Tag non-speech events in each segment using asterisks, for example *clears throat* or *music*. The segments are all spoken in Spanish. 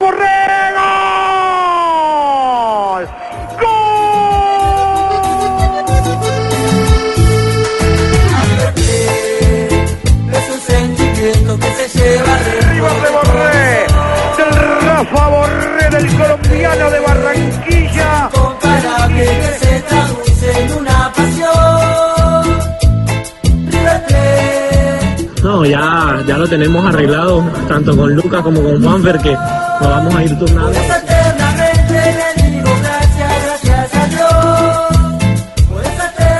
Es un sentimiento que se lleva Arriba de Borré, del Rafa Borré, del colombiano de Barranquilla. Ya, ya lo tenemos arreglado, tanto con Lucas como con Juanfer, que nos vamos a ir turnando.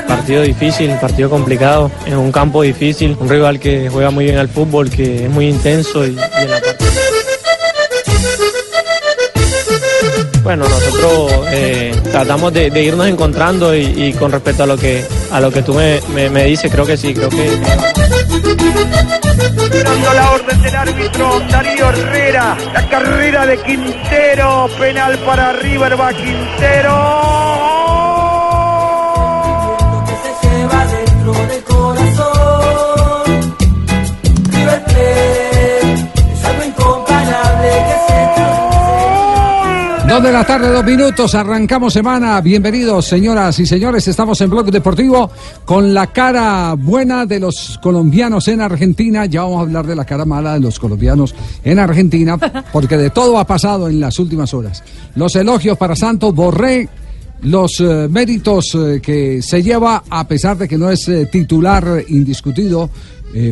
Partido difícil, partido complicado, en un campo difícil, un rival que juega muy bien al fútbol, que es muy intenso y, y en la. Bueno, nosotros eh, tratamos de, de irnos encontrando y, y con respecto a lo que a lo que tú me, me, me dices, creo que sí, creo que... Esperando la orden del árbitro Darío Herrera. La carrera de Quintero. Penal para River va Quintero. Dos de la tarde, dos minutos, arrancamos semana. Bienvenidos, señoras y señores. Estamos en Blog Deportivo con la cara buena de los colombianos en Argentina. Ya vamos a hablar de la cara mala de los colombianos en Argentina, *laughs* porque de todo ha pasado en las últimas horas. Los elogios para Santos, Borré, los eh, méritos eh, que se lleva, a pesar de que no es eh, titular indiscutido,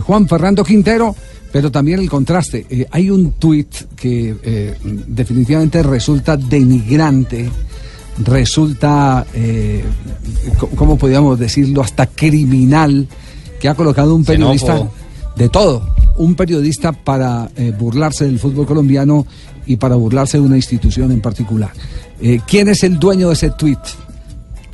Juan Fernando Quintero, pero también el contraste. Eh, hay un tuit que eh, definitivamente resulta denigrante, resulta, eh, ¿cómo podríamos decirlo?, hasta criminal, que ha colocado un periodista Xenófobo. de todo, un periodista para eh, burlarse del fútbol colombiano y para burlarse de una institución en particular. ¿Quién es el dueño de ese tuit?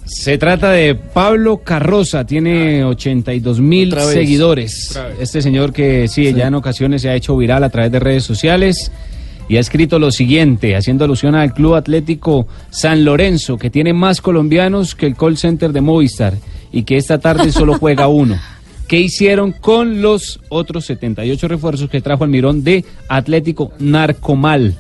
Se trata de Pablo Carroza, tiene 82 mil Otra vez. seguidores. Este señor que sí, ya en ocasiones se ha hecho viral a través de redes sociales y ha escrito lo siguiente, haciendo alusión al Club Atlético San Lorenzo, que tiene más colombianos que el call center de Movistar y que esta tarde solo *laughs* juega uno. ¿Qué hicieron con los otros 78 refuerzos que trajo el Mirón de Atlético Narcomal?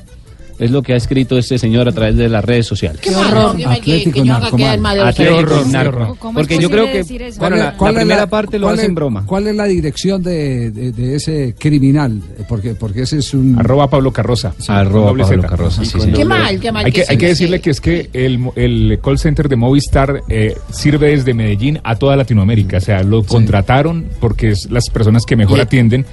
Es lo que ha escrito este señor a través de las redes sociales. Qué horror. Atlético Narco. ¿Cómo es Porque yo creo que bueno, la, la primera parte lo hace en broma. ¿Cuál es la dirección de, de- de ese criminal? Porque, porque ese es un... Arroba Pablo Carroza. Arroba Doble Pablo Z. Carroza, sí, señor. Qué mal, qué mal Hay que, hay que sí, decirle sí. que es que el, el call center de Movistar eh, sirve desde Medellín a toda Latinoamérica. O sea, lo contrataron porque es las personas que mejor atienden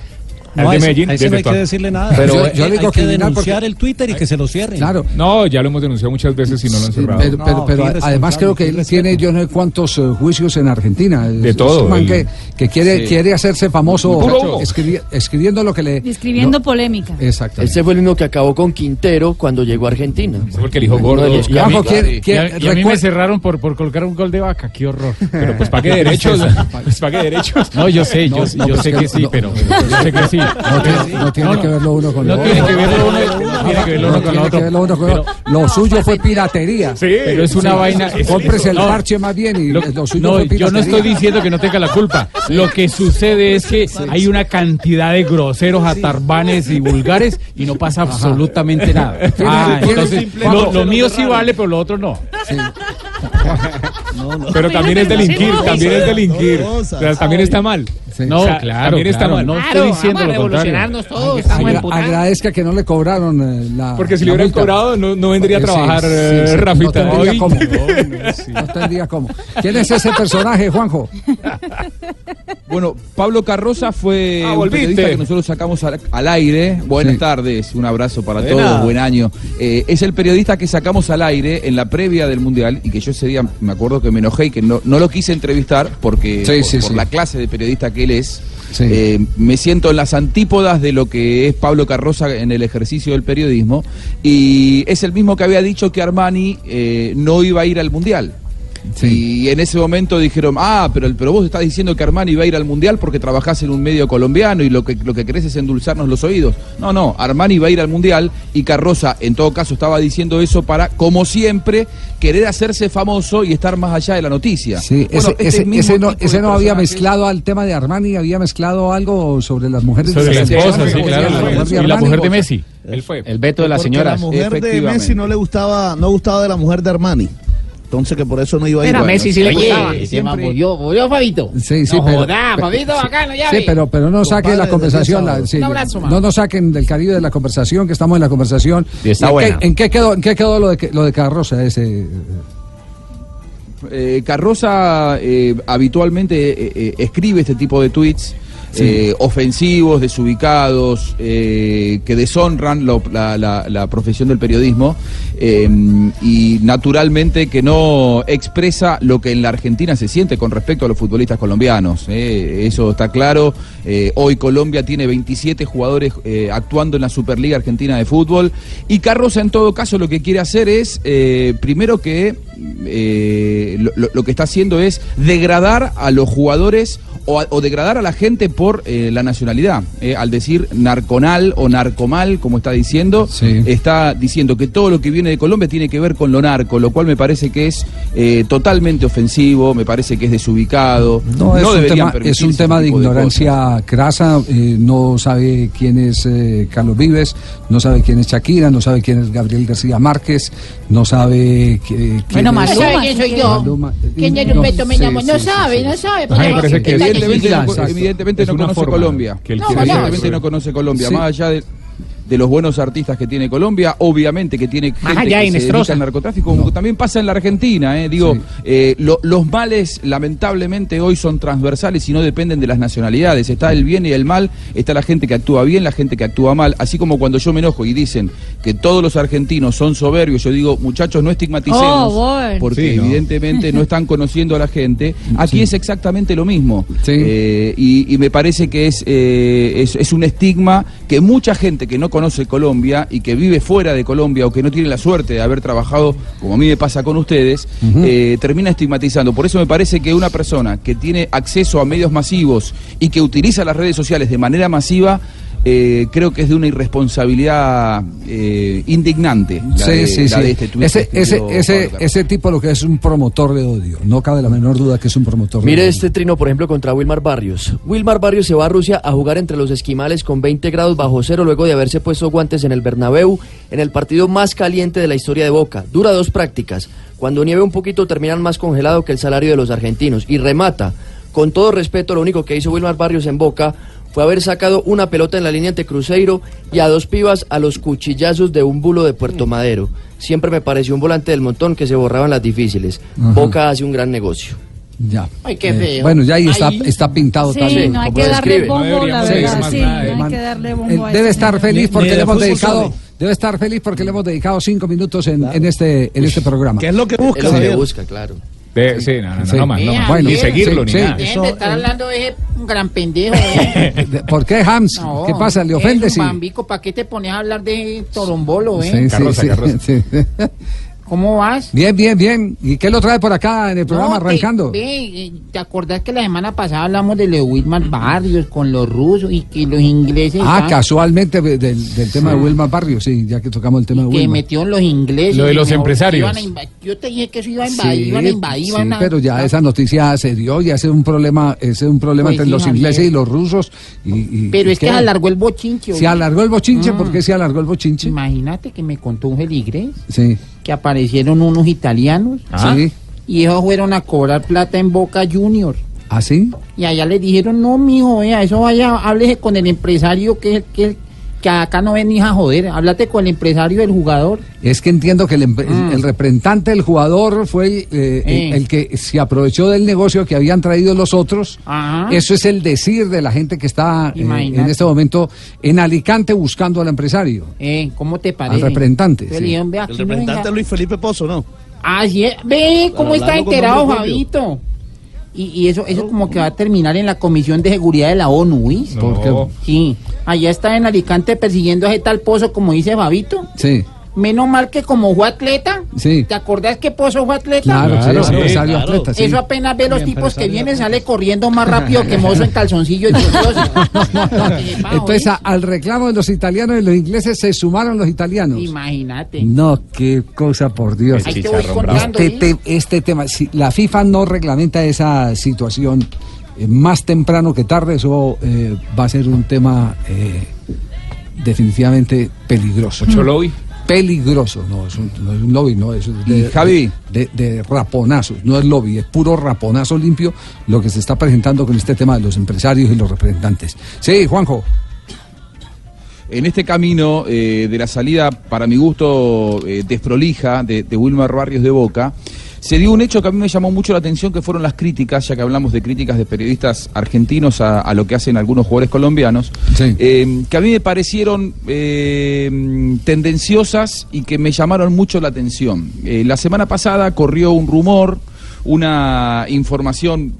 No, de Medellín. no hay que decirle nada. Pero Yo- yo digo hay que criminal denunciar porque- el Twitter y que se lo cierren. Claro. No, ya lo hemos denunciado muchas veces y no lo han Sí, cerrado. pero, pero, No, pero qué además creo que qué él tiene yo no sé cuántos eh, juicios en Argentina. Es- De es todo, un man el- que, que quiere, Sí. quiere hacerse famoso escribi- escribiendo lo que le... Describiendo no- polémica. Exacto. Ese fue el mismo que acabó con Quintero cuando llegó a Argentina. Fue porque el hijo gordo. los Y a mí- ¿quién- quién- y a- y a mí me cerraron por, por colocar un gol de vaca. Qué horror. Pero pues pagué *laughs* derechos. *laughs* pues pagué derechos. No, yo sé, yo, sé que que sí, pero yo sé que sí. No tiene, no tiene que verlo uno con No lo tiene otro. que verlo uno, no tiene que verlo No uno con lo otro. verlo uno con lo otro. Lo suyo fue piratería. Sí, pero es una vaina. es- Cómprese el no, parche más bien y Lo- lo, suyo no, fue yo piratería. no estoy diciendo que no tenga la culpa. Lo que sucede es que hay una cantidad de groseros, atarbanes y vulgares y no pasa absolutamente nada. Ah, entonces, lo, lo mío sí vale, pero lo otro no. Sí. *laughs* Pero también es delinquir, también es delinquir. No, O sea, también está mal. Sí. No, O sea, claro, también está claro, no estoy diciendo lo contrario. todos. Agra- agradezca que no le cobraron eh, la. Porque si la le hubieran multa. cobrado, no, no vendría a trabajar sí, eh, sí. Rafita. No tendría cómo. *laughs* No tendría cómo. ¿Quién es ese personaje, Juanjo? *laughs* Bueno, Pablo Carroza fue Ah, un periodista que nosotros sacamos al, al aire. Buenas Sí. tardes, un abrazo para Buena. todos, buen año. Eh, es el periodista que sacamos al aire en la previa del Mundial y que yo ese día me acuerdo que me enojé y que no, no lo quise entrevistar porque Sí, por, sí, por sí. la clase de periodista que él es. Eh, me siento en las antípodas de lo que es Pablo Carroza en el ejercicio del periodismo y es el mismo que había dicho que Armani eh, no iba a ir al Mundial. Y en ese momento dijeron, ah, pero, pero vos estás diciendo que Armani iba a ir al Mundial porque trabajás en un medio colombiano y lo que, lo que querés es endulzarnos los oídos. No, no, Armani va a ir al Mundial y Carroza en todo caso estaba diciendo eso para, como siempre, querer hacerse famoso y estar más allá de la noticia. Sí, Bueno, ese, este ese- no, ese no había mezclado al tema de Armani, había mezclado algo sobre las mujeres Sobre de la sí, Armani, claro. mujer de Y la mujer de Messi. Él fue. El veto de las Porque señoras. la mujer de. Messi no le gustaba, no gustaba de la mujer de Armani. Entonces que por eso no iba a ir. Pero a Bueno, Messi sí le gustaba. Oye, se murió, murió Fabito. Sí, sí, no pero- joda, pero- Fabito, bacano, ya Sí, pero, pero no saquen Compadre, la conversación. la- sí, Un abrazo, no nos saquen del Caribe de la conversación, que estamos en la conversación. Y está ¿En, buena. qué, en qué quedó, ¿En qué quedó lo de, que- lo de Carroza ese? Eh, Carroza eh, habitualmente eh, eh, escribe este tipo de tweets eh, ofensivos, desubicados, eh, que deshonran la, profesión del periodismo eh, y naturalmente que no expresa lo que en la Argentina se siente con respecto a los futbolistas colombianos. Eso está claro. Hoy Colombia tiene 27 jugadores actuando en la Superliga Argentina de Fútbol y Carroza en todo caso lo que quiere hacer es, primero que lo que está haciendo es degradar a los jugadores o, degradar a la gente por eh, la nacionalidad. Eh, al decir narconal o narcomal, como está diciendo, Sí. está diciendo que todo lo que viene de Colombia tiene que ver con lo narco, lo cual me parece que es eh, totalmente ofensivo, me parece que es desubicado. No, es, un tema, permitirse es un ese tema de ignorancia crasa. eh, no sabe quién es eh, Carlos Vives, no sabe quién es Shakira, no sabe quién es Gabriel García Márquez, no sabe qui- quién Bueno, es... más sabe quién soy yo. Maluma. ¿Quién es No, Humberto me sí, llamo? No sí, sabe, sí, no sabe. Ay, me parece que Evidentemente, no, evidentemente conoce Colombia. Evidentemente no conoce Colombia. Más allá de, de los buenos artistas que tiene Colombia, obviamente que tiene gente de que se dedica al narcotráfico, como también pasa en la Argentina. eh. Digo, Sí. eh, lo- los males lamentablemente hoy son transversales y no dependen de las nacionalidades. Está el bien y el mal, está la gente que actúa bien, la gente que actúa mal. Así como cuando yo me enojo y dicen que todos los argentinos son soberbios, yo digo, muchachos, no estigmaticemos, Oh, porque Sí, no. evidentemente no están conociendo a la gente. *laughs* Aquí es exactamente lo mismo. Sí. Eh, y, y me parece que es, eh, es, es un estigma que mucha gente que no conoce Colombia y que vive fuera de Colombia o que no tiene la suerte de haber trabajado, como a mí me pasa con ustedes, eh, termina estigmatizando. Por eso me parece que una persona que tiene acceso a medios masivos y que utiliza las redes sociales de manera masiva, eh, creo que es de una irresponsabilidad eh, indignante. la Sí, de- sí, la sí. de este tuit ese, ese, ese, tipo lo que es un promotor de odio. No cabe la menor duda que es un promotor de Mire odio. este trino, por ejemplo, contra Wilmar Barrios. Wilmar Barrios se va a Rusia a jugar entre los esquimales con 20 grados bajo cero luego de haberse puesto guantes en el Bernabéu en el partido más caliente de la historia de Boca. Dura dos prácticas. Cuando nieve un poquito terminan más congelado que el salario de los argentinos. Y remata. Con todo respeto, lo único que hizo Wilmar Barrios en Boca fue haber sacado una pelota en la línea ante Cruzeiro y a dos pibas a los cuchillazos de un bulo de Puerto Madero. Siempre me pareció un volante del montón que se borraban las difíciles. Ajá. Boca hace un gran negocio. Ya. Ay, qué Eh, feo. bueno, ya ahí está, pintado Sí, también. no hay como que darle bombo, la verdad. Sí, no hay darle bombo debe estar feliz porque le hemos dedicado sabe. debe estar feliz porque le hemos dedicado cinco minutos en, en este en este programa. ¿Qué es lo que Es busca, lo que busca, claro. De- sí, no, no, no, Sí. no más, no más. Bueno, ni seguirlo, sí, ni sí. nada. Eso, de estar eh. hablando de ese gran pendejo. *laughs* ¿eh? ¿Por qué Hams? No, ¿Qué pasa? ¿Le es ofende? un Sí. bambico, ¿para qué te pones a hablar de torombolo, eh? Sí, sí, *laughs* Sí, sí. ¿Cómo vas? Bien, bien, bien. ¿Y qué lo trae por acá en el programa No, te- arrancando? ve, eh, ¿Te acordás que la semana pasada hablamos de lo de Wilmar Barrios con los rusos y que los ingleses... Ah, casualmente del, del tema de Wilma Barrio, sí, ya que tocamos el tema de que Wilma. metió los ingleses. Lo de y los empresarios. iban a inva- Yo te dije que eso iba a invadir, Sí, iban a invadir, sí, iban a- pero ya esa noticia se dio, ya ese es un problema, ese es un problema Pues entre sí, los Javier. ingleses y los rusos. Y, y- Pero y es que se alargó el bochinche. Se oye. alargó el bochinche, Mm. ¿por qué se alargó el bochinche? Imagínate que me contó un feligrés Sí, que aparecieron unos italianos Ah. sí, y ellos fueron a cobrar plata en Boca Junior. así. Y allá les dijeron, no, mijo, vea, eso vaya, háblese con el empresario que es el que, que acá no ven ni a joder. Háblate con el empresario del jugador. Es que entiendo que el, Mm. el representante del jugador fue eh, el, Eh. el que se aprovechó del negocio que habían traído los otros. Ajá. Eso es el decir de la gente que está eh, en este momento en Alicante buscando al empresario. Eh, ¿Cómo te parece? Al representante, Entonces sí. le dijeron, "Ve, El no representante venga". es Luis Felipe Pozo, ¿no? Así es. Ve, ¿cómo está enterado. Javito? Y, y eso, eso como que va a terminar en la Comisión de Seguridad de la ONU. No. Sí. Allá está en Alicante persiguiendo a ese tal pozo, como dice Fabito. Sí. Menos mal que como fue atleta. Sí. ¿Te acordás que Pozo fue atleta? Claro, sí, atleta, sí. Eso apenas ve los tipos que vienen, sale corriendo más rápido que mozo en calzoncillo y *laughs* Entonces, a- al reclamo de los italianos y los ingleses se sumaron los italianos. Imagínate. No, qué cosa, por Dios. Ahí te voy contando, Este, este tema, si la FIFA no reglamenta esa situación eh, más temprano que tarde, eso eh, va a ser un tema eh, definitivamente peligroso. ¿Mucho lobby? Peligroso, no es un, no es un lobby, no, es de, de, de raponazos, no es lobby, es puro raponazo limpio lo que se está presentando con este tema de los empresarios y los representantes. Sí, Juanjo. En este camino eh, de la salida, para mi gusto, eh, desprolija de, de Wilmar Barrios de Boca, se dio un hecho que a mí me llamó mucho la atención, que fueron las críticas, ya que hablamos de críticas de periodistas argentinos a, a lo que hacen algunos jugadores colombianos, eh, que a mí me parecieron eh, tendenciosas y que me llamaron mucho la atención. Eh, la semana pasada corrió un rumor, una información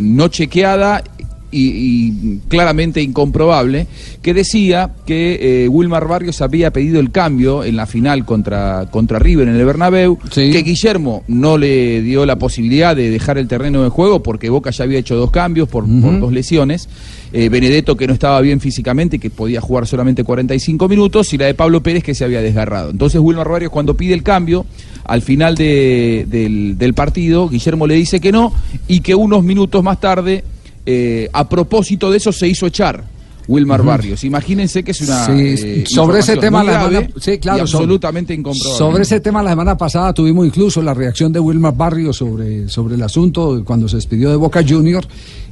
no chequeada y, y claramente incomprobable, que decía que eh, Wilmar Barrios había pedido el cambio en la final contra, contra River en el Bernabéu, que Guillermo no le dio la posibilidad de dejar el terreno de juego porque Boca ya había hecho dos cambios por, por dos lesiones, eh, Benedetto que no estaba bien físicamente y que podía jugar solamente 45 minutos, y la de Pablo Pérez que se había desgarrado. Entonces Wilmar Barrios cuando pide el cambio, al final de- del, del partido, Guillermo le dice que no y que unos minutos más tarde, eh, a propósito de eso, se hizo echar. Wilmar. Barrios. Imagínense que es una. Sí, eh, sobre ese tema la semana, sí, claro, absolutamente incomprobable. Sobre ese tema la semana pasada tuvimos incluso la reacción de Wilmar Barrios sobre, sobre el asunto cuando se despidió de Boca Junior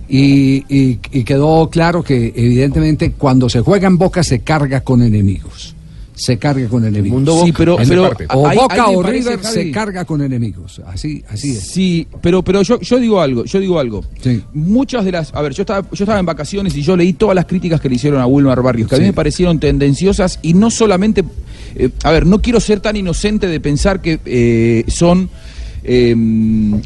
y, y- y quedó claro que evidentemente cuando se juega en Boca se carga con enemigos. Se carga con enemigos. Sí, pero, pero o Boca o parece, River se carga con enemigos. Así, así es. Sí, pero, pero yo, yo digo algo, yo digo algo. Muchas de las, a ver, yo estaba, yo estaba en vacaciones y yo leí todas las críticas que le hicieron a Wilmar Barrios, que a mí Sí. me parecieron tendenciosas y no solamente, eh, a ver, no quiero ser tan inocente de pensar que eh, son eh,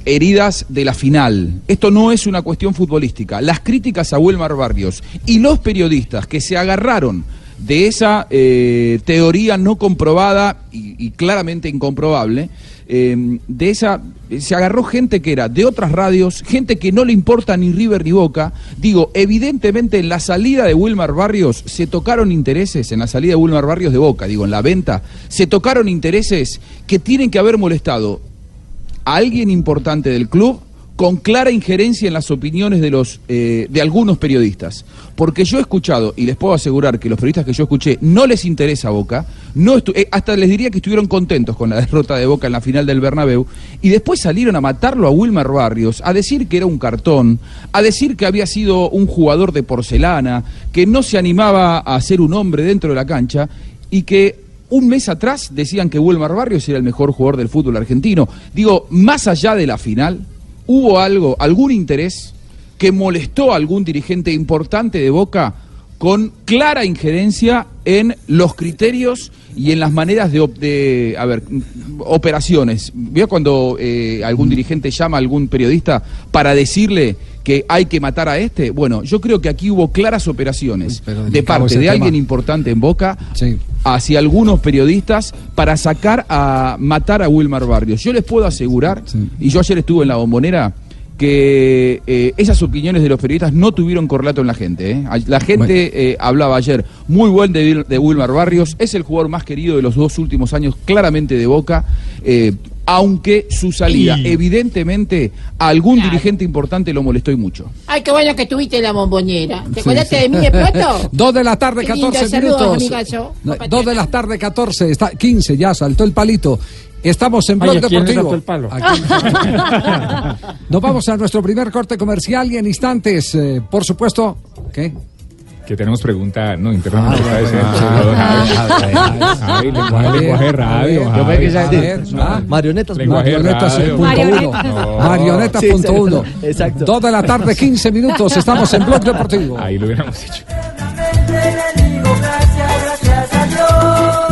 heridas de la final. Esto no es una cuestión futbolística. Las críticas a Wilmar Barrios y los periodistas que se agarraron de esa eh, teoría no comprobada y, claramente incomprobable, eh, de esa se agarró gente que era de otras radios, gente que no le importa ni River ni Boca. Digo, evidentemente en la salida de Wilmar Barrios se tocaron intereses, en la salida de Wilmar Barrios de Boca, digo, en la venta, se tocaron intereses que tienen que haber molestado a alguien importante del club con clara injerencia en las opiniones de los eh, de algunos periodistas, porque yo he escuchado y les puedo asegurar que los periodistas que yo escuché no les interesa Boca, no eh, hasta les diría que estuvieron contentos con la *laughs* derrota de Boca en la final del Bernabéu y después salieron a matarlo a Wilmer Barrios, a decir que era un cartón, a decir que había sido un jugador de porcelana, que no se animaba a ser un hombre dentro de la cancha y que un mes atrás decían que Wilmar Barrios era el mejor jugador del fútbol argentino. Digo, más allá de la final, ¿hubo algo, algún interés que molestó a algún dirigente importante de Boca con clara injerencia en los criterios y en las maneras de, a ver, mm, operaciones? ¿Vio cuando eh, algún dirigente llama a algún periodista para decirle que hay que matar a este? Bueno, yo creo que aquí hubo claras operaciones de parte de tema. alguien importante en Boca hacia algunos periodistas para sacar a matar a Wilmar Barrios. Yo les puedo asegurar, y yo ayer estuve en la bombonera, que eh, esas opiniones de los periodistas no tuvieron correlato en la gente. ¿eh? La gente eh, hablaba ayer muy buen de, de Wilmar Barrios, es el jugador más querido de los dos últimos años, claramente de Boca. eh, aunque su salida, Y- evidentemente, a algún dirigente importante lo molestó y mucho. Ay, qué bueno que tuviste la bombonera. ¿Te acordaste de mí de pronto? *laughs* Dos de la tarde, Qué lindo, 14 saludos, minutos. No, Dos de la tarde, 14, está, 15, ya saltó el palito. Estamos en Ay, Blog ¿a quién le Deportivo. el palo? *laughs* Nos vamos a nuestro primer corte comercial y en instantes, eh, por supuesto, ¿qué? Que tenemos pregunta, no, internamente Ah, ah, lenguaje, lenguaje radio. Marionetas. Marionetas radio. punto uno. No. Marionetas Sí, punto sí, uno. exacto. Dos de la tarde, 15 minutos. Estamos en Blog Deportivo. Ahí lo hubiéramos digo gracias, gracias a Dios.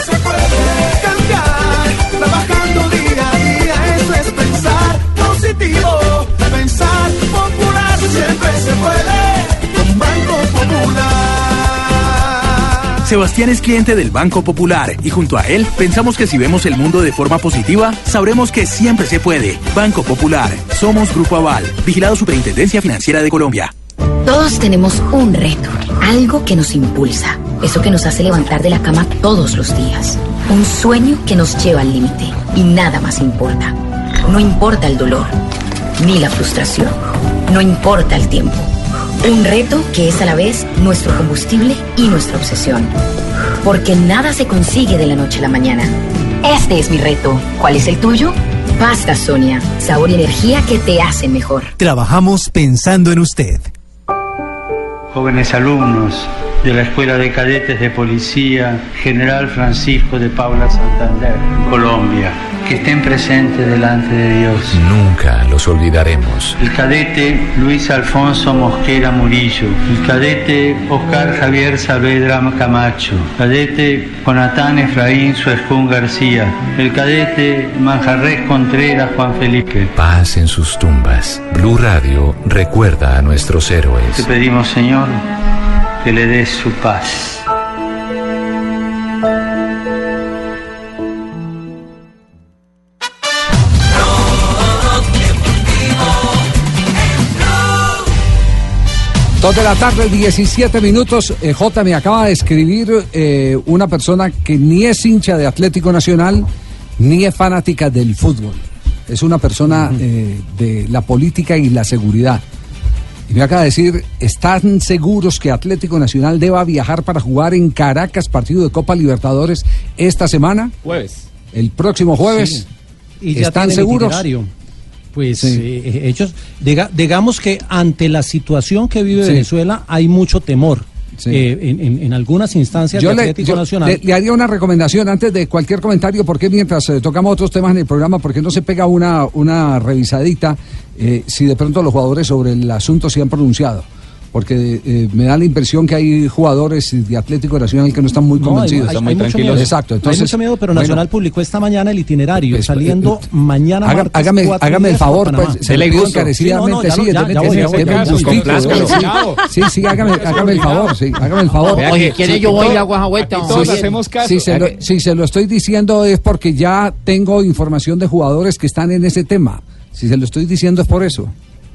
Sebastián es cliente del Banco Popular y junto a él pensamos que si vemos el mundo de forma positiva, sabremos que siempre se puede. Banco Popular, somos Grupo Aval, vigilado Superintendencia Financiera de Colombia. Todos tenemos un reto, algo que nos impulsa, eso que nos hace levantar de la cama todos los días, un sueño que nos lleva al límite y nada más importa. No importa el dolor, ni la frustración, no importa el tiempo. Un reto que es a la vez nuestro combustible y nuestra obsesión. Porque nada se consigue de la noche a la mañana. Este es mi reto. ¿Cuál es el tuyo? Pasta Sonia, sabor y energía que te hacen mejor. Trabajamos pensando en usted. jóvenes alumnos de la Escuela de Cadetes de Policía General Francisco de Paula Santander, Colombia, que estén presentes delante de Dios. Nunca los olvidaremos. El cadete Luis Alfonso Mosquera Murillo, el cadete Oscar Javier Saavedra Camacho, cadete Jonatán Efraín Suescún García, el cadete Manjarres Contreras Juan Felipe. Paz en sus tumbas. Blue Radio recuerda a nuestros Te héroes. pedimos, Señor, que le des su paz. Dos de la tarde, 17 minutos. Eh, J me acaba de escribir eh, una persona que ni es hincha de Atlético Nacional ni es fanática del fútbol. Es una persona eh, de la política y la seguridad. Y me acaba de decir, ¿están seguros que Atlético Nacional deba viajar para jugar en Caracas partido de Copa Libertadores esta semana? Jueves. El próximo jueves. Y ya ¿Están seguros? itinerario. Pues Sí. eh, ellos, diga- digamos que ante la situación que vive Sí. Venezuela hay mucho temor. Sí. Eh, en, en- en algunas instancias Yo de le, Atlético yo Nacional. le- le haría una recomendación antes de cualquier comentario, porque mientras eh, tocamos otros temas en el programa, porque no se pega una, una revisadita si de pronto los jugadores sobre el asunto se han pronunciado. Porque eh, me da la impresión que hay jugadores de Atlético Nacional que no están muy No, hay- convencidos. hay- hay mucho miedo. Exacto. Entonces, hay mucho miedo, pero bueno, Nacional publicó esta mañana el itinerario, Pues, saliendo eh, mañana haga- martes, hágame, hágame el favor, pues, se lo pido encarecidamente, sí, Sí, no, no, sí, sí, sí, hágame, hágame el favor, sí, hágame el favor. Oye, ¿quiere yo voy y no, hago esa vuelta? aquí Todos sí, hacemos caso. Si se, lo, Vea que- si se lo estoy diciendo es porque ya tengo información de jugadores que están en ese tema. Si se lo estoy diciendo es por eso.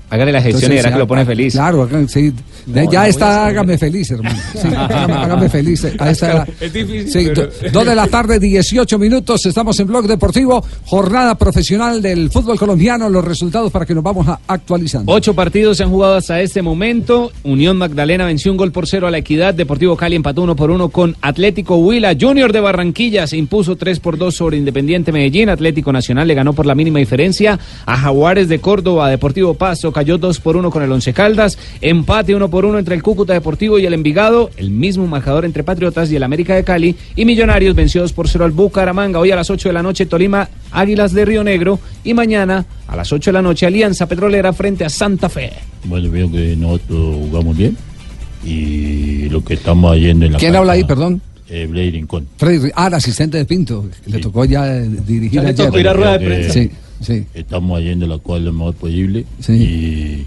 Hágale la gestión Entonces, y verá que lo pone feliz. Claro, sí. No, ya no está, a hágame feliz, hermano. Sí, *laughs* hágame, hágame feliz. *laughs* Está. Es difícil, Sí, pero- do- dos de la tarde, 18 minutos. Estamos en Blog Deportivo. Jornada profesional del fútbol colombiano. Los resultados para que nos vamos a- actualizando. Ocho partidos se han jugado hasta este momento. Unión Magdalena venció un gol por cero a la Equidad. Deportivo Cali empató uno por uno con Atlético Huila. Junior de Barranquilla se impuso tres por dos sobre Independiente Medellín. Atlético Nacional le ganó por la mínima diferencia a Jaguares de Córdoba. Deportivo Pasto cayó dos por uno con el Once Caldas. Empate uno por uno entre el Cúcuta Deportivo y el Envigado. El mismo marcador entre Patriotas y el América de Cali. Y Millonarios venció dos por cero al Bucaramanga. Hoy a las 8 de la noche Tolima Águilas de Río Negro. Y mañana a las 8 de la noche Alianza Petrolera frente a Santa Fe. Bueno, veo que nosotros jugamos bien y lo que estamos yendo en la ¿Quién habla ahí, perdón? Eh, Rincón. Freddy, ah, el asistente de Pinto. Le tocó ya eh, dirigir Ya le ayer. tocó ir a rueda de prensa. Sí, sí. Estamos yendo la cual lo mejor posible y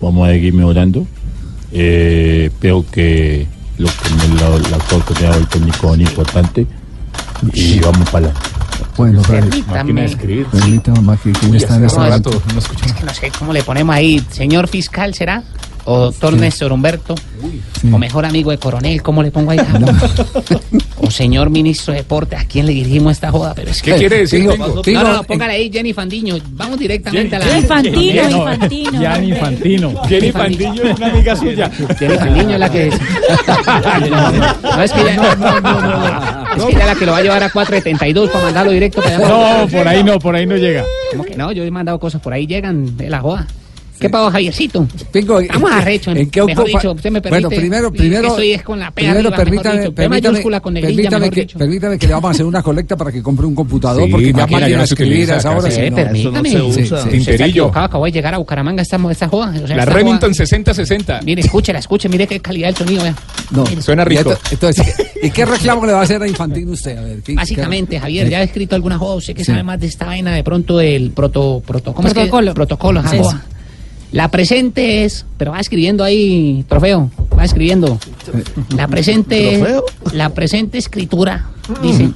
vamos a seguir mejorando. Eh, que lo que me- la, la cosa que me ha dado el técnico es importante y vamos para adelante. Bueno, de escribir. Permítame, más que quién está en este rato que no sé cómo le ponemos ahí, señor fiscal, ¿será? O doctor Néstor Humberto, o mejor amigo de coronel, ¿cómo le pongo ahí? *laughs* o señor ministro de deporte, ¿a quién le dirigimos esta joda? Pero es ¿Qué quiere decir, No, Tingo? no, no, póngale ahí Jenny Fandiño, vamos directamente a la... Infantino, infantino. Gianni Infantino. Jenny Fandiño es una amiga suya. Jenny Fandiño es la que... *laughs* No, es que ya... Es que ya la que lo va a llevar a 472 para mandarlo directo para allá. No, por ahí no, por ahí no llega. ¿Cómo que no? Yo he mandado cosas por ahí, llegan de la joda. ¿Qué pasó, Javiercito? Pingo, Estamos arrechos. ¿en qué mejor ocupa- dicho, usted me permite. Bueno, primero, primero, Estoy es con la P primero permítame, permítame, mayúscula con negrilla, permítame que, permítame que le vamos a hacer una colecta para que compre un computador, Sí, porque ya máquina a no se escribir a esa hora sí, no. permítame. Se Tinterillo. equivocado, acabo de llegar a Bucaramanga esta, esta joda. O sea, La esta Remington joda- 6060. Mire, escúchela, escuche, mire qué calidad del sonido, vea. No. Suena Y rico. ento- Entonces, ¿y qué reclamo le va a hacer a Infantino usted? A ver, ¿qué- Básicamente, Javier, ya ha escrito alguna joda, usted que sabe más de esta vaina, de pronto del proto, proto, ¿cómo es que? Protocolo. Protocolo, esa Sí. joda. La presente es, pero va escribiendo ahí, trofeo, va escribiendo. La presente, ¿Trofeo? la presente escritura, dice,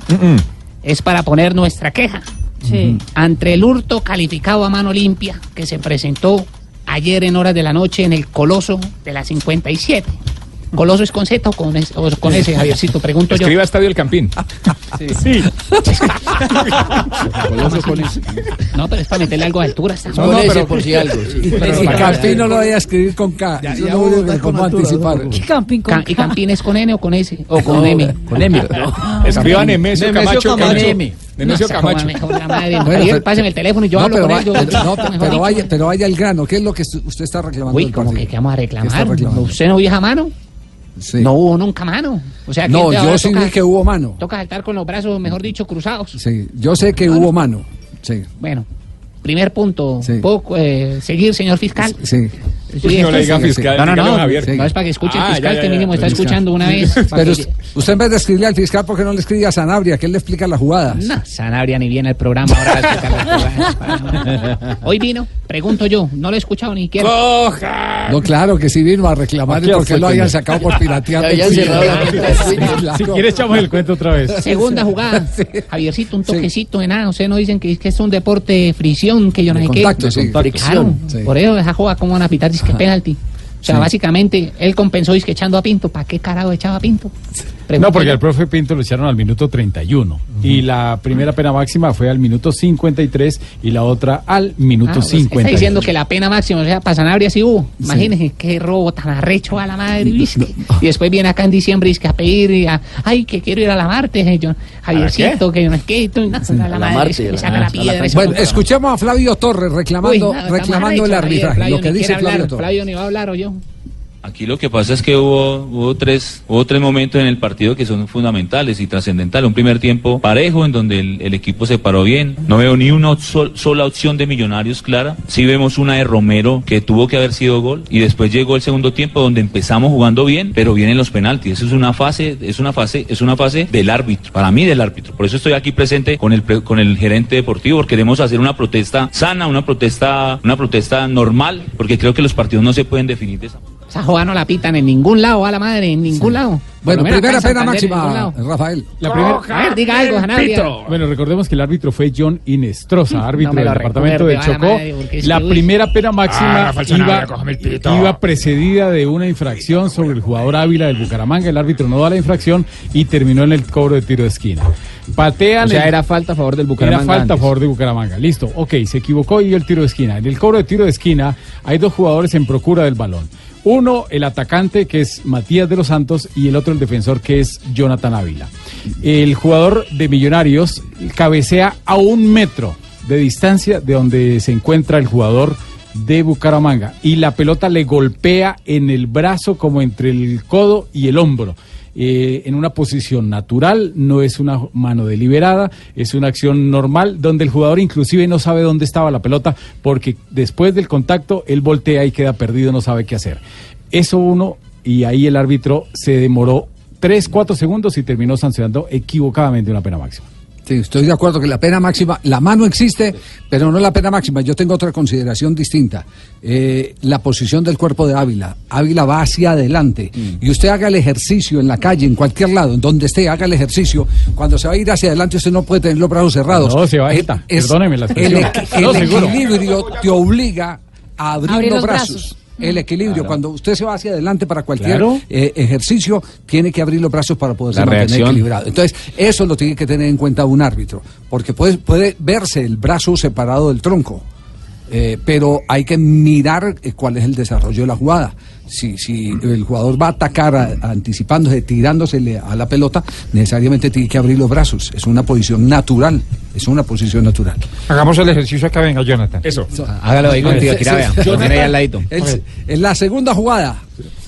es para poner nuestra queja Sí. ante el hurto calificado a mano limpia que se presentó ayer en horas de la noche en el Coloso de la 57. ¿Coloso es con Z o con, S, o con S, Javiercito? Pregunto yo. Escriba Estadio El Campín. Sí. Coloso con ese. No, pero es para meterle algo de altura. Esta No, no, pero por si algo. sí. Pero Sí, y. Campín no lo vaya a escribir con K. Ya- ya es lo está anticipar. ¿no? ¿Qué camping con Ca- ¿Y Campín es con N o con S? ¿O con No, M? Con M. Escriba Nemesio Nemesio Camacho. Camacho. Nemesio No, Camacho. Bueno, páseme el teléfono y yo no, hablo pero, con va- él. yo- pero- no, pero vaya, pero vaya al grano. ¿Qué es lo que usted está reclamando? Uy, como que, vamos a ¿Qué está reclamar. ¿Usted no vio a mano? Sí. No hubo nunca mano. O sea, No, yo sí toca- vi que hubo mano. Toca saltar con los brazos, mejor dicho, cruzados. Sí, yo sé que hubo mano. Sí, Bueno, primer punto. Sí. ¿Puedo eh, seguir, señor fiscal? sí. Sí, No le digan fiscal, No, no, no. Javier. No es para que escuche Ah, el fiscal ya, ya, que mínimo está fiscal. escuchando una vez. Pero usted en vez de escribirle al fiscal, ¿por qué no le escribe a Sanabria? Que él le explica las jugadas. No, Sanabria ni viene al programa ahora a explicar las jugadas. Hoy vino, pregunto yo, no lo he escuchado ni siquiera. No, claro que sí vino a reclamar porque lo no. sacado por piratear. *laughs* Habían. *laughs* Si quiere echamos el cuento otra vez. Segunda jugada. Javiercito, un toquecito de nada. Ustedes no dicen que, es un deporte de fricción, que yo no sé qué. contacto, Sí. por eso esa jugada, ¿cómo van a pitar? Que penalti. O sea, Sí. básicamente, él compensó dice que echando a Pinto. ¿Para qué carajo echaba a Pinto? No, porque al profe Pinto lo echaron al minuto 31. Y la primera pena máxima fue al minuto 53 y la otra al minuto Ah, pues, 50. Está diciendo que la pena máxima, o sea, para Sanabria sí hubo. Imagínense qué robo tan arrecho a la madre. ¿viste? Y después viene acá en diciembre y es que a pedir, y a, ay, que quiero ir a la Marte, yo, Javiercito, que yo no es que, tú, no, *laughs* a la madre, Bueno, escuchemos a Flavio Torres reclamando, Uy, nada, está reclamando el arbitraje. Lo que ni dice Flavio Torres. Flavio ni va a hablar o yo. Aquí lo que pasa es que hubo, hubo, tres, hubo tres momentos en el partido que son fundamentales y trascendentales. Un primer tiempo parejo en donde el, equipo se paró bien. No veo ni una sol- sola opción de Millonarios clara. Sí vemos una de Romero que tuvo que haber sido gol y después llegó el segundo tiempo donde empezamos jugando bien, pero vienen los penaltis. Eso es una fase, es una fase, es una fase del árbitro. Para mí del árbitro. Por eso estoy aquí presente con el con el gerente deportivo. Porque queremos hacer una protesta sana, una protesta, una protesta normal, porque creo que los partidos no se pueden definir de esa manera. Esa jugada no la pitan en ningún lado, a la madre, en ningún lado. Bueno, menos primera pena máxima. Rafael. La primera, A ver, diga algo, Sanabria. Bueno, recordemos que el árbitro fue John Inestrosa, árbitro del departamento de Chocó. madre, La uy. primera pena máxima Ah, Sanabria, iba, precedida de una infracción sobre el jugador Ávila del Bucaramanga. El árbitro no da la infracción y terminó en el cobro de tiro de esquina. Patean O sea, el- era falta a favor del Bucaramanga. Era falta a favor de Bucaramanga. Listo, ok, se equivocó y dio el tiro de esquina. En el cobro de tiro de esquina hay dos jugadores en procura del balón. Uno, el atacante, que es Matías de los Santos, y el otro, el defensor, que es Jonathan Ávila. El jugador de Millonarios cabecea a un metro de distancia de donde se encuentra el jugador de Bucaramanga y la pelota le golpea en el brazo como entre el codo y el hombro. Eh, en una posición natural, no es una mano deliberada, es una acción normal donde el jugador inclusive no sabe dónde estaba la pelota porque después del contacto él voltea y queda perdido, no sabe qué hacer. Eso uno y ahí el árbitro se demoró 3, 4 segundos y terminó sancionando equivocadamente una pena máxima. Sí, estoy de acuerdo que la pena máxima, la mano existe, pero no la pena máxima. Yo tengo otra consideración distinta. Eh, la posición del cuerpo de Ávila. Ávila va hacia adelante. Y usted haga el ejercicio en la calle, en cualquier lado, en donde esté, haga el ejercicio. Cuando se va a ir hacia adelante, usted no puede tener los brazos cerrados. No, se va Eh, quieta. es- Perdóneme la el, expresión. el equilibrio te obliga a abrir, Abrir los los brazos. brazos. El equilibrio, Claro. cuando usted se va hacia adelante para cualquier Claro. eh, ejercicio, tiene que abrir los brazos para poderse La mantener reacción. equilibrado. Entonces, eso lo tiene que tener en cuenta un árbitro, porque puede, puede verse el brazo separado del tronco. Eh, pero hay que mirar eh, cuál es el desarrollo de la jugada. Si, si el jugador va a atacar a- anticipándose, tirándosele a la pelota, necesariamente tiene que abrir los brazos. Es una posición natural. Es una posición natural. Hagamos el ejercicio acá, venga, Jonathan. Eso. Hágalo ahí con Tibaquirá, vea. Ahí al ladito. Es- en la segunda jugada.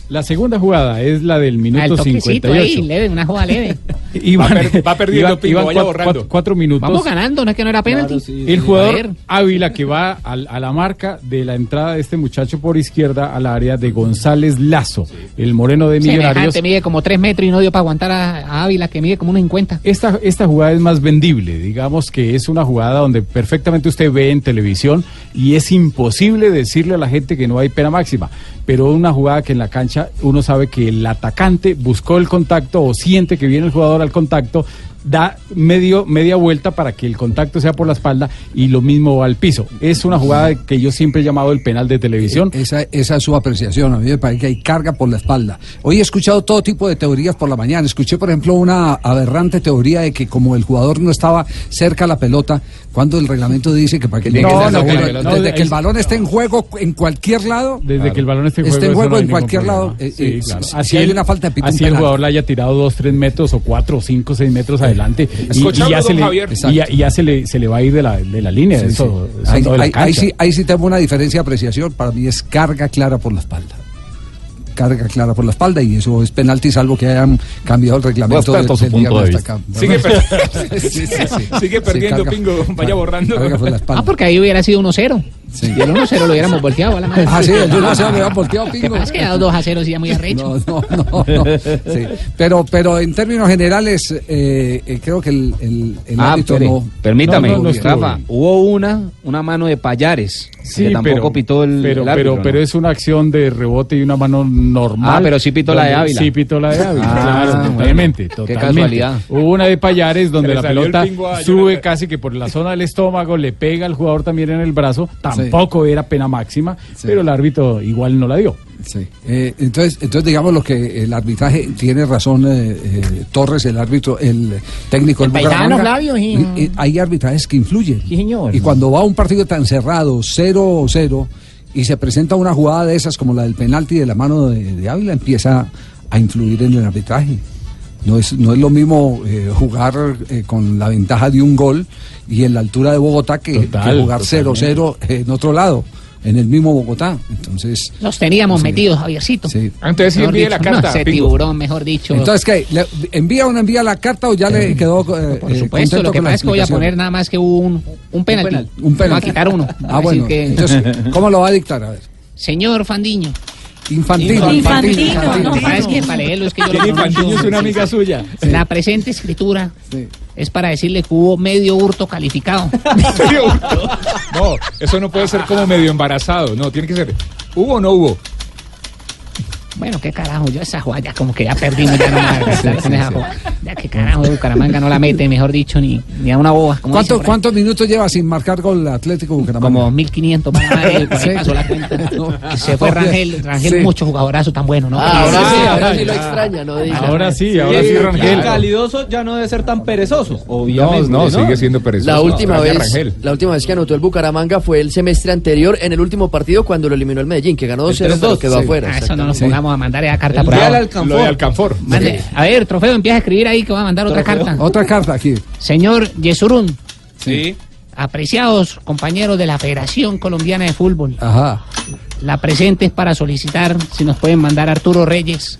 La segunda jugada es la del Al minuto toquecito ahí, 58. leve, una jugada leve. *laughs* Iban- Va per- va perdiendo iban- Pingo, iban vaya cuatro- borrando. cuatro- cuatro minutos. Vamos ganando, no es que no era penalti. El A jugador. Ávila que va a, la marca de la entrada de este muchacho por izquierda al área de González Lazo, el moreno de Millonarios. Semejante, mide como 3 metros y no dio para aguantar a, a Ávila, que mide como 1,50. Esta, esta jugada es más vendible, digamos que es una jugada donde perfectamente usted ve en televisión y es imposible decirle a la gente que no hay pena máxima, pero una jugada que en la cancha uno sabe que el atacante buscó el contacto o siente que viene el jugador al contacto, da medio, media vuelta para que el contacto sea por la espalda y lo mismo va al piso. Es una jugada que yo siempre he llamado el penal de televisión. Esa, esa es su apreciación. A mí me parece que hay carga por la espalda. Hoy he escuchado todo tipo de teorías por la mañana. Escuché, por ejemplo, una aberrante teoría de que como el jugador no estaba cerca a la pelota, cuando el reglamento dice que para que no, no, la pelota. desde que el balón esté en juego en cualquier lado, Desde que el balón esté en juego, esté en juego no en cualquier problema. lado, eh, Sí, eh, claro. si- si hay el- una falta de pito, un así el jugador le haya tirado dos, tres metros o cuatro, cinco, seis metros adelante y, Escuchado, y ya, se le, Javier. y ya- y ya se le, se le va a ir de la, de la línea, Sí, eso, sí. Ahí, de la ahí- ahí cancha. sí, ahí sí tengo una diferencia de apreciación. Para mí es carga clara por la espalda. Carga clara por la espalda y eso es penalti, salvo que hayan cambiado el reglamento. De hasta acá. Sigue, *laughs* Sí, per- sí, sí. Sigue Sí, perdiendo, carga- Pingo. Vaya borrando. por. Ah, porque ahí hubiera sido 1-0. Y el 1-0 lo hubiéramos volteado a la madre. Ah, sí, el 1 a 0 le habían volteado, Lo Pingo. pasa es que a 2 a 0 sí ya muy arrecho. No, no, no, no. Sí. Pero, pero en términos generales, eh, eh, creo que el, el, el Ah, árbitro espere, no. permítame, no, no Rafa, hubo una, una mano de Payares, que tampoco pitó el, pero, el árbitro, pero, ¿no? pero es una acción de rebote y una mano normal. Ah, pero sí pitó la de Ávila. Sí pitó la de Ávila, Ah, claro, bueno. totalmente, Qué totalmente. casualidad. Hubo una de Payares donde la pelota sube casi que por la zona del estómago, le pega al jugador también en el brazo, tampoco era pena máxima, pero el árbitro igual no la dio. Sí. Eh, entonces, entonces, digamos lo que el arbitraje tiene razón eh, eh, Torres, el árbitro, el técnico El del paisano. Flavio. Y- y hay arbitrajes que influyen. Sí, señor. Y cuando va a un partido tan cerrado, 0-0, y se presenta una jugada de esas como la del penalti de la mano de, de Ávila, empieza a influir en el arbitraje. No es, no es lo mismo eh, jugar eh, con la ventaja de un gol y en la altura de Bogotá que, Total, que jugar 0-0 en otro lado, en el mismo Bogotá. Entonces, Los teníamos Sí. metidos, Javiercito. Sí. Sí Mejor envíe la carta. No, ese tiburón, mejor dicho. entonces ¿qué? ¿Le ¿Envía o no envía la carta o ya le quedó eh, Por eh, supuesto, contento lo que pasa es que voy a poner nada más que un, un penalti. penal- un penalti. Vamos a quitar uno. Ah, bueno. que- Entonces, ¿cómo lo va a dictar? A ver. Señor Fandiño. Infantino. Infantino, infantino. no, no, es que para leerlo es que yo Que lo Infantino pronuncio. es una amiga suya. La presente escritura es para decirle que hubo medio hurto calificado. *laughs* No, eso no puede ser como medio embarazado. No, tiene que ser. ¿Hubo o no hubo? Bueno, qué carajo, yo esa jugada ya como que ya perdimos, ya no gastar *laughs* Sí, con sí, esa sí. jugada. Ya que carajo, Bucaramanga no la mete, mejor dicho, ni, ni a una boba. como ¿Cuánto-. ¿Cuántos minutos lleva sin marcar gol Atlético Bucaramanga? Como 1500 más ahí Sí. pasó la cuenta. *laughs* Que se fue Rangel, Rangel Sí. mucho jugadorazo tan bueno, ¿no? Ah, ahora sí, ahora sí lo extraña, no diga. Ahora sí, ahora sí, Rangel. El calidoso ya no debe ser tan perezoso, No, obviamente. no, sigue siendo perezoso. La última vez, Rangel. la última vez que anotó el Bucaramanga fue el semestre anterior en el último partido cuando lo eliminó el Medellín, que ganó 2-0 pero 3-2, quedó sí. afuera. Ah, eso no nos exactamente. A mandar esa carta El por ahí. Lo de Alcanfor. Mande- A ver, trofeo, empieza a escribir ahí que va a mandar otra carta. Otra carta aquí. Señor Yesurún, Sí. apreciados compañeros de la Federación Colombiana de Fútbol, Ajá. la presente es para solicitar si nos pueden mandar a Arturo Reyes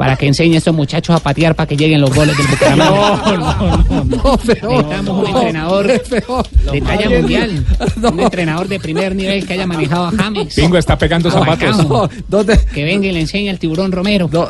para que enseñe a estos muchachos a patear para que lleguen los goles del Bucaramanga. No, *laughs* pero. Necesitamos un entrenador de talla mundial, un entrenador de primer nivel que haya manejado a James. Pingo está pegando a zapatos. ¿Dónde? Que venga y le enseñe al tiburón Romero. Do-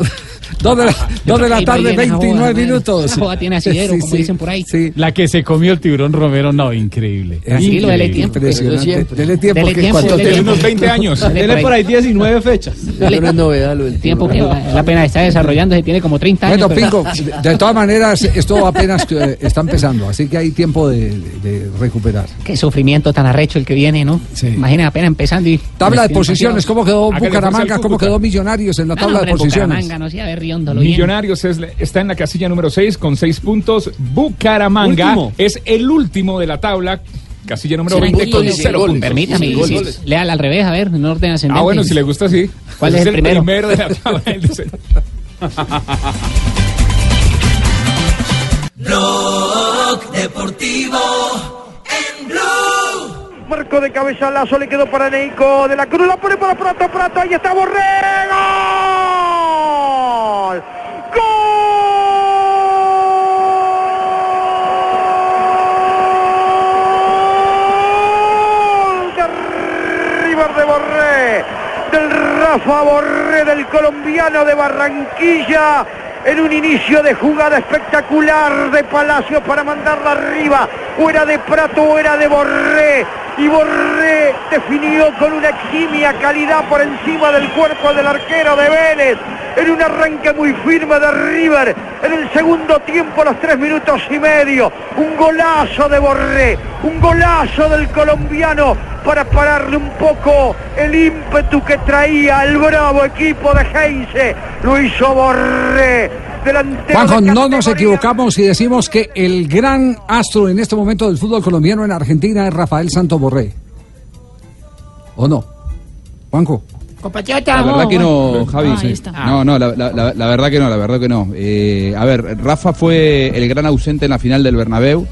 Dos de la, dos de la tarde, viene esa 29 joda, minutos. Esa joda tiene asidero, Sí, como sí, dicen por ahí. Sí. La que se comió el tiburón Romero, no, increíble. Tranquilo, dele Increíble. tiempo. Dele tiempo. Dele que cuando dele te- tiempo. unos 20 años. Dele Tiene por ahí 19 fechas. No es novedad lo del El tiempo que la, la pena está desarrollando se tiene como 30 años. Bueno, pero- Pingo, de, de todas maneras, esto apenas eh, está empezando, así que hay tiempo de, de- de recuperar. Qué sufrimiento tan arrecho el que viene, ¿no? Sí. Imagina apenas empezando y... Tabla de posiciones. ¿cómo quedó Bucaramanga? ¿Cómo quedó Millonarios en la No, tabla hombre, de posiciones? Bucaramanga, no sea. Millonarios es- está en la casilla número 6 con 6 puntos. Bucaramanga Último. es el último de la tabla Casilla número Será 20 con Guillo. 0 puntos. Permítame, sí, léala al revés, a ver, en orden ascendente. Ah, bueno, si le gusta así. ¿Cuál es el primero? de la tabla. *laughs* Blog Deportivo en Blue. Marco de cabeza Lazo le quedó para Neiko de la Cruz, la pone para Prato, Prato, ahí está Borrego. ¡Gol! De River de Borré, del Rafa Borré, del colombiano de Barranquilla, en un inicio de jugada espectacular de Palacio para mandarla arriba, o era de Prato o era de Borré, y Borré definió con una eximia calidad por encima del cuerpo del arquero de Vélez, en un arranque muy firme de River, en el segundo tiempo, los tres minutos y medio, un golazo de Borré, un golazo del colombiano para pararle un poco el ímpetu que traía el bravo equipo de Heinze, lo hizo Borré. delantero Juanjo, de no nos equivocamos si decimos que el gran astro en este momento del fútbol colombiano en Argentina es Rafael Santos Borré. ¿O no? Juanjo. La verdad que no, Javi. Está. No, no, la, la- la- la verdad que no, la verdad que no. Eh, a ver, Rafa fue el gran ausente en la final del Bernabéu.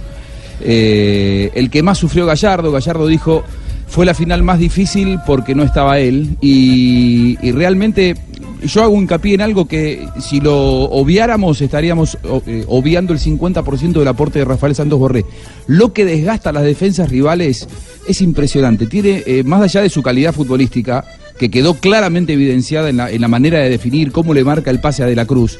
Eh, el que más sufrió Gallardo, Gallardo dijo, fue la final más difícil porque no estaba él. Y, y realmente yo hago hincapié en algo que si lo obviáramos estaríamos eh, obviando el 50% del aporte de Rafael Santos Borré. Lo que desgasta las defensas rivales es impresionante. Tiene, más allá de su calidad futbolística, que quedó claramente evidenciada en la, en la manera de definir cómo le marca el pase a De la Cruz,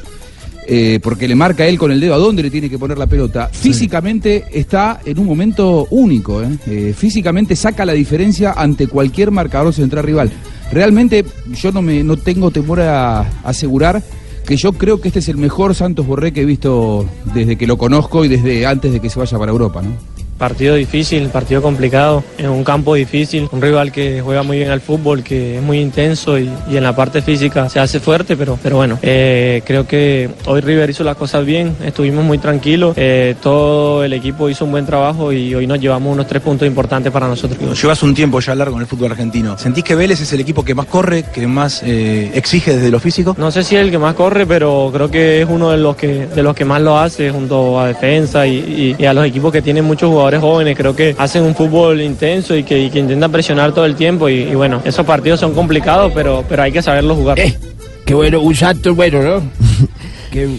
eh, porque le marca él con el dedo a dónde le tiene que poner la pelota. Físicamente está en un momento único. ¿eh? Eh, físicamente saca la diferencia ante cualquier marcador central rival. Realmente yo no, me, no tengo temor a asegurar que yo creo que este es el mejor Santos Borré que he visto desde que lo conozco y desde antes de que se vaya para Europa. ¿no? Partido difícil, partido complicado, en un campo difícil, un rival que juega muy bien al fútbol, que es muy intenso y, y en la parte física se hace fuerte, pero, pero bueno, eh, creo que hoy River hizo las cosas bien, estuvimos muy tranquilos, eh, todo el equipo hizo un buen trabajo y hoy nos llevamos unos tres puntos importantes para nosotros. Llevas un tiempo ya largo en el fútbol argentino. ¿Sentís que Vélez es el equipo que más corre, que más eh, exige desde lo físico? No sé si es el que más corre, pero creo que es uno de los que, de los que más lo hace junto a defensa y, y- y a los equipos que tienen muchos jugadores jóvenes. Creo que hacen un fútbol intenso y que, intentan presionar todo el tiempo. Y, bueno, esos partidos son complicados, pero, pero hay que saberlos jugar. Qué bueno, un santo bueno, ¿no? Que. *laughs*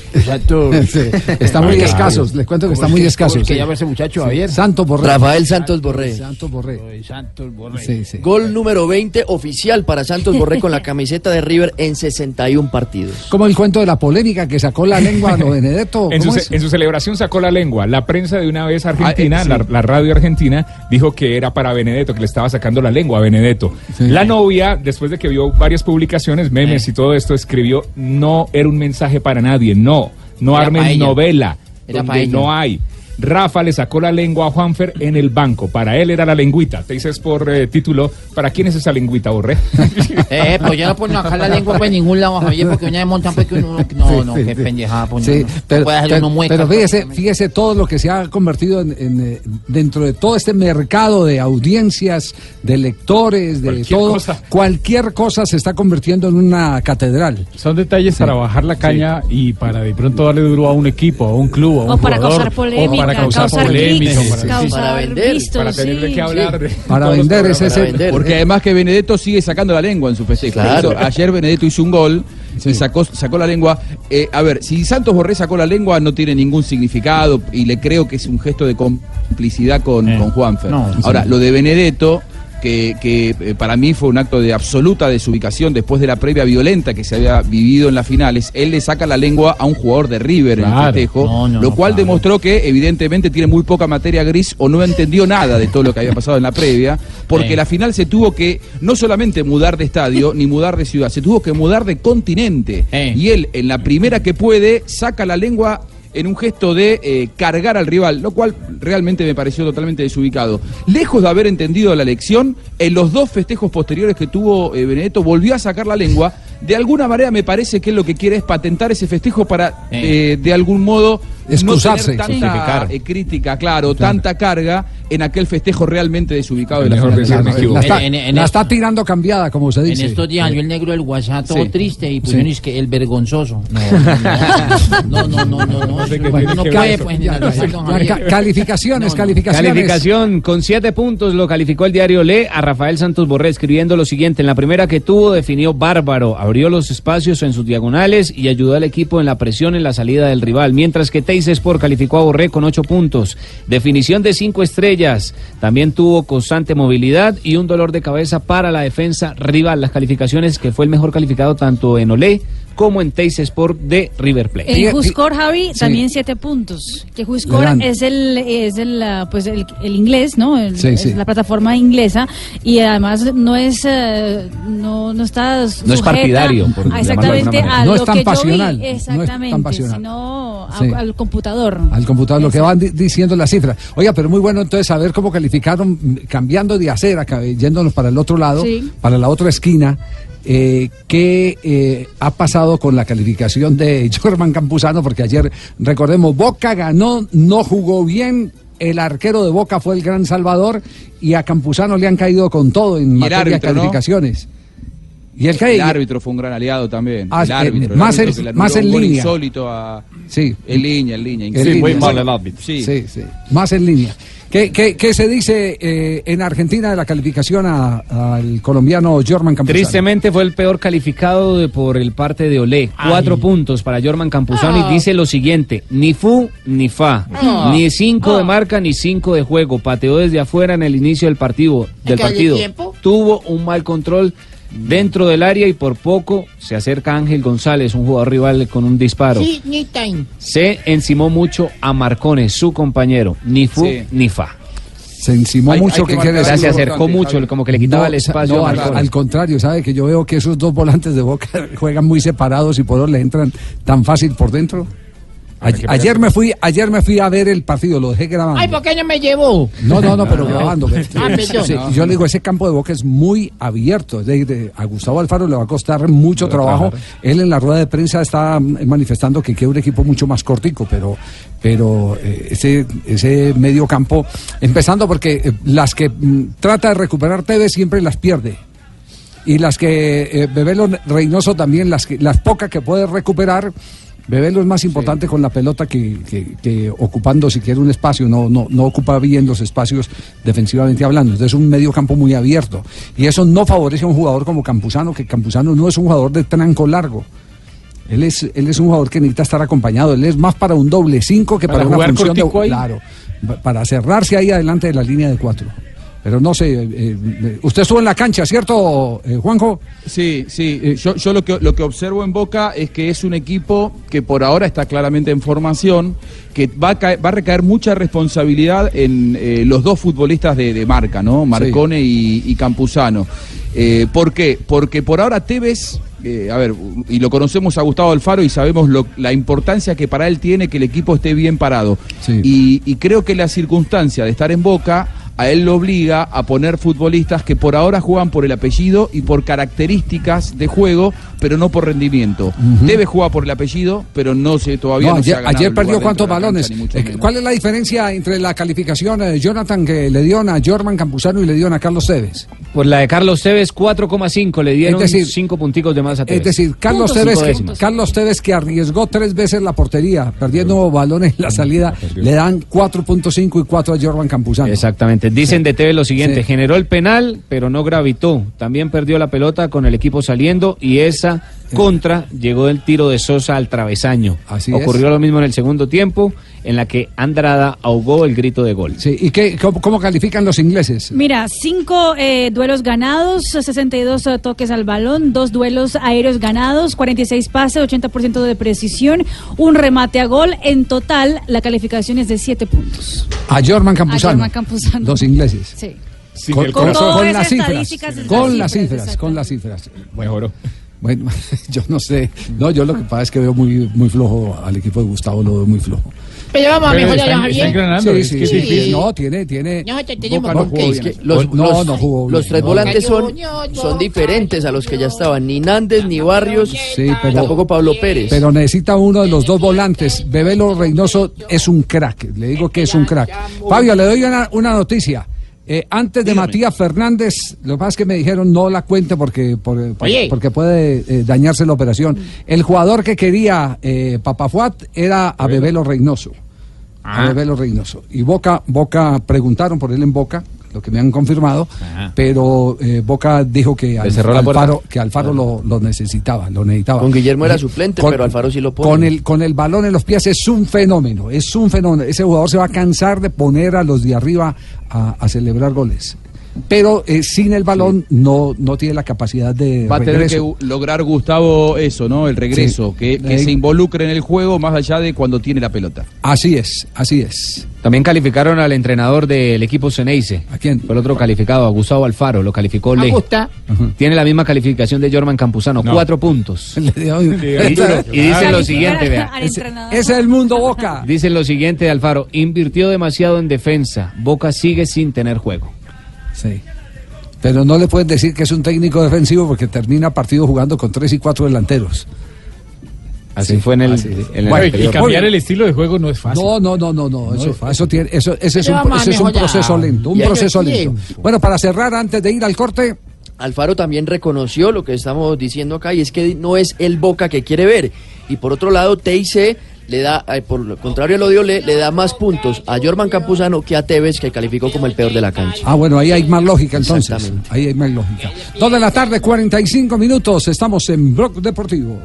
Sí, está muy escasos, les cuento que está muy escasos. que llama ese muchacho, Javier? Santos Borré. Rafael Santos Borré. Santos Borré. Santos Borré. Sí, sí. Gol número 20 oficial para Santos Borré con la camiseta de River en 61 partidos. Como el cuento de la polémica que sacó la lengua a lo Benedetto. En su, celebración sacó la lengua. La prensa de una vez argentina, Ah, eh, sí. la, la radio argentina, dijo que era para Benedetto, que le estaba sacando la lengua a Benedetto. La novia, después de que vio varias publicaciones, memes y todo esto, escribió, no era un mensaje para nadie, no, no Era armen novela, Era donde no hay. Rafa le sacó la lengua a Juanfer en el banco. Para él era la lengüita. Te dices por eh, título, ¿para quién es esa lengüita, Borré? *laughs* Eh, pues yo no pongo acá la lengua pues en ningún lado, Javier, porque una montan pues que uno. No, no, Sí, qué sí. pendejada, pues Sí, no, no pero, puede pero- uno mueca. pero fíjese, fíjese todo lo que se ha convertido en, en, eh, dentro de todo este mercado de audiencias, de lectores, de Cualquier todo. cosa. Cualquier cosa se está convirtiendo en una catedral. Son detalles para bajar la caña y para de pronto darle duro a un equipo, a un club, a un O para jugador, causar polémica, o para causar, causar polémica, clics, para- causar Para vender, vistos, para tener de sí. qué hablar. de Para vender ese- Para. Porque además que Benedetto sigue sacando la lengua en su festejo. Claro. Ayer Benedetto hizo un gol y sacó, sacó la lengua. Eh, a ver, si Santos Borré sacó la lengua no tiene ningún significado y le creo que es un gesto de complicidad con, con Juanfer. no, Ahora, sí. lo de Benedetto... Que, que, eh, para mí fue un acto de absoluta desubicación después de la previa violenta que se había vivido en las finales. Él le saca la lengua a un jugador de River en el festejo, No, no, lo cual claro. demostró que evidentemente tiene muy poca materia gris o no entendió nada de todo lo que había pasado en la previa, porque Sí. la final se tuvo que no solamente mudar de estadio ni mudar de ciudad, se tuvo que mudar de continente. Y él, en la primera que puede, saca la lengua en un gesto de eh, cargar al rival, lo cual realmente me pareció totalmente desubicado. Lejos de haber entendido la lección, en los dos festejos posteriores que tuvo eh, Benedetto volvió a sacar la lengua de alguna manera me parece que él lo que quiere es patentar ese festejo para, eh, de algún modo, Excusarse. no tener tanta Justificar. eh, crítica, claro, tanta carga en aquel festejo realmente desubicado de la Mejor final decir, la está, En- en la esto- está tirando cambiada, como se dice. En estos días salió el negro del WhatsApp todo Sí. triste y pusieron Sí. que el vergonzoso. *laughs* No, no, no, no, no, calificaciones, calificaciones. Calificación con siete puntos lo calificó el diario Le a Rafael Santos Borré escribiendo lo siguiente. En la primera que tuvo definió bárbaro, abrió los espacios en sus diagonales y ayudó al equipo en la presión en la salida del rival. Mientras que Teis Sport calificó a Borré con ocho puntos. Definición de cinco estrellas. También tuvo constante movilidad y un dolor de cabeza para la defensa rival. Las calificaciones que fue el mejor calificado tanto en Olé como en Teis Sport de River Plate. En Juscor, Javi, Sí. también siete puntos. Que Juscor es el, es el, ah, pues el, el inglés, ¿no? El- Sí, es sí. la plataforma inglesa y además no es, eh, no, no está No es partidario, por a exactamente a No lo es tan que pasional, yo no vi, es tan exactamente, pasional. sino a- Sí. al computador. Al computador, lo que van di- diciendo las cifras. Oiga, pero muy bueno entonces saber cómo calificaron, mm, cambiando de acera, yéndonos para el otro lado, Sí. para la otra esquina, eh, qué eh, ha pasado con la calificación de *laughs* Jorman Campuzano, porque ayer, recordemos, Boca ganó, no jugó bien. El arquero de Boca fue el gran salvador y a Campuzano le han caído con todo en Y el materia de árbitro, ¿no? calificaciones. Y el, que El árbitro fue un gran aliado también. Ah, el eh, árbitro. el más árbitro en- que le más en línea. insólito a... Sí. En línea, en línea. En increíble. línea. Sí. Sí, sí. Más en línea. ¿Qué, qué, qué se dice eh, en Argentina de la calificación a- al colombiano Jorman Campuzano? Tristemente fue el peor calificado de- por el parte de Olé. Cuatro puntos para Jorman Campuzano Ah. y dice lo siguiente: ni fu ni fa, Ah. ni cinco Ah. de marca ni cinco de juego. Pateó desde afuera en el inicio del partido. Del partido. tiempo. Tuvo un mal control dentro del área y por poco se acerca Ángel González, un jugador rival con un disparo. Sí, ni time. Se encimó mucho a Marcones, su compañero. Ni fu Sí. ni fa. Se encimó Hay- mucho, hay que ¿qué quiere Se acercó mucho, Javi. como que le quitaba el espacio no, a al, al contrario, ¿sabe? Que yo veo que esos dos volantes de Boca *laughs* juegan muy separados y por eso le entran tan fácil por dentro. Ayer me fui ayer me fui a ver el partido, lo dejé grabando. Ay, ¿por qué no me llevó? No, no, no, pero grabando. *laughs* Ah, perdón. Sí, yo le digo, ese campo de Boca es muy abierto. De- a Gustavo Alfaro le va a costar mucho Pero trabajo. trabajar. Él en la rueda de prensa está manifestando que quiere un equipo mucho más cortico, pero, pero eh, ese, ese medio campo, empezando porque eh, las que mm, trata de recuperar Tevez siempre las pierde. Y las que eh, Bebelo Reynoso también, las, que, las pocas que puede recuperar, Bebelo es más importante con la pelota que, que- que ocupando siquiera un espacio, no, no, no ocupa bien los espacios defensivamente hablando. Entonces es un medio campo muy abierto. Y eso no favorece a un jugador como Campuzano, que Campuzano no es un jugador de tranco largo. Él es, él es un jugador que necesita estar acompañado. Él es más para un doble cinco que para, Para una función de. ahí. Claro, pa- para cerrarse ahí adelante de la línea de cuatro. Pero no sé, eh, eh, usted estuvo en la cancha, ¿cierto, eh, Juanjo? Sí, sí. eh, Yo, yo lo, que, lo que observo en Boca es que es un equipo que por ahora está claramente en formación, que va a, caer- va a recaer mucha responsabilidad en eh, los dos futbolistas de, de marca, ¿no? Marcone y, y Campuzano. ¿Por qué? Porque por ahora Tevez, eh, a ver, y lo conocemos a Gustavo Alfaro y sabemos lo- la importancia que para él tiene que el equipo esté bien parado. Y, y creo que la circunstancia de estar en Boca a él lo obliga a poner futbolistas que por ahora juegan por el apellido y por características de juego, pero no por rendimiento. Debe jugar por el apellido, pero no sé, todavía No, no, se ayer, ha ayer perdió cuántos balones. cancha, Eh. ¿Cuál es la diferencia entre la calificación de Jonathan que le dieron a Jorman Campuzano y le dieron a Carlos Tevez? Por la de Carlos Tevez, 4,5. Le dieron Es decir, cinco punticos de más a Tevez. Es decir, Carlos. Tevez, que. Carlos Tevez que arriesgó tres veces la portería, perdiendo balones en la salida, le dan 4.5 y 4 a Jorman Campuzano. Exactamente. Dicen de Tevez lo siguiente: Sí. generó el penal, pero no gravitó. También perdió la pelota con el equipo saliendo y esa contra llegó del tiro de Sosa al travesaño. Así Ocurrió es. lo mismo en el segundo tiempo, en la que Andrada ahogó el grito de gol. Sí, ¿y qué, cómo, cómo califican los ingleses? Mira, cinco eh, duelos ganados, 62 eh, toques al balón, dos duelos aéreos ganados, 46 pases, 80% de precisión, un remate a gol. En total, la calificación es de 7 puntos. A Jorman Campuzano. A Jorman Campuzano. Los ingleses. Sí. con, el con- corazón. con las cifras. Con las las cifras, cifras, con las cifras. Mejoró. Bueno, *laughs* yo no sé. No, yo lo que pasa es que veo muy, muy flojo al equipo de Gustavo, lo veo muy flojo. Pero vamos a Pero mejorar está- a está Javier. Sí, sí. No, tiene, tiene. Boca no con jugó qué. bien. Es que los, No, los- no jugó los tres No. volantes son, son diferentes a los que ya estaban. Ni Nández, ni Barrios, Sí, pero- tampoco Pablo Pérez. Pero necesita uno de los dos volantes. Bebelo Reynoso es un crack. Le digo que es un crack. Fabio, le doy una, una noticia. Eh, antes de Matías Fernández, lo es que me dijeron no la cuente porque, por- porque puede eh, dañarse la operación. El jugador que quería eh, Papafuat era a Bebelo Reynoso. A Ah. Bebelo Reynoso. Y Boca, Boca preguntaron por él en Boca, lo que me han confirmado, pero eh, Boca dijo que, cerró puerta. Alfaro, que Alfaro lo, lo necesitaba, lo necesitaba. Con Guillermo era suplente, con- pero Alfaro sí lo pone. Con el, con el balón en los pies es un fenómeno, es un fenómeno. Ese jugador se va a cansar de poner a los de arriba a, a celebrar goles. Pero eh, sin el balón no, no tiene la capacidad de Va a tener que regreso. lograr Gustavo eso, ¿no? El regreso, Sí. que, que Eh, se involucre en el juego más allá de cuando tiene la pelota. Así es, así es. También calificaron al entrenador del equipo Ceneice. ¿A quién? Fue el otro calificado, a Gustavo Alfaro, lo calificó Me Le. gusta. Tiene la misma calificación de Jorman Campuzano, No. cuatro puntos. *laughs* *laughs* Y, y dicen lo siguiente, vea. Ese, es el mundo Boca. Dicen lo siguiente de Alfaro, invirtió demasiado en defensa, Boca sigue sin tener juego. Sí. Pero no le pueden decir que es un técnico defensivo porque termina partido jugando con tres y cuatro delanteros. Así Sí, fue en el, así es. en el Bueno, y cambiar el estilo de juego no es fácil. No, no, no, no, no. Eso, es fácil. eso tiene, eso, ese es un, ese es proceso lento, un proceso lento. Bueno, para cerrar, antes de ir al corte, Alfaro también reconoció lo que estamos diciendo acá y es que no es el Boca que quiere ver. Y por otro lado, TIC le da, eh, por lo contrario lo de Ole, le da más puntos a Jorman Campuzano que a Tevez, que calificó como el peor de la cancha. Ah, bueno, ahí hay más lógica entonces. Ahí hay más lógica. Dos de la tarde, 45 minutos. Estamos en Blog Deportivo.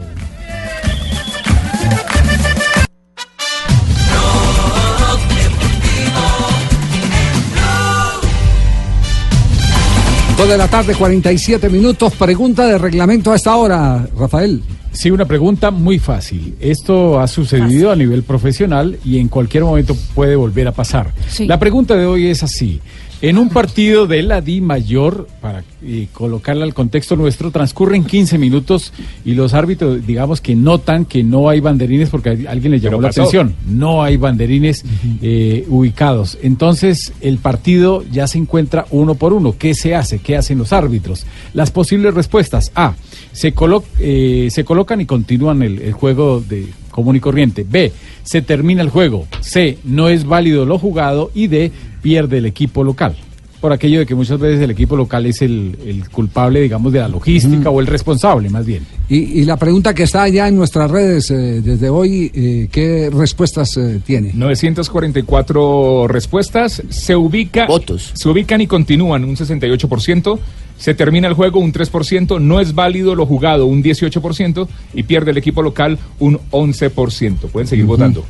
Dos de la tarde, 47 minutos. Pregunta de reglamento a esta hora, Rafael. Sí, una pregunta muy fácil. Esto ha sucedido a nivel profesional y en cualquier momento puede volver a pasar. Sí. La pregunta de hoy es así. En un partido de la Di Mayor, para eh, colocarla al contexto nuestro, transcurren 15 minutos y los árbitros, digamos que notan que no hay banderines porque a alguien le llamó la atención. No hay banderines eh, ubicados. Entonces, el partido ya se encuentra uno por uno. ¿Qué se hace? ¿Qué hacen los árbitros? Las posibles respuestas. A. Se, colo- eh, se colocan y continúan el, el juego de común y corriente. B. Se termina el juego. C. No es válido lo jugado. Y D. Pierde el equipo local. Por aquello de que muchas veces el equipo local es el, el culpable, digamos, de la logística o el responsable, más bien. Y, y la pregunta que está ya en nuestras redes eh, desde hoy, eh, ¿qué respuestas eh, tiene? 944 respuestas, se ubica, Votos. se ubican y continúan un 68%, se termina el juego un 3%, no es válido lo jugado un 18% y pierde el equipo local un 11%. Pueden seguir votando.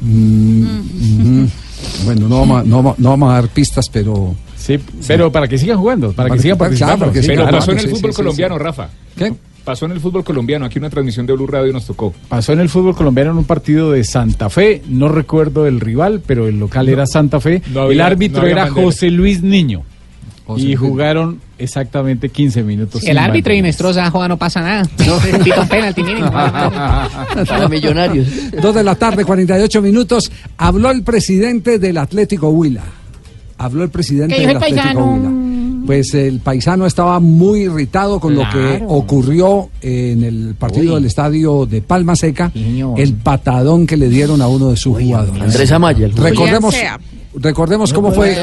Mm, ujú. Bueno, no vamos, a, no, vamos- no vamos a dar pistas, pero... Sí, pero para que sigan jugando, para, Para que sigan claro, participando. Pero claro, pasó en el sí, fútbol sí, colombiano. Rafa. ¿Qué? Pasó en el fútbol colombiano. Aquí una transmisión de Blue Radio nos tocó. Pasó en el fútbol colombiano en un partido de Santa Fe, no recuerdo el rival, pero el local era Santa Fe. había- el árbitro era. José Luis Niño. Y jugaron exactamente 15 minutos. El árbitro y. Nestroza, joda, no pasa nada. No, *laughs* penalti mínimo. *laughs* Para millonarios. Dos de la tarde, 48 minutos. Habló el presidente del Atlético Huila. Habló el presidente ¿Qué dijo del el Atlético paisano? Huila. Pues el paisano estaba muy irritado con lo que ocurrió en el partido Uy. del estadio de Palma Seca, el patadón que le dieron a uno de sus jugadores. Andrés Amaya. Recordemos, Sea. Recordemos cómo fue,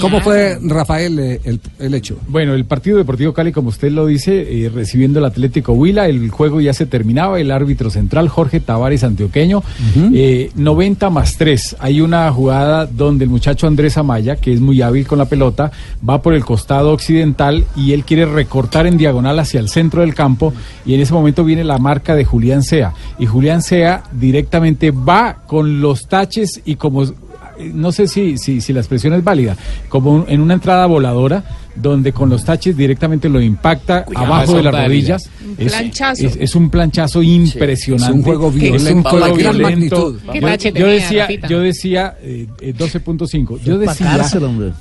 cómo fue Rafael eh, el, el hecho. Bueno, el partido Deportivo Cali, como usted lo dice, eh, recibiendo el Atlético Huila, el juego ya se terminaba, el árbitro central Jorge Tavares Antioqueño, eh, 90 más 3. Hay una jugada donde el muchacho Andrés Amaya, que es muy hábil con la pelota, va por el costado occidental y él quiere recortar en diagonal hacia el centro del campo y en ese momento viene la marca de Julián Sea y Julián Sea directamente va con los taches y como no sé si, si, si la expresión es válida, como un- en una entrada voladora, donde con los taches directamente lo impacta Cuidado, abajo de las rodillas. Un Es- planchazo. Es, es un planchazo impresionante. Es un juego Es violento, un juego violento. magnitud. ¿Qué Yo, yo decía, yo decía eh, eh, 12.5. Yo Es pa' decía,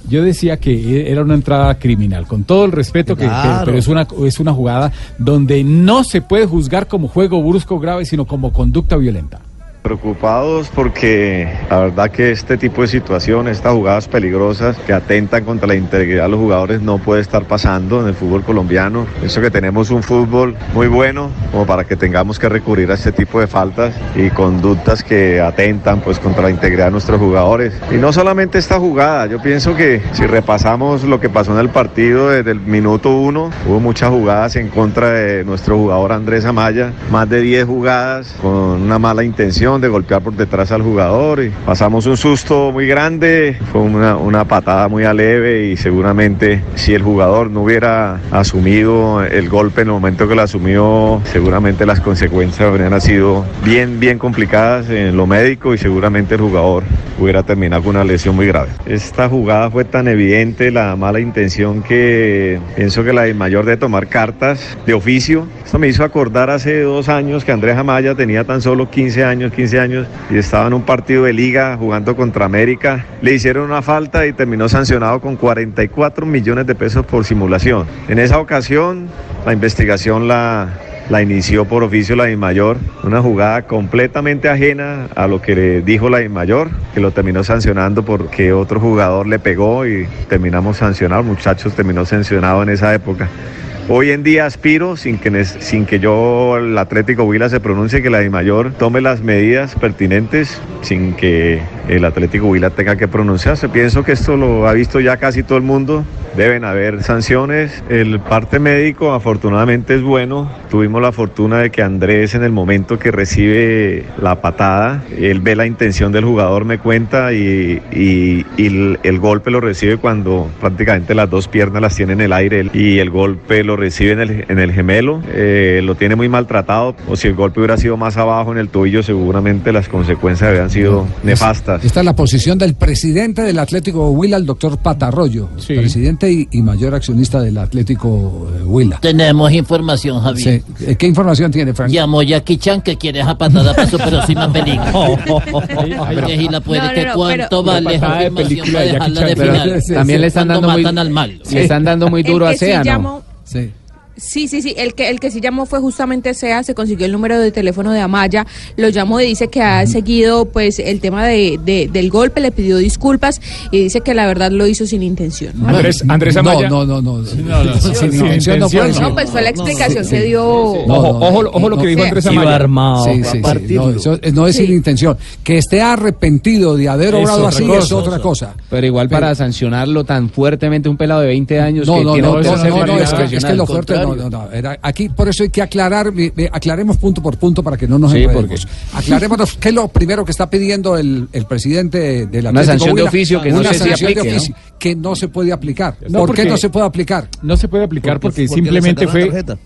yo decía que era una entrada criminal, con todo el respeto que, que- pero es una es una jugada donde no se puede juzgar como juego brusco grave, sino como conducta violenta. Preocupados porque la verdad que este tipo de situaciones, estas jugadas peligrosas que atentan contra la integridad de los jugadores no puede estar pasando en el fútbol colombiano. Eso que tenemos un fútbol muy bueno como para que tengamos que recurrir a este tipo de faltas y conductas que atentan pues contra la integridad de nuestros jugadores. Y no solamente esta jugada, yo pienso que si repasamos lo que pasó en el partido desde el minuto uno, hubo muchas jugadas en contra de nuestro jugador Andrés Amaya, más de 10 jugadas con una mala intención de golpear por detrás al jugador y pasamos un susto muy grande, fue una, una patada muy aleve y seguramente si el jugador no hubiera asumido el golpe en el momento que lo asumió, seguramente las consecuencias habrían sido bien, bien complicadas en lo médico y seguramente el jugador hubiera terminado con una lesión muy grave. Esta jugada fue tan evidente, la mala intención que pienso que la de mayor de tomar cartas de oficio. Esto me hizo acordar hace dos años que Andrés Amaya tenía tan solo 15 años, 15 años y estaba en un partido de liga jugando contra América. Le hicieron una falta y terminó sancionado con 44 millones de pesos por simulación. En esa ocasión la investigación la, la inició por oficio la mayor, una jugada completamente ajena a lo que le dijo la mayor, que lo terminó sancionando porque otro jugador le pegó y terminamos sancionados, muchachos terminó sancionado en esa época. Hoy en día aspiro, sin que, sin que yo, el Atlético Huila, se pronuncie, que la mayor tome las medidas pertinentes, sin que el Atlético Huila tenga que pronunciarse. Pienso que esto lo ha visto ya casi todo el mundo. Deben haber sanciones. El parte médico, afortunadamente, es bueno. Tuvimos la fortuna de que Andrés, en el momento que recibe la patada, él ve la intención del jugador, me cuenta, y el, el golpe lo recibe cuando prácticamente las dos piernas las tiene en el aire y el golpe lo recibe en el, en el gemelo. Eh, lo tiene muy maltratado. O si el golpe hubiera sido más abajo en el tobillo, seguramente las consecuencias habrían sido nefastas. Esta es la posición del presidente del Atlético Huila, el doctor Patarroyo, presidente y, y mayor accionista del Atlético Huila. Tenemos información, Javier. Sí. Eh, ¿Qué información tiene, Frank? Llamó Jackie Chan que quiere esa patada para su próxima película. Ay, y la puede No, no, que no, cuánto pero- vale de afirmación película de Jackie de Chan, pero final. sí, También le están dando muy- al mal. le están dando muy duro a que sí Sí. Sí, sí. El que, el que sí llamó fue justamente SEA, se consiguió el número de teléfono de Amaya, lo llamó y dice que ha seguido pues el tema de, de- del golpe, le pidió disculpas y dice que la verdad lo hizo sin intención. Andrés, Andrés Amaya. no, no, no. no. Sin Sin intención no puede ser. No, pues fue la explicación que sí. dio. Ojo, ojo, ojo lo que dijo Andrés Amaya. Sí, sí, sí. No, eso no es sin intención. Que esté arrepentido de haber Es obrado así cosa. es otra cosa. Pero igual para sancionarlo tan fuertemente un pelado de 20 años No, que no, no, no, no, no, es que, es que lo fuerte, no, no, no, era- aquí por eso hay que aclarar, mi- mi- aclaremos punto por punto para que no nos Sí, enredemos. Aclarémonos qué es lo primero que está pidiendo el, el presidente de la Una sanción de oficio que no Una sé si sanción de aplique, oficio que no se puede aplicar. No, ¿Por qué porque- no se puede aplicar? No se puede aplicar porque, porque le simplemente fue tarjeta.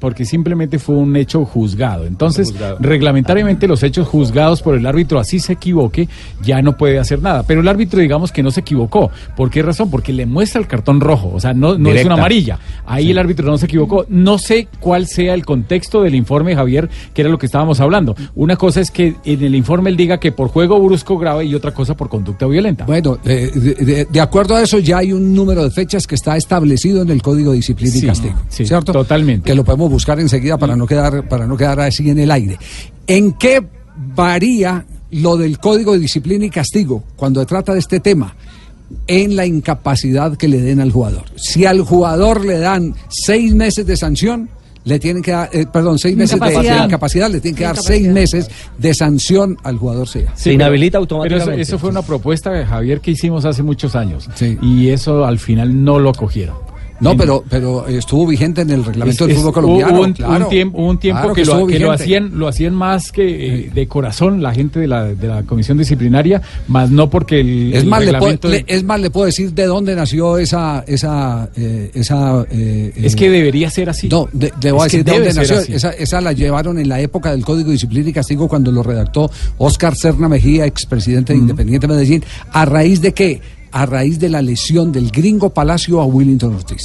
Porque simplemente fue un hecho juzgado. Entonces, reglamentariamente los hechos juzgados por el árbitro así se equivoque, ya no puede hacer nada. Pero el árbitro digamos que no se equivocó. ¿Por qué razón? Porque le muestra el cartón rojo, o sea, no, no es una amarilla. Ahí el árbitro no se equivocó. No sé cuál sea el contexto del informe, Javier, que era lo que estábamos hablando. Una cosa es que en el informe él diga que por juego brusco grave y otra cosa por conducta violenta. Bueno, eh, de, de- de acuerdo a eso ya hay un número de fechas que está establecido en el Código de Disciplina y Sí, Castigo, sí, ¿cierto? totalmente. Que lo podemos buscar enseguida para no quedar para no quedar así en el aire. ¿En qué varía lo del Código de Disciplina y Castigo cuando se trata de este tema? En la incapacidad que le den al jugador. Si al jugador le dan seis meses de sanción, le tienen que dar, eh, perdón, seis meses de- de, Incapacidad. le tienen que dar seis meses de sanción al jugador sea. Sí, pero- Pero eso, eso fue una propuesta, Javier, que hicimos hace muchos años. Y eso al final no lo cogieron. No, pero, pero estuvo vigente en el reglamento Es- del es- fútbol colombiano. Hubo un, claro. un tiempo, un tiempo Claro que, lo, que hacían, lo hacían más que eh, de corazón la gente de la, de la comisión disciplinaria, más no porque el, Es el más, le puedo, reglamento de- le- es más, le puedo decir de dónde nació esa... esa, eh, esa eh, Es eh, que debería ser así. No, de- le voy a que decir de dónde nació. así. Esa, esa la llevaron en la época del Código de Disciplina y Castigo cuando lo redactó Oscar Serna Mejía, expresidente de Independiente Medellín. ¿A raíz de qué? A raíz de la lesión del gringo Palacio a Willington Ortiz.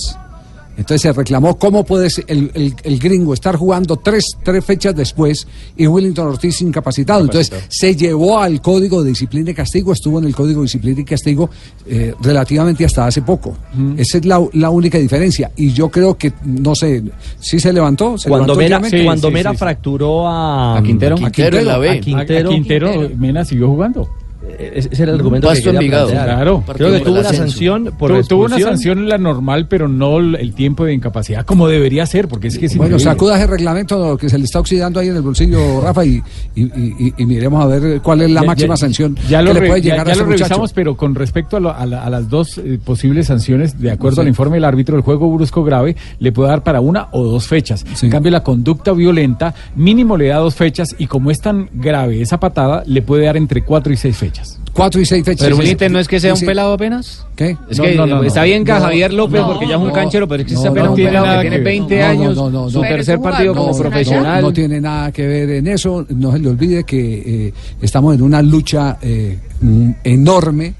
Entonces se reclamó cómo puede ser el, el- el gringo estar jugando tres, tres fechas después y Willington Ortiz incapacitado. Entonces se llevó al Código de Disciplina y Castigo, estuvo en el Código de Disciplina y Castigo eh, relativamente hasta hace poco. Esa es la, la única diferencia. Y yo creo que, no sé, si se levantó. ¿Se Cuando levantó cuando Mera fracturó a, ¿A Quintero? a Quintero, a Quintero, A Quintero, Mena siguió jugando. Ese era el argumento Pasto que quería Envigado. Claro. Creo que tuvo una sanción por Tu- tuvo una sanción en la normal, pero no el el tiempo de incapacidad como debería ser, porque es que es Bueno, increíble. sacuda ese reglamento que se le está oxidando ahí en el bolsillo, Rafa, y, y, y- y miremos a ver cuál es la Ya- máxima ya- sanción ya lo que le re- puede ya- llegar ya a este lo muchacho. revisamos, pero con respecto a, lo- a la- a las dos eh, posibles sanciones, de acuerdo Sí. al informe del árbitro, el juego brusco grave le puede dar para una o dos fechas. En cambio, la conducta violenta mínimo le da dos fechas y como es tan grave esa patada, le puede dar entre cuatro y seis fechas. Cuatro y seis fechas. Pero Benítez no es que sea un Sí. pelado apenas. ¿Qué? Es que está bien que a Javier López, porque ya es un canchero, pero es que es apenas un pelado que tiene ver. 20 No, no, años, no, no, su no. tercer partido como No, profesional. No, tiene nada que ver en eso. No se le olvide que eh, estamos en una lucha eh, mm, enorme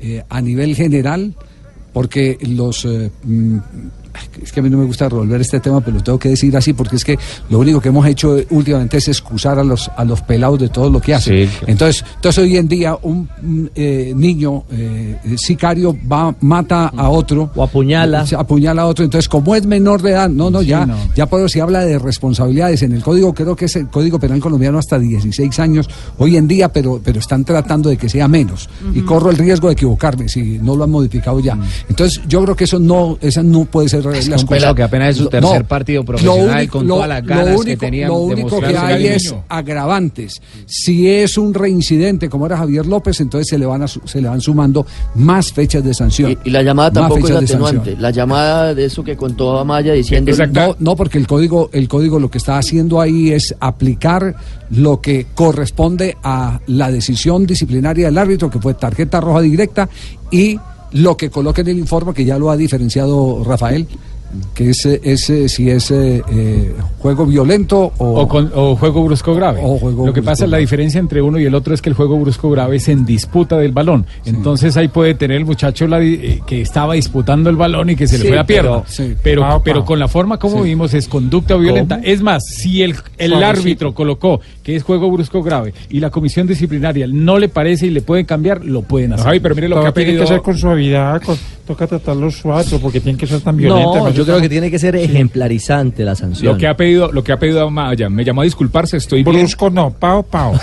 eh, a nivel general, porque los. Es que a mí no me gusta revolver este tema, pero lo tengo que decir así, porque es que lo único que hemos hecho últimamente es excusar a los, a los pelados de todo lo que hacen. Sí. Entonces, entonces hoy en día un mm, eh, niño eh, sicario va, mata a otro. O apuñala. Se apuñala a otro. Entonces, como es menor de edad, no, no, ya, ya por eso se habla de responsabilidades. En el código, creo que es el Código Penal colombiano hasta 16 años hoy en día, pero, pero están tratando de que sea menos. Y corro el riesgo de equivocarme si no lo han modificado ya. Entonces, yo creo que eso no, esa no puede ser Es la excusa. que apenas es su Lo- tercer partido profesional, con todas las ganas que único, tenía Lo único que hay es agravantes. Si es un reincidente como era Javier López, entonces se le van, a se le van sumando más fechas de sanción. Y la llamada tampoco es atenuante. La llamada de eso que contó Amaya diciendo. No, no, porque el código, el código lo que está haciendo ahí es aplicar lo que corresponde a la decisión disciplinaria del árbitro, que fue tarjeta roja directa, y lo que coloca en el informe, que ya lo ha diferenciado Rafael, que es, eh, es, eh, si es eh, juego violento o, O, con- o juego brusco grave. O juego Lo que brusco pasa es la diferencia entre uno y el otro es que el juego brusco grave es en disputa del balón. Entonces ahí puede tener el muchacho la di- eh, que estaba disputando el balón y que se le fue la pierna. pero- Pero, sí. pero, Pau, pau. con la forma como Sí. vimos es conducta violenta. Es más, si el, el Suavecito. árbitro colocó que es juego brusco grave y la comisión disciplinaria no le parece y le pueden cambiar, lo pueden hacer. Javi, pero mire lo que ha pedido. que ser con suavidad, con- toca tratarlos suaves, porque tienen que ser tan violentos. No, yo creo que tiene que ser ejemplarizante la sanción. Lo que ha pedido, lo que ha pedido Amaya, me llamó a disculparse, estoy bien. Brusco no, pao, pao.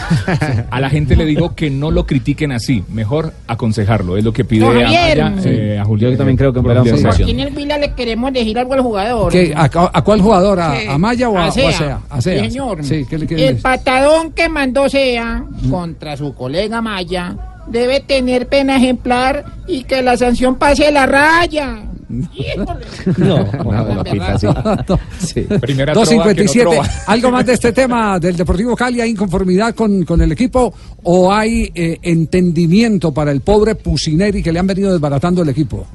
A la gente le digo que no lo critiquen así, mejor aconsejarlo, es lo que pide Javier. Amaya eh, a Julián. Yo también creo que por fuera Julián una Session. Aquí en el Vila le queremos decir algo al jugador. ¿Qué? ¿A, a- a cuál jugador? ¿A, Sí. a Maya o a, o a Sea. Sea? A Sea. Sí, señor. Sí, ¿qué le El patadón que mandó Sea contra su colega Maya debe tener pena ejemplar y que la sanción pase la raya. *laughs* *laughs* No, sí. Primera trova que no 257. trova. *laughs* ¿Algo más de este tema del Deportivo Cali? ¿Hay inconformidad con, con el equipo o hay eh, entendimiento para el pobre Pusineri que le han venido desbaratando el equipo?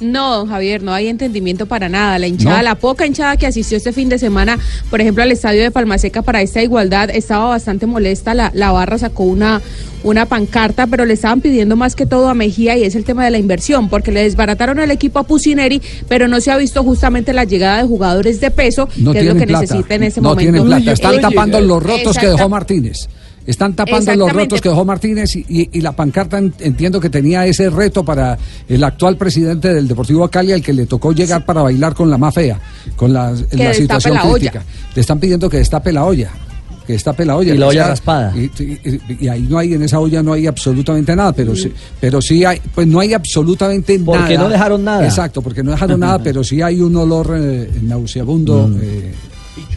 No, don Javier, no hay entendimiento para nada. La hinchada, ¿No? la poca hinchada que asistió este fin de semana, por ejemplo, al estadio de Palmaseca para esta igualdad, estaba bastante molesta. La, la barra sacó una, una pancarta, pero le estaban pidiendo más que todo a Mejía y es el tema de la inversión, porque le desbarataron el equipo a Pusineri, pero no se ha visto justamente la llegada de jugadores de peso, No que es lo que plata. necesita en ese no momento. tienen plata. Están Oye, tapando los rotos que dejó Martínez. Están tapando los rotos que dejó Martínez y, y- y la pancarta en- entiendo que tenía ese reto para el actual presidente del Deportivo Cali al que le tocó llegar para bailar con la más fea, con la, situación la olla. crítica. Le están pidiendo que destape la olla. Que destape la olla. Y la olla sea- raspada. Y, y- y ahí no hay, en esa olla no hay absolutamente nada, pero sí, pero sí hay, pues no hay absolutamente nada. Porque no dejaron nada. Exacto, porque no dejaron nada, *laughs* pero sí hay un olor eh, nauseabundo, Mm. eh,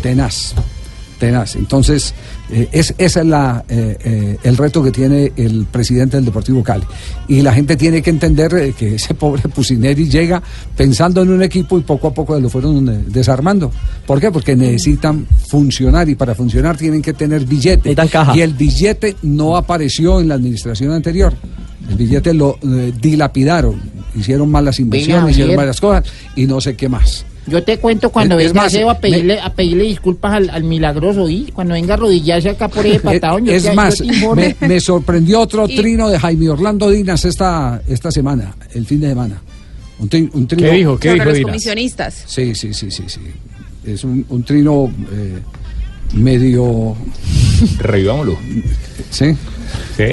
tenaz. Tenaz. Entonces, eh, es, ese es la, eh, eh, el reto que tiene el presidente del Deportivo Cali. Y la gente tiene que entender que ese *laughs* pobre Pusineri llega pensando en un equipo y poco a poco lo fueron desarmando. ¿Por qué? Porque necesitan funcionar y para funcionar tienen que tener billete. Y el billete no apareció en la administración anterior. El billete lo dilapidaron, hicieron malas inversiones, Venga, hicieron malas cosas y no sé qué más. Yo te cuento cuando Es- es venga más, Seba a me- pedirle, a pedirle disculpas al, al milagroso y cuando venga a arrodillarse acá por ese *laughs* patadón. yo es más, me, me sorprendió otro *laughs* Y- trino de Jaime Orlando Dinas esta, esta semana, el fin de semana. Un, tri- un trino. ¿Qué dijo? ¿Qué Sobre dijo los Dinas? comisionistas. Sí, sí, sí, sí, sí. Es un, un trino eh, medio. Revivámoslo. Sí. Sí.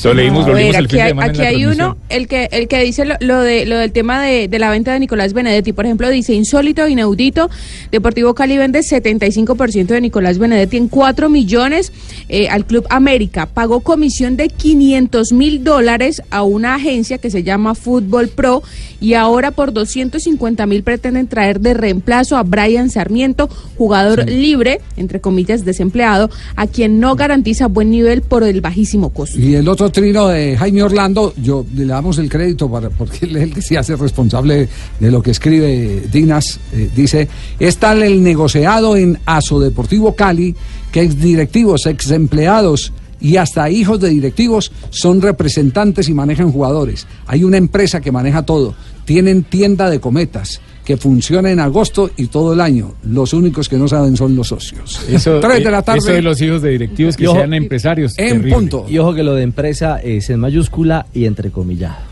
Eso leímos, lo ver, leímos el aquí fin de hay, en la uno, el que, el que dice lo, lo de, lo del tema de, de la venta de Nicolás Benedetti. Por ejemplo, dice insólito, inaudito. Deportivo Cali vende 75% de Nicolás Benedetti en 4 millones eh, al Club América. Pagó comisión de 500 mil dólares a una agencia que se llama Fútbol Pro y ahora por 250 mil pretenden traer de reemplazo a Brian Sarmiento, jugador libre, entre comillas, desempleado, a quien no garantiza buen nivel por el bajísimo costo. Y el otro trino de Jaime Orlando, yo le damos el crédito para, porque él es el que se hace responsable de lo que escribe Dinas. eh, dice: Es tal el negociado en Aso Deportivo Cali que ex directivos, ex empleados y hasta hijos de directivos son representantes y manejan jugadores. Hay una empresa que maneja todo. Tienen tienda de cometas que funciona en agosto y todo el año. Los únicos que no saben son los socios. Eso, Tres de la eh, tarde. eso de los hijos de directivos que ojo- sean empresarios. En terrible. punto. Y ojo que lo de empresa es en mayúscula y entrecomillado.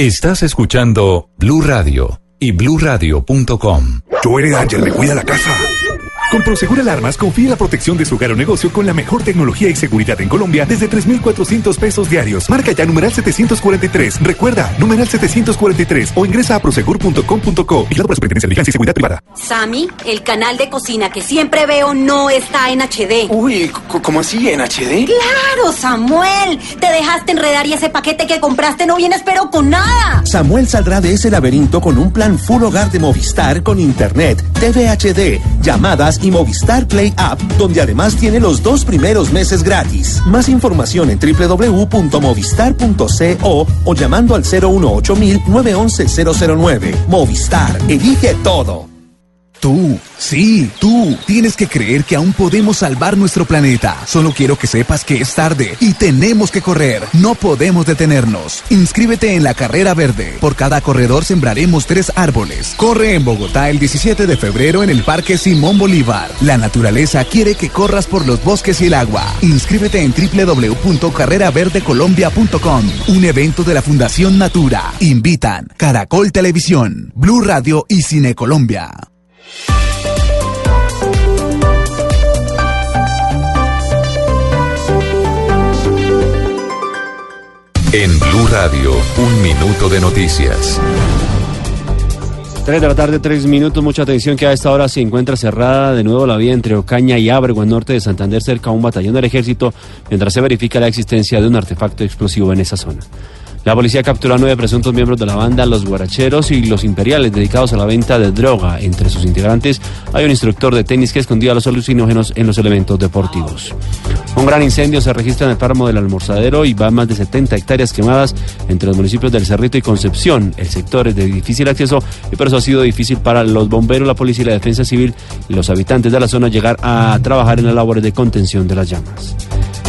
Estás escuchando Blue Radio y bluradio.com. Yo eres Ángel, me cuida la casa. Con Prosegur Alarmas confía en la protección de su hogar o negocio con la mejor tecnología y seguridad en Colombia desde 3,400 pesos diarios. Marca ya numeral 743. Recuerda, numeral 743 o ingresa a prosegur.com.co. Vigilado por la Superintendencia de Vigilancia y Seguridad Privada. Sammy, el canal de cocina que siempre veo no está en HD. Uy, ¿cómo así? ¿En HD? Claro, Samuel. Te dejaste enredar y ese paquete que compraste no viene espero con nada. Samuel saldrá de ese laberinto con un plan full hogar de Movistar con Internet, TV HD, llamadas y Movistar Play App, donde además tiene los dos primeros meses gratis. Más información en www.movistar.co o llamando al 018 911 009. Movistar, elige todo. Tú, sí, tú, tienes que creer que aún podemos salvar nuestro planeta. Solo quiero que sepas que es tarde y tenemos que correr. No podemos detenernos. Inscríbete en la carrera verde. Por cada corredor sembraremos tres árboles. Corre en Bogotá el 17 de febrero en el Parque Simón Bolívar. La naturaleza quiere que corras por los bosques y el agua. Inscríbete en www.carreraverdecolombia.com. Un evento de la Fundación Natura. Invitan Caracol Televisión, Blue Radio y Cine Colombia. En Blue Radio, un minuto de noticias. 3 de la tarde, 3 minutos. Mucha atención que a esta hora se encuentra cerrada de nuevo la vía entre Ocaña y Ábrego, en norte de Santander, cerca a un batallón del ejército, mientras se verifica la existencia de un artefacto explosivo en esa zona. La policía capturó a nueve presuntos miembros de la banda Los Guaracheros y Los Imperiales dedicados a la venta de droga. Entre sus integrantes hay un instructor de tenis que escondía los alucinógenos en los elementos deportivos. Un gran incendio se registra en el páramo del Almorzadero y va más de 70 hectáreas quemadas entre los municipios del Cerrito y Concepción. El sector es de difícil acceso y por eso ha sido difícil para los bomberos, la policía y la defensa civil y los habitantes de la zona llegar a trabajar en las labores de contención de las llamas.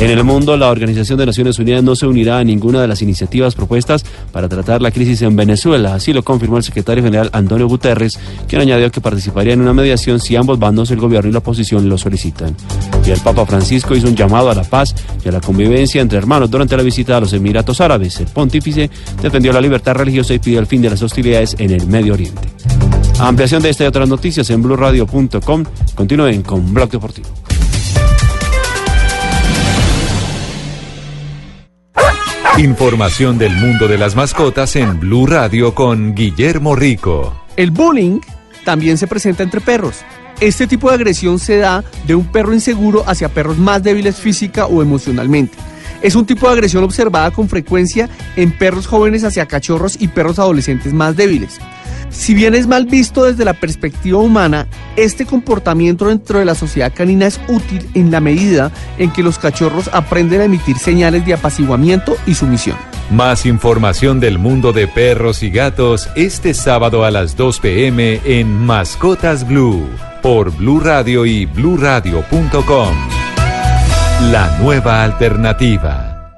En el mundo, la Organización de Naciones Unidas no se unirá a ninguna de las iniciativas propuestas para tratar la crisis en Venezuela. Así lo confirmó el secretario general Antonio Guterres, quien añadió que participaría en una mediación si ambos bandos, el gobierno y la oposición, lo solicitan. Y el Papa Francisco hizo un llamado a la paz y a la convivencia entre hermanos durante la visita a los Emiratos Árabes. El pontífice defendió la libertad religiosa y pidió el fin de las hostilidades en el Medio Oriente. Ampliación de esta y otras noticias en blurradio.com. Continúen con Blog Deportivo. Información del mundo de las mascotas en Blue Radio con Guillermo Rico. El bullying también se presenta entre perros. Este tipo de agresión se da de un perro inseguro hacia perros más débiles física o emocionalmente. Es un tipo de agresión observada con frecuencia en perros jóvenes hacia cachorros y perros adolescentes más débiles. Si bien es mal visto desde la perspectiva humana, este comportamiento dentro de la sociedad canina es útil en la medida en que los cachorros aprenden a emitir señales de apaciguamiento y sumisión. Más información del mundo de perros y gatos este sábado a las 2 pm en Mascotas Blue por Blue Radio y bluradio.com. La nueva alternativa.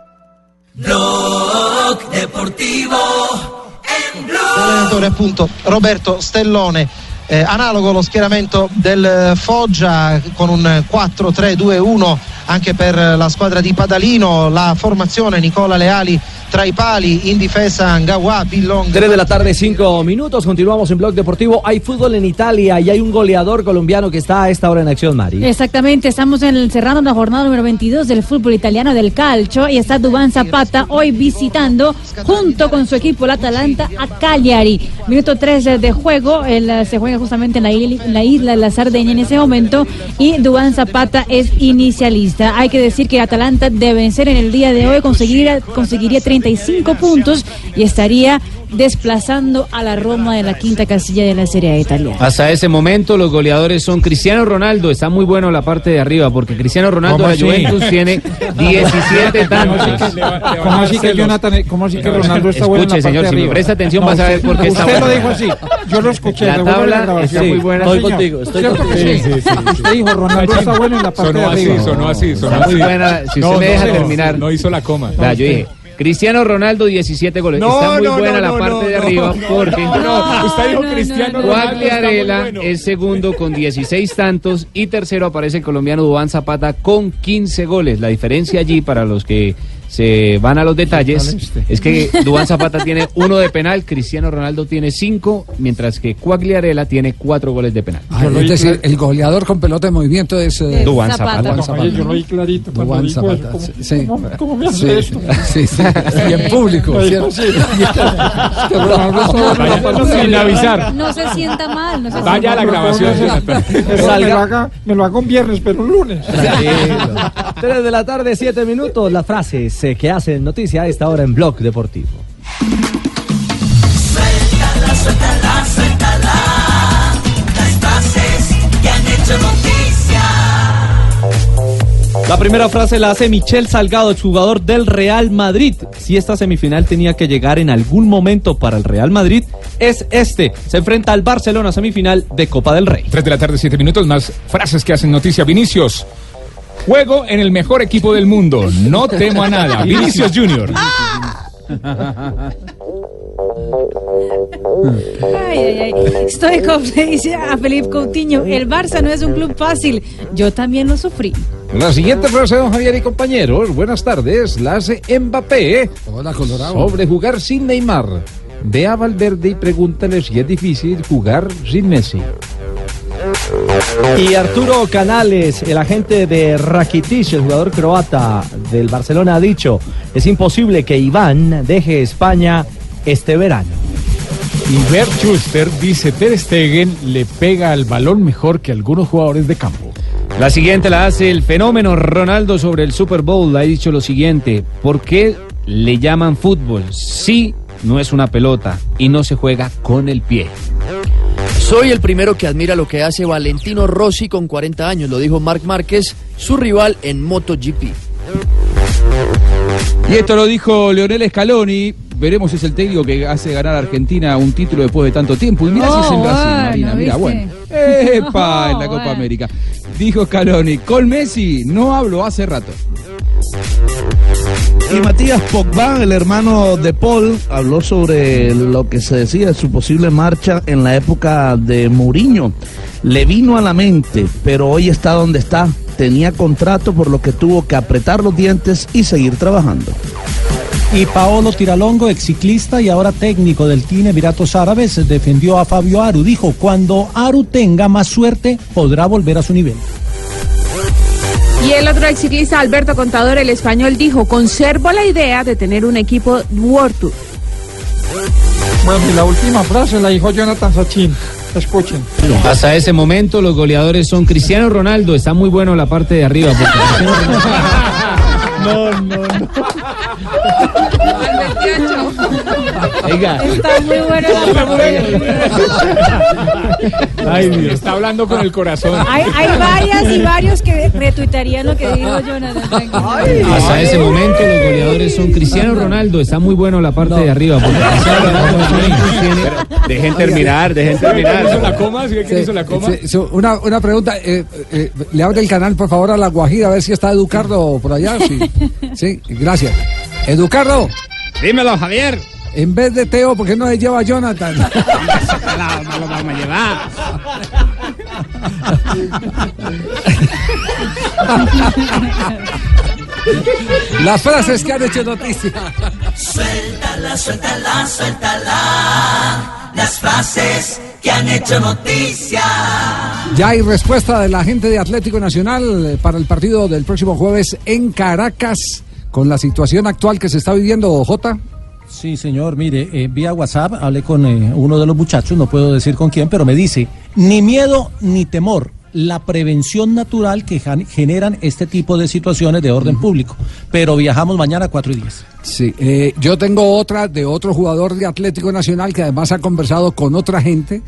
Blog Deportivo. L'allenatore appunto Roberto Stellone. Eh, analogo lo schieramento del eh, Foggia con un 4-3-2-1 anche per la squadra di Padalino, la formazione Nicola Leali Traipali, pali, indifesa, Angawa, Bilong. Tres de la tarde, cinco minutos. Continuamos en Blog Deportivo. Hay fútbol en Italia y hay un goleador colombiano que está a esta hora en acción, Mari. Exactamente. Estamos en, cerrando la jornada número 22 del fútbol italiano del calcio y está Dubán Zapata hoy visitando junto con su equipo, el Atalanta, a Cagliari. Minuto 3 de juego. El, se juega justamente en la, isla de la Sardeña en ese momento y Dubán Zapata es inicialista. Hay que decir que Atalanta de vencer en el día de hoy conseguir, conseguiría 30 45 puntos y estaría desplazando a la Roma de la quinta casilla de la Serie A italiana. Hasta ese momento los goleadores son Cristiano Ronaldo, está muy bueno la parte de arriba porque Cristiano Ronaldo de la Juventus tiene *laughs* 17 tantos. Eh, ¿Cómo así que Jonathan, eh, cómo así que Ronaldo está bueno en la parte señor, si me presta atención no, vas a ver por qué está bueno. Usted lo dijo así. Yo lo escuché. La tabla está sí, muy buena. Estoy contigo, estoy contigo. Sí, sí, usted dijo Ronaldo está bueno en la parte sonó de arriba. Sonó Así, sonó así, sonó está así. buena, si usted no, me deja no, terminar. No hizo la coma. Nah, yo dije Cristiano Ronaldo 17 goles. No, está muy no, buena no, la parte de arriba porque no, usted *laughs* dijo Cristiano Ronaldo bueno. es segundo con 16 tantos y tercero aparece el colombiano Dubán Zapata con 15 goles. La diferencia allí para los que se van a los detalles es que Dubán Zapata tiene uno de penal, Cristiano Ronaldo tiene cinco, mientras que Guagliarella tiene cuatro goles de penal. Ah, es decir, el goleador con pelota de movimiento es eh, Duván Zapata. Zapata. oye, yo lo oí clarito cuando dijo Zapata, eso. ¿Cómo, sí. cómo- cómo me hace Sí, esto? sí, sí. Y en público, de *laughs* Sin avisar. No se sienta mal, no se Vaya sienta a la grabación. Me lo, haga, me lo hago un viernes, pero un lunes. 3 *laughs* de la tarde, 7 minutos. Las frases eh, que hacen noticia a esta hora en Blog Deportivo. Suéltala, suéltala, suéltala. Las frases que han hecho noticia. La primera frase la hace Michel Salgado, exjugador del Real Madrid. Si esta semifinal tenía que llegar en algún momento para el Real Madrid, es este. Se enfrenta al Barcelona semifinal de Copa del Rey. 3 de la tarde, 7 minutos, más frases que hacen noticia. Vinicius. Juego en el mejor equipo del mundo. No temo a nada. *laughs* Vinicius Junior. Ay, ay, ay. Stoikov le *laughs* dice a Felipe Coutinho, el Barça no es un club fácil. Yo también lo sufrí. La siguiente frase, don Javier y compañeros, buenas tardes, la hace Mbappé. Hola, Colorado. Sobre jugar sin Neymar. Ve a Valverde y pregúntale si es difícil jugar sin Messi. Y Arturo Canales, el agente de Rakitic, el jugador croata del Barcelona, ha dicho, es imposible que Iván deje España este verano. Y Bert Schuster dice, Ter Stegen le pega al balón mejor que algunos jugadores de campo. La siguiente la hace el fenómeno Ronaldo sobre el Super Bowl. Ha dicho lo siguiente: ¿Por qué le llaman fútbol? Sí, no es una pelota y no se juega con el pie. Soy el primero que admira lo que hace Valentino Rossi con 40 años, lo dijo Marc Márquez, su rival en MotoGP. Y esto lo dijo Leonel Scaloni. Veremos si es el técnico que hace ganar a Argentina un título después de tanto tiempo. Y mira si es en Oh, Brasil, bueno, Marina. Mira, bueno. *laughs* ¡Epa! en la Oh, Copa bueno. América. Dijo Scaloni. Con Messi no hablo hace rato. Y Matías Pogba, el hermano de Paul, habló sobre lo que se decía de su posible marcha en la época de Mourinho. Le vino a la mente, pero hoy está donde está. Tenía contrato por lo que tuvo que apretar los dientes y seguir trabajando. Y Paolo Tiralongo, ex ciclista y ahora técnico del Team Emiratos Árabes, defendió a Fabio Aru. Dijo, cuando Aru tenga más suerte, podrá volver a su nivel. Y el otro ex ciclista Alberto Contador, el español, dijo, conservo la idea de tener un equipo World Tour. Bueno, y la última frase la dijo Jonathan Sachin. Escuchen. Hasta ese momento los goleadores son Cristiano Ronaldo, está muy bueno la parte de arriba. porque *laughs* No, no, no. Oiga. Está muy bueno. Ay, Dios. Está hablando con el corazón. Hay, hay varias y varios que retuitarían lo que dijo Jonathan. Hasta ese momento los goleadores son Cristiano Ronaldo, está muy bueno la parte de arriba. porque Cristiano Ronaldo tiene- Dejen terminar, dejen ¿Hizo terminar. la coma? ¿Sí hizo la coma? Una, una pregunta, eh, eh, le abre el canal por favor a la Guajira a ver si está Educardo por allá. Sí, *laughs* sí gracias. Educardo. Dímelo, Javier. En vez de Teo, ¿por qué no se lleva a Jonathan? *laughs* no lo vamos a llevar. Las frases que han hecho noticia. Suéltala, suéltala, suéltala. Las frases que han hecho noticia. Ya hay respuesta de la gente de Atlético Nacional para el partido del próximo jueves en Caracas con la situación actual que se está viviendo, Jota. Sí, señor, mire, eh, vía WhatsApp hablé con eh, uno de los muchachos, no puedo decir con quién, pero me dice, ni miedo ni temor, la prevención natural que generan este tipo de situaciones de orden público. Pero viajamos mañana a 4 y 10. Sí, eh, yo tengo otra de otro jugador de Atlético Nacional que además ha conversado con otra gente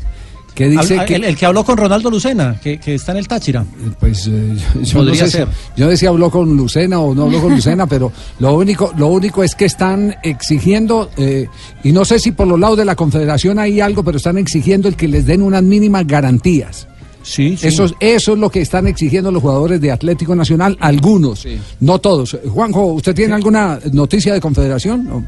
que dice Al- que... el, el que habló con Ronaldo Lucena, que, que está en el Táchira. Pues eh, yo, no Podría si- ser. yo no sé si habló con Lucena o no habló con *laughs* Lucena, pero lo único, lo único es que están exigiendo, eh, y no sé si por los lados de la Confederación hay algo, pero están exigiendo el que les den unas mínimas garantías. Sí, sí. Eso, es- eso es lo que están exigiendo los jugadores de Atlético Nacional, algunos, no todos. Juanjo, ¿usted tiene alguna noticia de Confederación?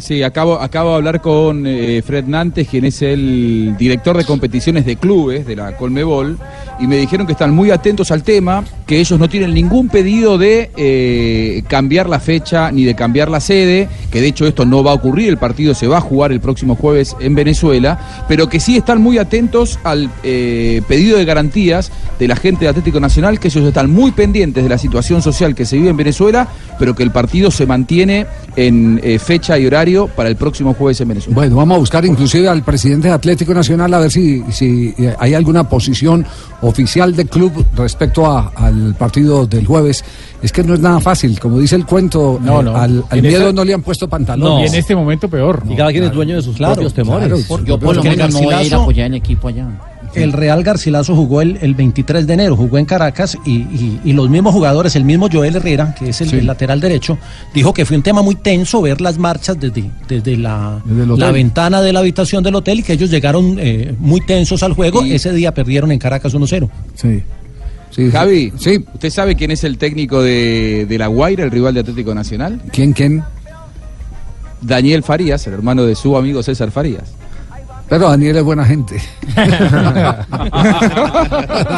Sí, acabo, acabo de hablar con eh, Fred Nantes, quien es el director de competiciones de clubes de la Colmebol, y me dijeron que están muy atentos al tema, que ellos no tienen ningún pedido de eh, cambiar la fecha ni de cambiar la sede, que de hecho esto no va a ocurrir, el partido se va a jugar el próximo jueves en Venezuela, pero que sí están muy atentos al eh, pedido de garantías de la gente de Atlético Nacional, que ellos están muy pendientes de la situación social que se vive en Venezuela, pero que el partido se mantiene en fecha y horario para el próximo jueves en Venezuela. Bueno, vamos a buscar inclusive al presidente de Atlético Nacional a ver si, si eh, hay alguna posición oficial del club respecto a- al partido del jueves. Es que no es nada fácil, como dice el cuento, No, eh, no. al, miedo no le han puesto pantalón. Y en este momento peor. Y cada quien es dueño de sus propios temores. Yo por lo menos no voy a ir a apoyar en equipo allá. El Real Garcilaso jugó el, el 23 de enero, jugó en Caracas y, y- y los mismos jugadores, el mismo Joel Herrera, que es el, Sí. el lateral derecho, dijo que fue un tema muy tenso ver las marchas desde, desde la, Desde la ventana de la habitación del hotel y que ellos llegaron eh, muy tensos al juego. Ese día perdieron en Caracas 1-0. Sí. Javi, ¿usted sabe quién es el técnico de, de La Guaira, el rival de Atlético Nacional? ¿Quién, quién? Daniel Farías, el hermano de su amigo César Farías. Pero Daniel es buena gente. *laughs*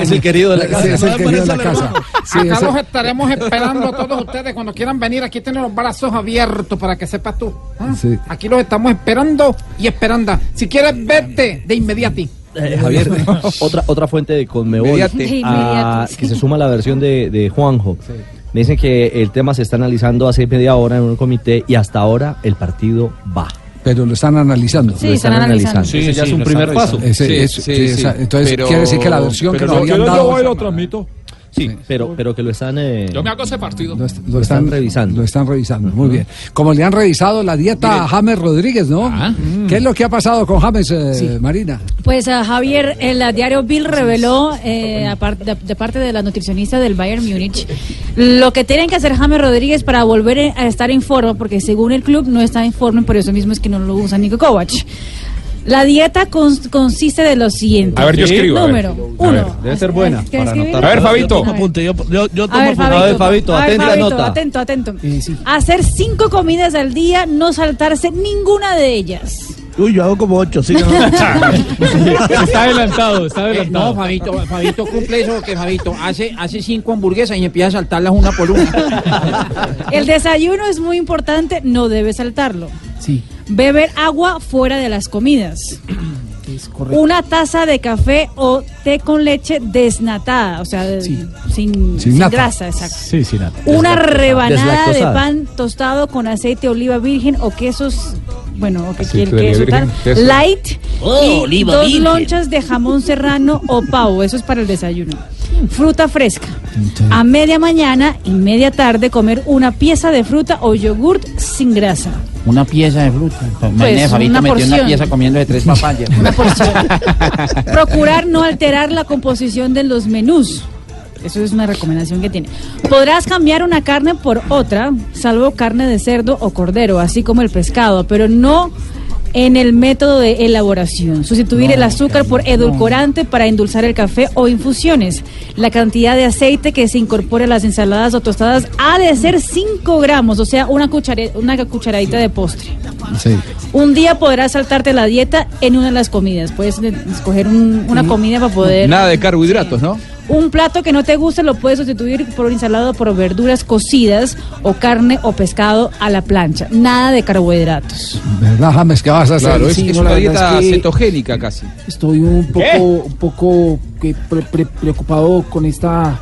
Es el querido de la casa. Sí, es el querido de la casa. Sí, Acá los estaremos esperando a todos ustedes cuando quieran venir. Aquí tienen los brazos abiertos para que sepas tú. ¿ah? Sí. Aquí los estamos esperando y esperando. Si quieres, vete de inmediato. Eh, Javier, *laughs* otra, otra fuente de Conmebol. De ah, que se suma a la versión de, de Juanjo. Me dicen que el tema se está analizando hace media hora en un comité y hasta ahora el partido va. Pero lo están analizando. Sí, Lo están están analizando. analizando. Sí, Ese ya es un primer paso. Ese- Sí, eso- sí, sí, sí. esa- entonces, Pero- quiere decir que la versión que nos no, habían yo dado... lo- lo transmito. Sí, pero, pero que lo están... eh, Yo me hago ese partido. Lo, est- lo están, revisando. Lo están revisando, muy bien. Como le han revisado la dieta a James Rodríguez, ¿no? ¿Qué es lo que ha pasado con James, eh, Marina? Pues a Javier, el eh, diario Bill reveló, eh, de, de parte de la nutricionista del Bayern Múnich, lo que tienen que hacer James Rodríguez para volver eh, a estar en forma, porque según el club no está en forma, por eso mismo es que no lo usa Nico Kovac. La dieta cons- consiste de lo siguiente. A ver, yo escribo. Número A ver, uno. debe ser buena ¿Quieres para anotar. A ver, Fabito. Yo tomo apunte, yo, yo, yo tomo A ver, apunte. Fabito, A ver, Fabito, A ver, Fabito, nota. atento, atento. Hacer cinco comidas al día, no saltarse ninguna de ellas. Uy, yo hago como ocho, sí. ¿no? *laughs* Está *laughs* adelantado, está adelantado. no, Fabito, Fabito cumple eso que Fabito hace, hace cinco hamburguesas y empieza a saltarlas una por una. El desayuno es muy importante, no debe saltarlo. Sí. Beber agua fuera de las comidas. *clears throat* es correcto. Una taza de café o té con leche desnatada, o sea, sin, grasa, exacto. Sí, sin nata. Una rebanada de pan tostado con aceite de oliva virgen o quesos, bueno, o que quiere queso tal, queso. light Oh, y oliva dos virgen. lonchas de jamón serrano o pavo, eso es para el desayuno. Fruta fresca. A media mañana y media tarde comer una pieza de fruta o yogurt sin grasa. Una pieza de fruta. Pues, Fabito una metió una porción. pieza comiendo de tres papayas. *laughs* *laughs* Procurar no alterar la composición de los menús. Eso es una recomendación que tiene. Podrás cambiar una carne por otra, salvo carne de cerdo o cordero, así como el pescado, pero no en el método de elaboración. Sustituir el azúcar por edulcorante para endulzar el café o infusiones. La cantidad de aceite que se incorpore a las ensaladas o tostadas ha de ser 5 gramos, o sea, una, una cucharadita de postre. Sí. Un día podrás saltarte la dieta en una de las comidas. Puedes escoger un- una comida para poder... Nada de carbohidratos, ¿no? Un plato que no te guste lo puedes sustituir por un ensalado por verduras cocidas o carne o pescado a la plancha. Nada de carbohidratos. ¿Verdad, James? ¿Qué vas a hacer? Claro, es, Sí, es no, una dieta es que- cetogénica casi. Estoy un poco, un poco que pre- pre- preocupado con esta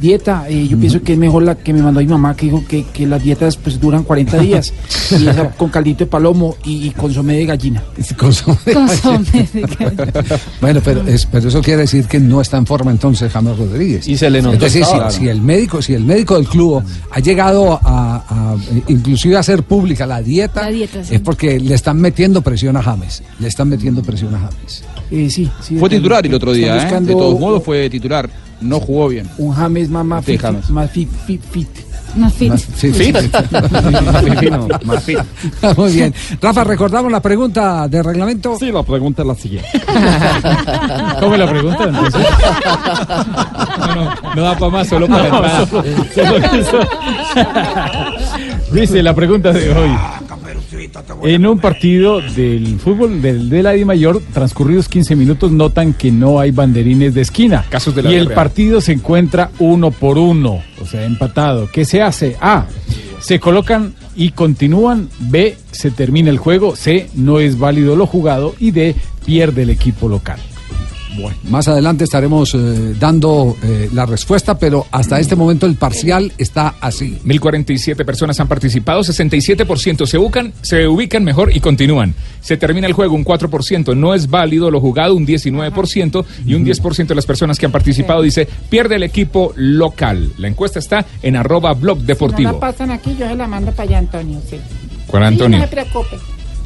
dieta. Eh, yo pienso que es mejor la que me mandó mi mamá, que dijo que, que las dietas pues duran 40 días. y esa *laughs* con caldito de palomo y, y consomé de gallina. Consomé de Consomé *laughs* Bueno, pero, es- pero eso quiere decir que no está en forma entonces James Rodríguez. Y se le notó Es decir, si, el médico, si el médico del club ha llegado a, a- inclusive a hacer pública la dieta, La dieta, sí. es porque le están metiendo presión a James. Le están metiendo presión a James. Eh, sí, sí. Fue titular el otro día, ¿eh? De todos modos fue titular. No jugó bien. Un James más, más fit, James. más fit, fit, fit. Más fit. Más- sí, sí, sí. Muy bien. Rafa, ¿recordamos la pregunta de reglamento? Sí, la pregunta es la siguiente. *laughs* ¿Cómo es la pregunta? entonces? No, no, no da para más, solo para No, entrar. solo- solo eso. *laughs* Dice la pregunta de hoy. En un partido del fútbol del de la Di Mayor, transcurridos 15 minutos, notan que no hay banderines de esquina. Casos de la y el real. partido se encuentra uno por uno, o sea, empatado. ¿Qué se hace? A. Se colocan y continúan. B. Se termina el juego. C. No es válido lo jugado. Y D. Pierde el equipo local. Bueno, más adelante estaremos eh, dando eh, la respuesta, pero hasta este momento el parcial está así. 1047 personas han participado, 67% se ubican, se ubican mejor y continúan. Se termina el juego un 4%, no es válido lo jugado un 19% y un 10% de las personas que han participado dice pierde el equipo local. La encuesta está en arroba blog No la deportivo. pasan aquí, yo se la mando para allá, Antonio. Sí. Juan Sí, no Antonio. se preocupe.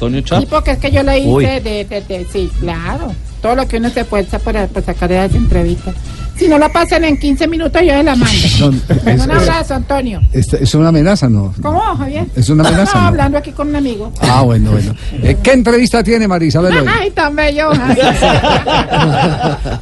Antonio Sí, porque es que yo le hice Uy. de, de, de- Sí, claro. Todo lo que uno se esfuerza para, para sacar de las entrevistas. Si no la pasan en 15 minutos, yo se la mando. *laughs* Es- Un abrazo, Antonio. Es, es una amenaza, ¿no? ¿Cómo, Javier? Es una amenaza, No, ¿no? hablando aquí con un amigo. Ah, bueno, bueno. Eh, ¿Qué entrevista tiene Marisabel hoy? Ay, tan bello.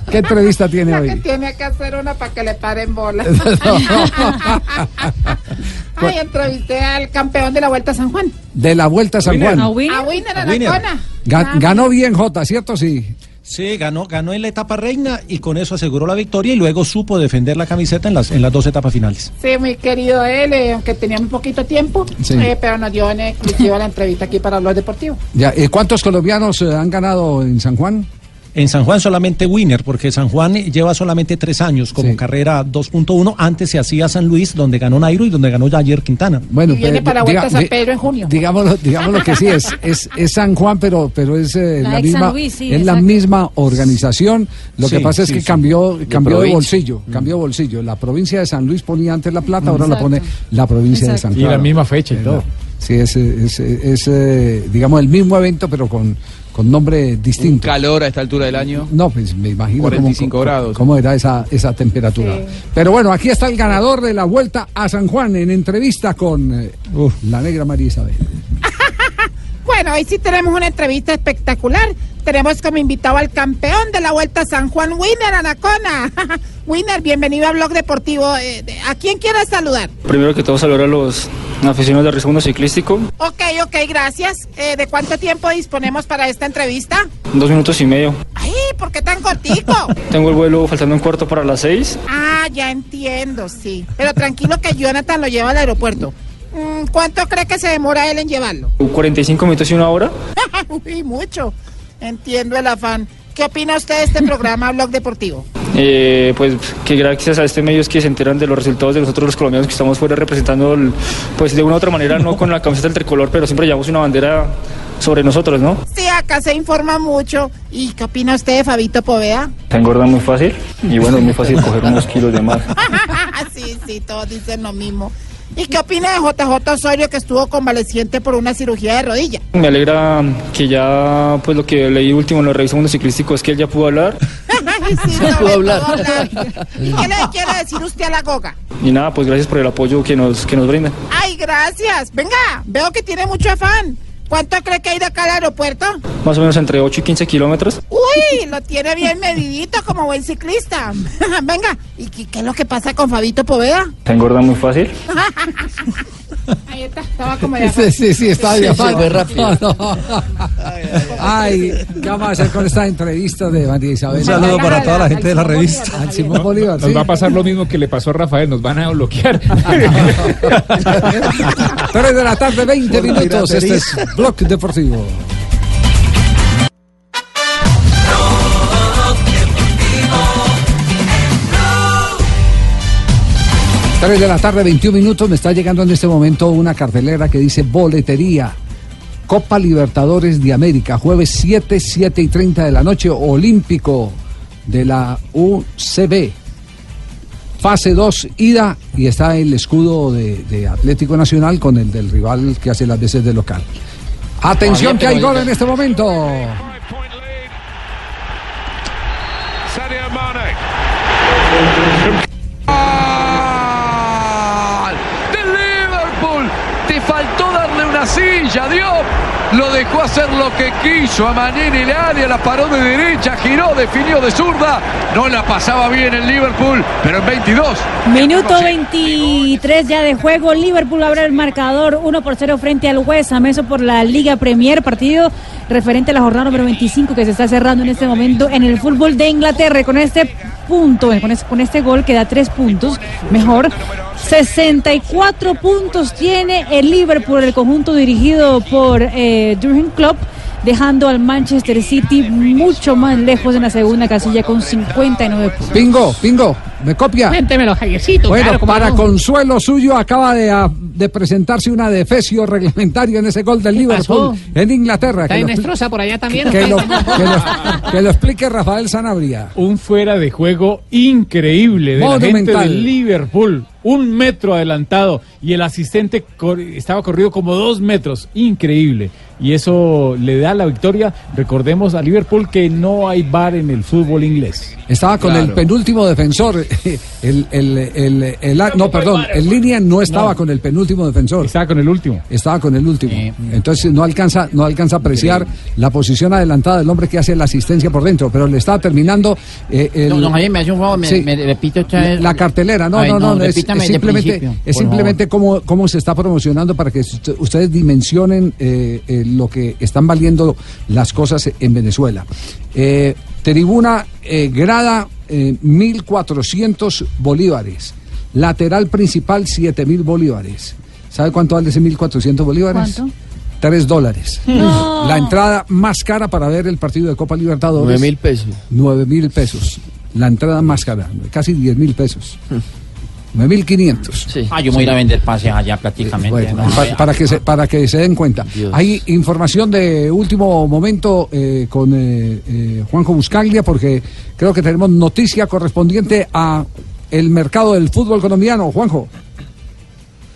¿Qué entrevista tiene La que hoy? tiene que hacer una para que le paren bola. *laughs* *laughs* Ay, entrevisté al campeón de la Vuelta a San Juan. De la Vuelta a San Juan. A Winner Anacona. Ga- Ganó bien Jota, ¿cierto? Sí. Sí, ganó, ganó en la etapa reina y con eso aseguró la victoria y luego supo defender la camiseta en las, en las dos etapas finales. Sí, muy querido él, eh, aunque teníamos poquito tiempo, Sí. eh, pero nos dio en exclusiva la entrevista aquí para los deportivos. Ya, eh, ¿Cuántos colombianos eh, han ganado en San Juan? En San Juan solamente winner, porque San Juan lleva solamente tres años como carrera 2.1. Antes se hacía San Luis, donde ganó Nairo y donde ganó Jair Quintana. Bueno, y viene pero, para la Vuelta a diga- San Pedro en junio. Digámoslo, digámoslo que sí, es, *laughs* es, es San Juan, pero, pero es eh, La misma, Luis, sí, es la misma organización. Lo que Sí, pasa es sí, que sí. cambió, De cambió de bolsillo, cambió de bolsillo. La provincia de San Luis ponía antes la plata, ahora la pone la provincia de San Y Juan. la misma fecha y todo. Sí, es, es, es, eh, digamos, el mismo evento, pero con, con nombre distinto. Calor a esta altura del año. No, pues me imagino 45 cómo, grados. cómo era esa, esa temperatura. Pero bueno, aquí está el ganador de la vuelta a San Juan en entrevista con eh, la negra María Isabel. *laughs* Bueno, hoy sí tenemos una entrevista espectacular. Tenemos como invitado al campeón de la Vuelta a San Juan, Winner Anacona. *laughs* Winner, bienvenido a Blog Deportivo. Eh, ¿A quién quieres saludar? Primero que todo saludar a los aficionados del Rizomundo Ciclístico. Ok, ok, gracias. Eh, ¿De cuánto tiempo disponemos para esta entrevista? Dos minutos y medio. Ay, ¿por qué tan cortico? *laughs* Tengo el vuelo faltando un cuarto para las seis. ah, ya entiendo, sí. Pero tranquilo que Jonathan lo lleva al aeropuerto. Mm, ¿Cuánto cree que se demora él en llevarlo? 45 minutos y una hora. *laughs* Uy, mucho. Entiendo el afán. ¿Qué opina usted de este programa *laughs* Blog Deportivo? Eh, pues que gracias a este medio es que se enteran de los resultados de nosotros los colombianos que estamos fuera representando, el- pues de una u otra manera, no con la camiseta del tricolor, pero siempre llevamos una bandera sobre nosotros, ¿no? Sí, acá se informa mucho. ¿Y qué opina usted de Fabito Povea? Se engorda muy fácil y bueno, es muy fácil coger unos kilos de más. *laughs* sí, sí, todos dicen lo mismo. ¿Y qué opina de JJ Osorio que estuvo convaleciente por una cirugía de rodilla? Me alegra que ya, pues lo que leí último en los revistas mundo ciclístico es que él ya pudo hablar *laughs* *laughs* pudo. *laughs* ¿Y qué le quiere decir usted a la Goga? y nada, pues gracias por el apoyo que nos, que nos brindan. Ay, gracias. Venga, veo que tiene mucho afán. ¿Cuánto cree que hay de acá al aeropuerto? Más o menos entre 8 y 15 kilómetros. Uy, lo tiene bien medidito como buen ciclista. *laughs* Venga, ¿y qué, qué es lo que pasa con Fabito Poveda? Se engorda muy fácil. *laughs* Ahí está, estaba como de Sí, sí, sí, está Sí, bien. se fue rápido. No, no. Ay, ¿qué vamos a hacer con esta entrevista de María Isabel? Un saludo para toda la gente de la revista. Al Simón Bolívar, Nos sí. va a pasar lo mismo que le pasó a Rafael, nos van a bloquear. *laughs* 3 de la tarde, 20 Por minutos. Este es Blog Deportivo. Tres de la tarde, 21 minutos. Me está llegando en este momento una cartelera que dice boletería. Copa Libertadores de América, jueves 7, 7 y 30 de la noche, Olímpico de la UCB. Fase 2, ida, y está el escudo de, de Atlético Nacional con el del rival que hace las veces de local. Atención que hay gol en este momento. Darle una silla, Dios. Lo dejó hacer lo que quiso. A Manini le área, la paró de derecha, giró, definió de zurda. No la pasaba bien el Liverpool, pero en 22. Minuto 23 ya de juego. Liverpool abre el marcador 1 por 0 frente al West Ham. Eso por la Liga Premier. Partido referente a la jornada número 25 que se está cerrando en este momento en el fútbol de Inglaterra. Con este punto, con este, con este gol que da 3 puntos, mejor. 64 puntos tiene el Liverpool, el conjunto dirigido por eh, Jurgen Klopp. Dejando al Manchester City mucho más lejos en la segunda casilla con 59 puntos. Pingo, Pingo, ¿me copia? Cuéntemelo, Javiercito. Bueno, claro, para no. consuelo suyo acaba de, ah, de presentarse una defesio reglamentaria en ese gol del Liverpool pasó? en Inglaterra. ¿Está Que en lo, por allá también? que lo- *laughs* que lo- que lo explique Rafael Sanabria. Un fuera de juego increíble de la gente del Liverpool. Un metro adelantado y el asistente cor- estaba corrido como dos metros. Increíble. Y eso le da la victoria. Recordemos a Liverpool que no hay bar en el fútbol inglés. Estaba con el penúltimo defensor. *laughs* El, el, el- el- no, perdón, el línea no estaba No. con el penúltimo defensor. Estaba con el último. Estaba con el último. Entonces no alcanza, no alcanza a apreciar la posición adelantada del hombre que hace la asistencia por dentro, pero le está terminando. eh, don Javier, me hace un favor, me, Sí. me repite otra La, vez. la cartelera, no, Ay, no, no, es, es simplemente, es simplemente cómo, cómo se está promocionando para que usted- ustedes dimensionen eh, eh, lo que están valiendo las cosas en Venezuela. Eh, tribuna eh, grada eh, 1.400 bolívares, lateral principal 7.000 bolívares. ¿Sabe cuánto vale ese 1.400 bolívares? ¿Cuánto? 3 dólares. *laughs* No. La entrada más cara para ver el partido de Copa Libertadores. 9 mil pesos. 9 mil pesos. La entrada más cara, casi 10 mil pesos. *laughs* 9.500. Ah, yo me voy a ir a vender pases allá prácticamente. Bueno, ¿no? pa- para, que se, para que se den cuenta. Hay información de último momento eh, con eh, eh, Juanjo Buscaglia, porque creo que tenemos noticia correspondiente a el mercado del fútbol colombiano. Juanjo.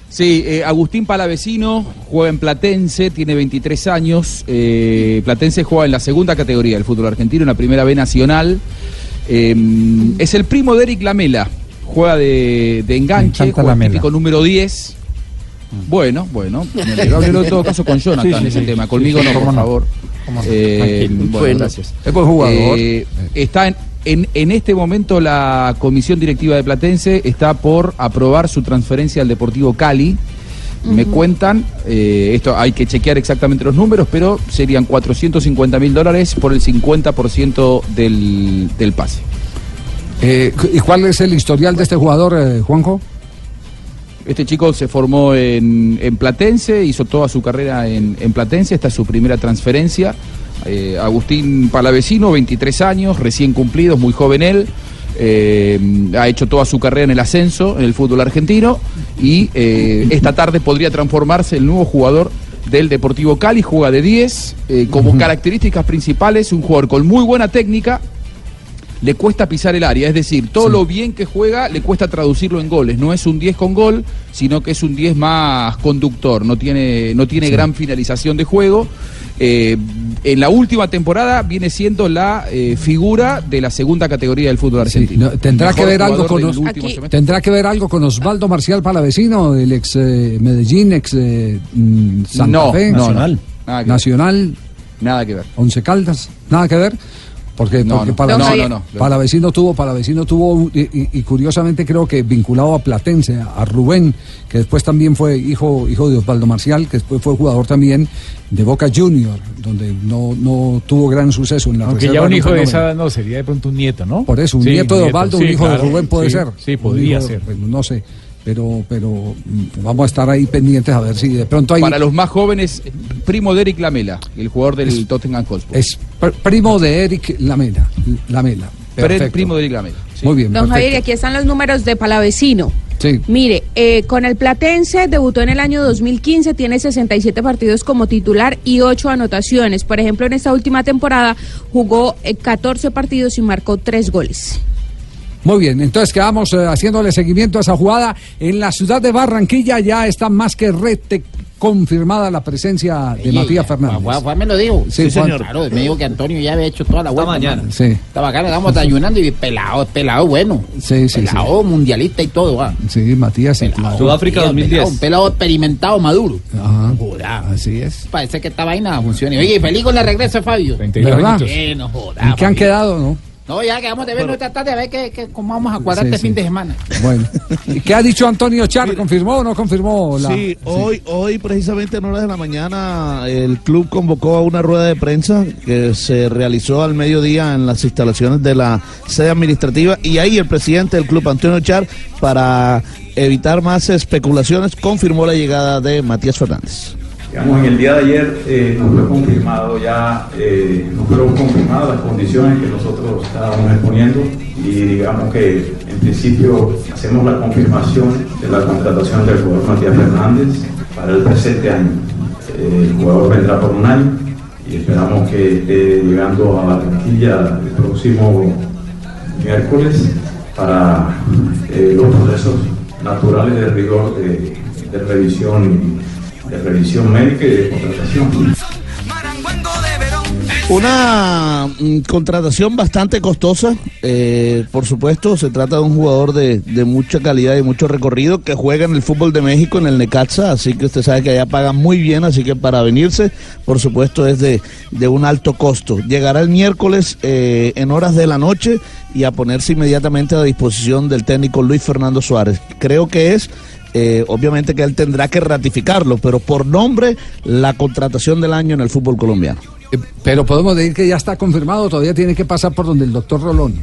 Sí, eh, Agustín Palavecino juega en Platense, tiene 23 años. eh, Platense juega en la segunda categoría del fútbol argentino, en la primera B nacional. Eh, es el primo de Eric Lamela, juega de, de enganche, juega típico número 10. Bueno, bueno, *laughs* me alegro. Háblelo en todo caso con Jonathan Sí, sí, ese sí. tema, conmigo Sí, no, por no. favor. Eh, bueno, Bueno. gracias. Es buen jugador. Eh, está en, en, en este momento la comisión directiva de Platense está por aprobar su transferencia al Deportivo Cali. Me cuentan, eh, esto hay que chequear exactamente los números, pero serían 450 mil dólares por el 50% del, del pase. Eh, ¿Y cuál es el historial de este jugador, eh, Juanjo? Este chico se formó en, en Platense, hizo toda su carrera en, en Platense, esta es su primera transferencia eh, Agustín Palavecino, 23 años, recién cumplidos, muy joven él. eh, ha hecho toda su carrera en el ascenso, en el fútbol argentino, y eh, esta tarde podría transformarse el nuevo jugador del Deportivo Cali, juega de 10, eh, como características principales, un jugador con muy buena técnica, le cuesta pisar el área, es decir, todo lo bien que juega le cuesta traducirlo en goles. No es un 10 con gol, sino que es un 10 más conductor, no tiene, no tiene gran finalización de juego. Eh, en la última temporada viene siendo la eh, figura de la segunda categoría del fútbol argentino. No, tendrá que ver algo con tendrá que ver algo con Osvaldo Marcial Palavecino, el ex eh, Medellín, ex eh, mm, Santa No, Fe, no, Nacional. Nada que ver. Nacional, Nada que ver. Once Caldas, nada que ver. Porque, No, porque no. Palavecino, No, no, no. Palavecino tuvo, Palavecino tuvo y, y- y curiosamente creo que vinculado a Platense, a Rubén, que después también fue hijo, hijo de Osvaldo Marcial, que después fue jugador también de Boca Junior, donde no, no tuvo gran suceso en la Aunque reserva, ya un no hijo de esa no, sería de pronto un nieto, ¿no? Por eso, un Sí, nieto de Osvaldo, un hijo claro. de Rubén puede Sí, ser. Sí, podría hijo- ser. no sé, pero, pero mm, vamos a estar ahí pendientes a ver si de pronto hay. Para los más jóvenes, primo de Eric Lamela, el jugador del Tottenham Hotspur. Es pr- primo de Eric Lamela. Lamela. Perfecto. primo de Eric Lamela. Muy bien. Don Javier, y perfecto. aquí están los números de Palavecino. Sí. Mire, eh, con el Platense debutó en el año 2015, tiene 67 partidos como titular y 8 anotaciones. Por ejemplo, en esta última temporada jugó eh, 14 partidos y marcó 3 goles. Muy bien, entonces quedamos eh, haciéndole seguimiento a esa jugada. En la ciudad de Barranquilla ya está más que rete confirmada la presencia de Oye, Matías Fernández. Juan, Juan me lo dijo. Sí, Juan. Claro, me dijo que Antonio ya había hecho toda la vuelta. mañana. mano. Sí. Estaba acá, estábamos ayunando y pelado, pelado bueno. Sí, sí, pelado mundialista y todo. ah. Sí, Matías. sí, claro. Pelado, pelado, Un pelado experimentado, maduro. Ajá. Joda. Así es. Parece que esta vaina funciona. Oye, feliz con la regreso, Fabio. ¿Verdad? Eh, no joda, ¿En qué han quedado, no? No, ya quedamos de vernos esta tarde a ver qué, qué- cómo vamos a cuadrar Sí, este sí. fin de semana. Bueno. ¿Y *laughs* qué ha dicho Antonio Char? ¿Confirmó o no confirmó? La... Sí, hoy, hoy precisamente en horas de la mañana el club convocó a una rueda de prensa que se realizó al mediodía en las instalaciones de la sede administrativa y ahí el presidente del club, Antonio Char, para evitar más especulaciones, confirmó la llegada de Matías Fernández. Digamos, en el día de ayer eh, nos fue confirmado ya, eh, nos fueron confirmadas las condiciones que nosotros estábamos exponiendo y digamos que en principio hacemos la confirmación de la contratación del jugador Matías Fernández para el presente año. Eh, el jugador vendrá por un año y esperamos que esté llegando a Barranquilla el próximo miércoles para los procesos naturales de rigor de, de revisión y de revisión médica y de contratación. Una mm, contratación bastante costosa, eh, por supuesto, se trata de un jugador de, de mucha calidad y mucho recorrido que juega en el fútbol de México, en el Necaxa, así que usted sabe que allá pagan muy bien, así que para venirse, por supuesto, es de, de un alto costo. Llegará el miércoles eh, en horas de la noche y a ponerse inmediatamente a disposición del técnico Luis Fernando Suárez. Creo que es eh, obviamente que él tendrá que ratificarlo, pero por nombre la contratación del año en el fútbol colombiano. Eh, Pero podemos decir que ya está confirmado, todavía tiene que pasar por donde el doctor Rolón.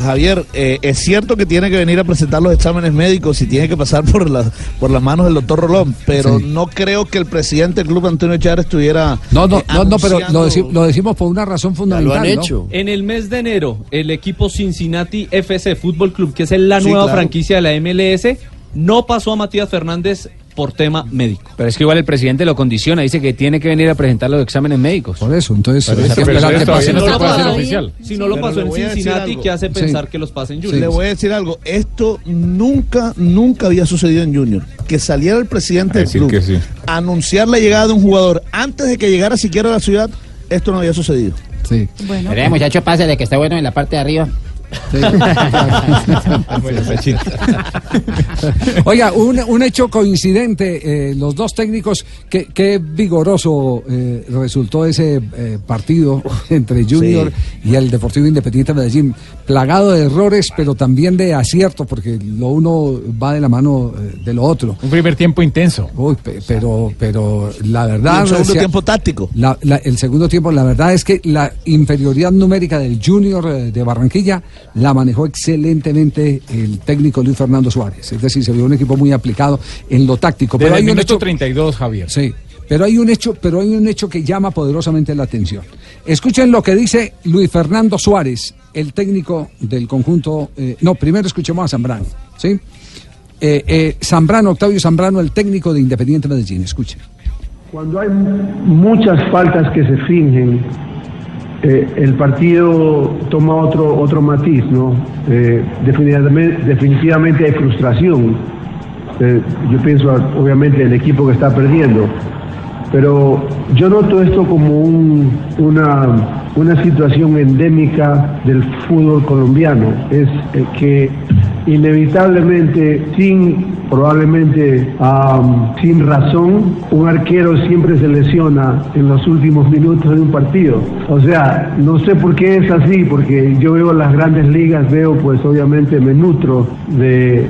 Javier, eh, es cierto que tiene que venir a presentar los exámenes médicos y tiene que pasar por, las por las manos del doctor Rolón, pero Sí. no creo que el presidente del club Antonio Char estuviera. No, no, eh, no, no, pero lo, deci- lo decimos por una razón fundamental. ¿no? En el mes de enero, el equipo Cincinnati FC Fútbol Club, que es la Sí, nueva claro. franquicia de la MLS, no pasó a Matías Fernández por tema médico. Pero es que igual el presidente lo condiciona, dice que tiene que venir a presentar los exámenes médicos. Por eso, entonces. Si no lo pasó en Cincinnati. ¿qué hace Sí. pensar que los pasa en Le Junior? voy a decir algo, esto nunca, nunca había sucedido en Junior. Que saliera el presidente del club que sí. a anunciar la llegada de un jugador antes de que llegara siquiera a la ciudad, esto no había sucedido. Sí. Bueno. Pero muchacho, pase de que está bueno en la parte de arriba. Oiga, un, un hecho coincidente, eh, los dos técnicos, qué, qué vigoroso eh, resultó ese eh, partido *laughs* entre Junior y el Deportivo Independiente de Medellín, plagado de errores, pero también de aciertos, porque lo uno va de la mano eh, de lo otro. Un primer tiempo intenso. Uy, pe- pero, pero la verdad... un segundo o sea, tiempo táctico. la- la- el segundo tiempo, la verdad es que la inferioridad numérica del Junior eh, de Barranquilla la manejó excelentemente el técnico Luis Fernando Suárez. Es decir, se vio un equipo muy aplicado en lo táctico. Desde Pero el hay un hecho, 32, Javier. sí, Pero hay un hecho, pero hay un hecho que llama poderosamente la atención. Escuchen lo que dice Luis Fernando Suárez, el técnico del conjunto. eh, no, primero escuchemos a Zambrano, ¿sí? Eh, eh, Zambrano, Octavio Zambrano, el técnico de Independiente Medellín. Escuchen. Cuando hay muchas faltas que se fingen, el partido toma otro otro matiz, ¿no? Definitivamente, definitivamente hay frustración. Eh, yo pienso, obviamente, el equipo que está perdiendo. Pero yo noto esto como un- una, una situación endémica del fútbol colombiano. Es eh, que inevitablemente, sin probablemente am, sin razón, un arquero siempre se lesiona en los últimos minutos de un partido. O sea, no sé por qué es así, porque yo veo las grandes ligas, veo pues obviamente me nutro de...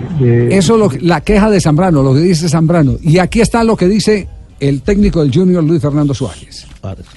Eso es lo la queja de Zambrano, lo que dice Zambrano. Y aquí está lo que dice el técnico del Junior, Luis Fernando Suárez.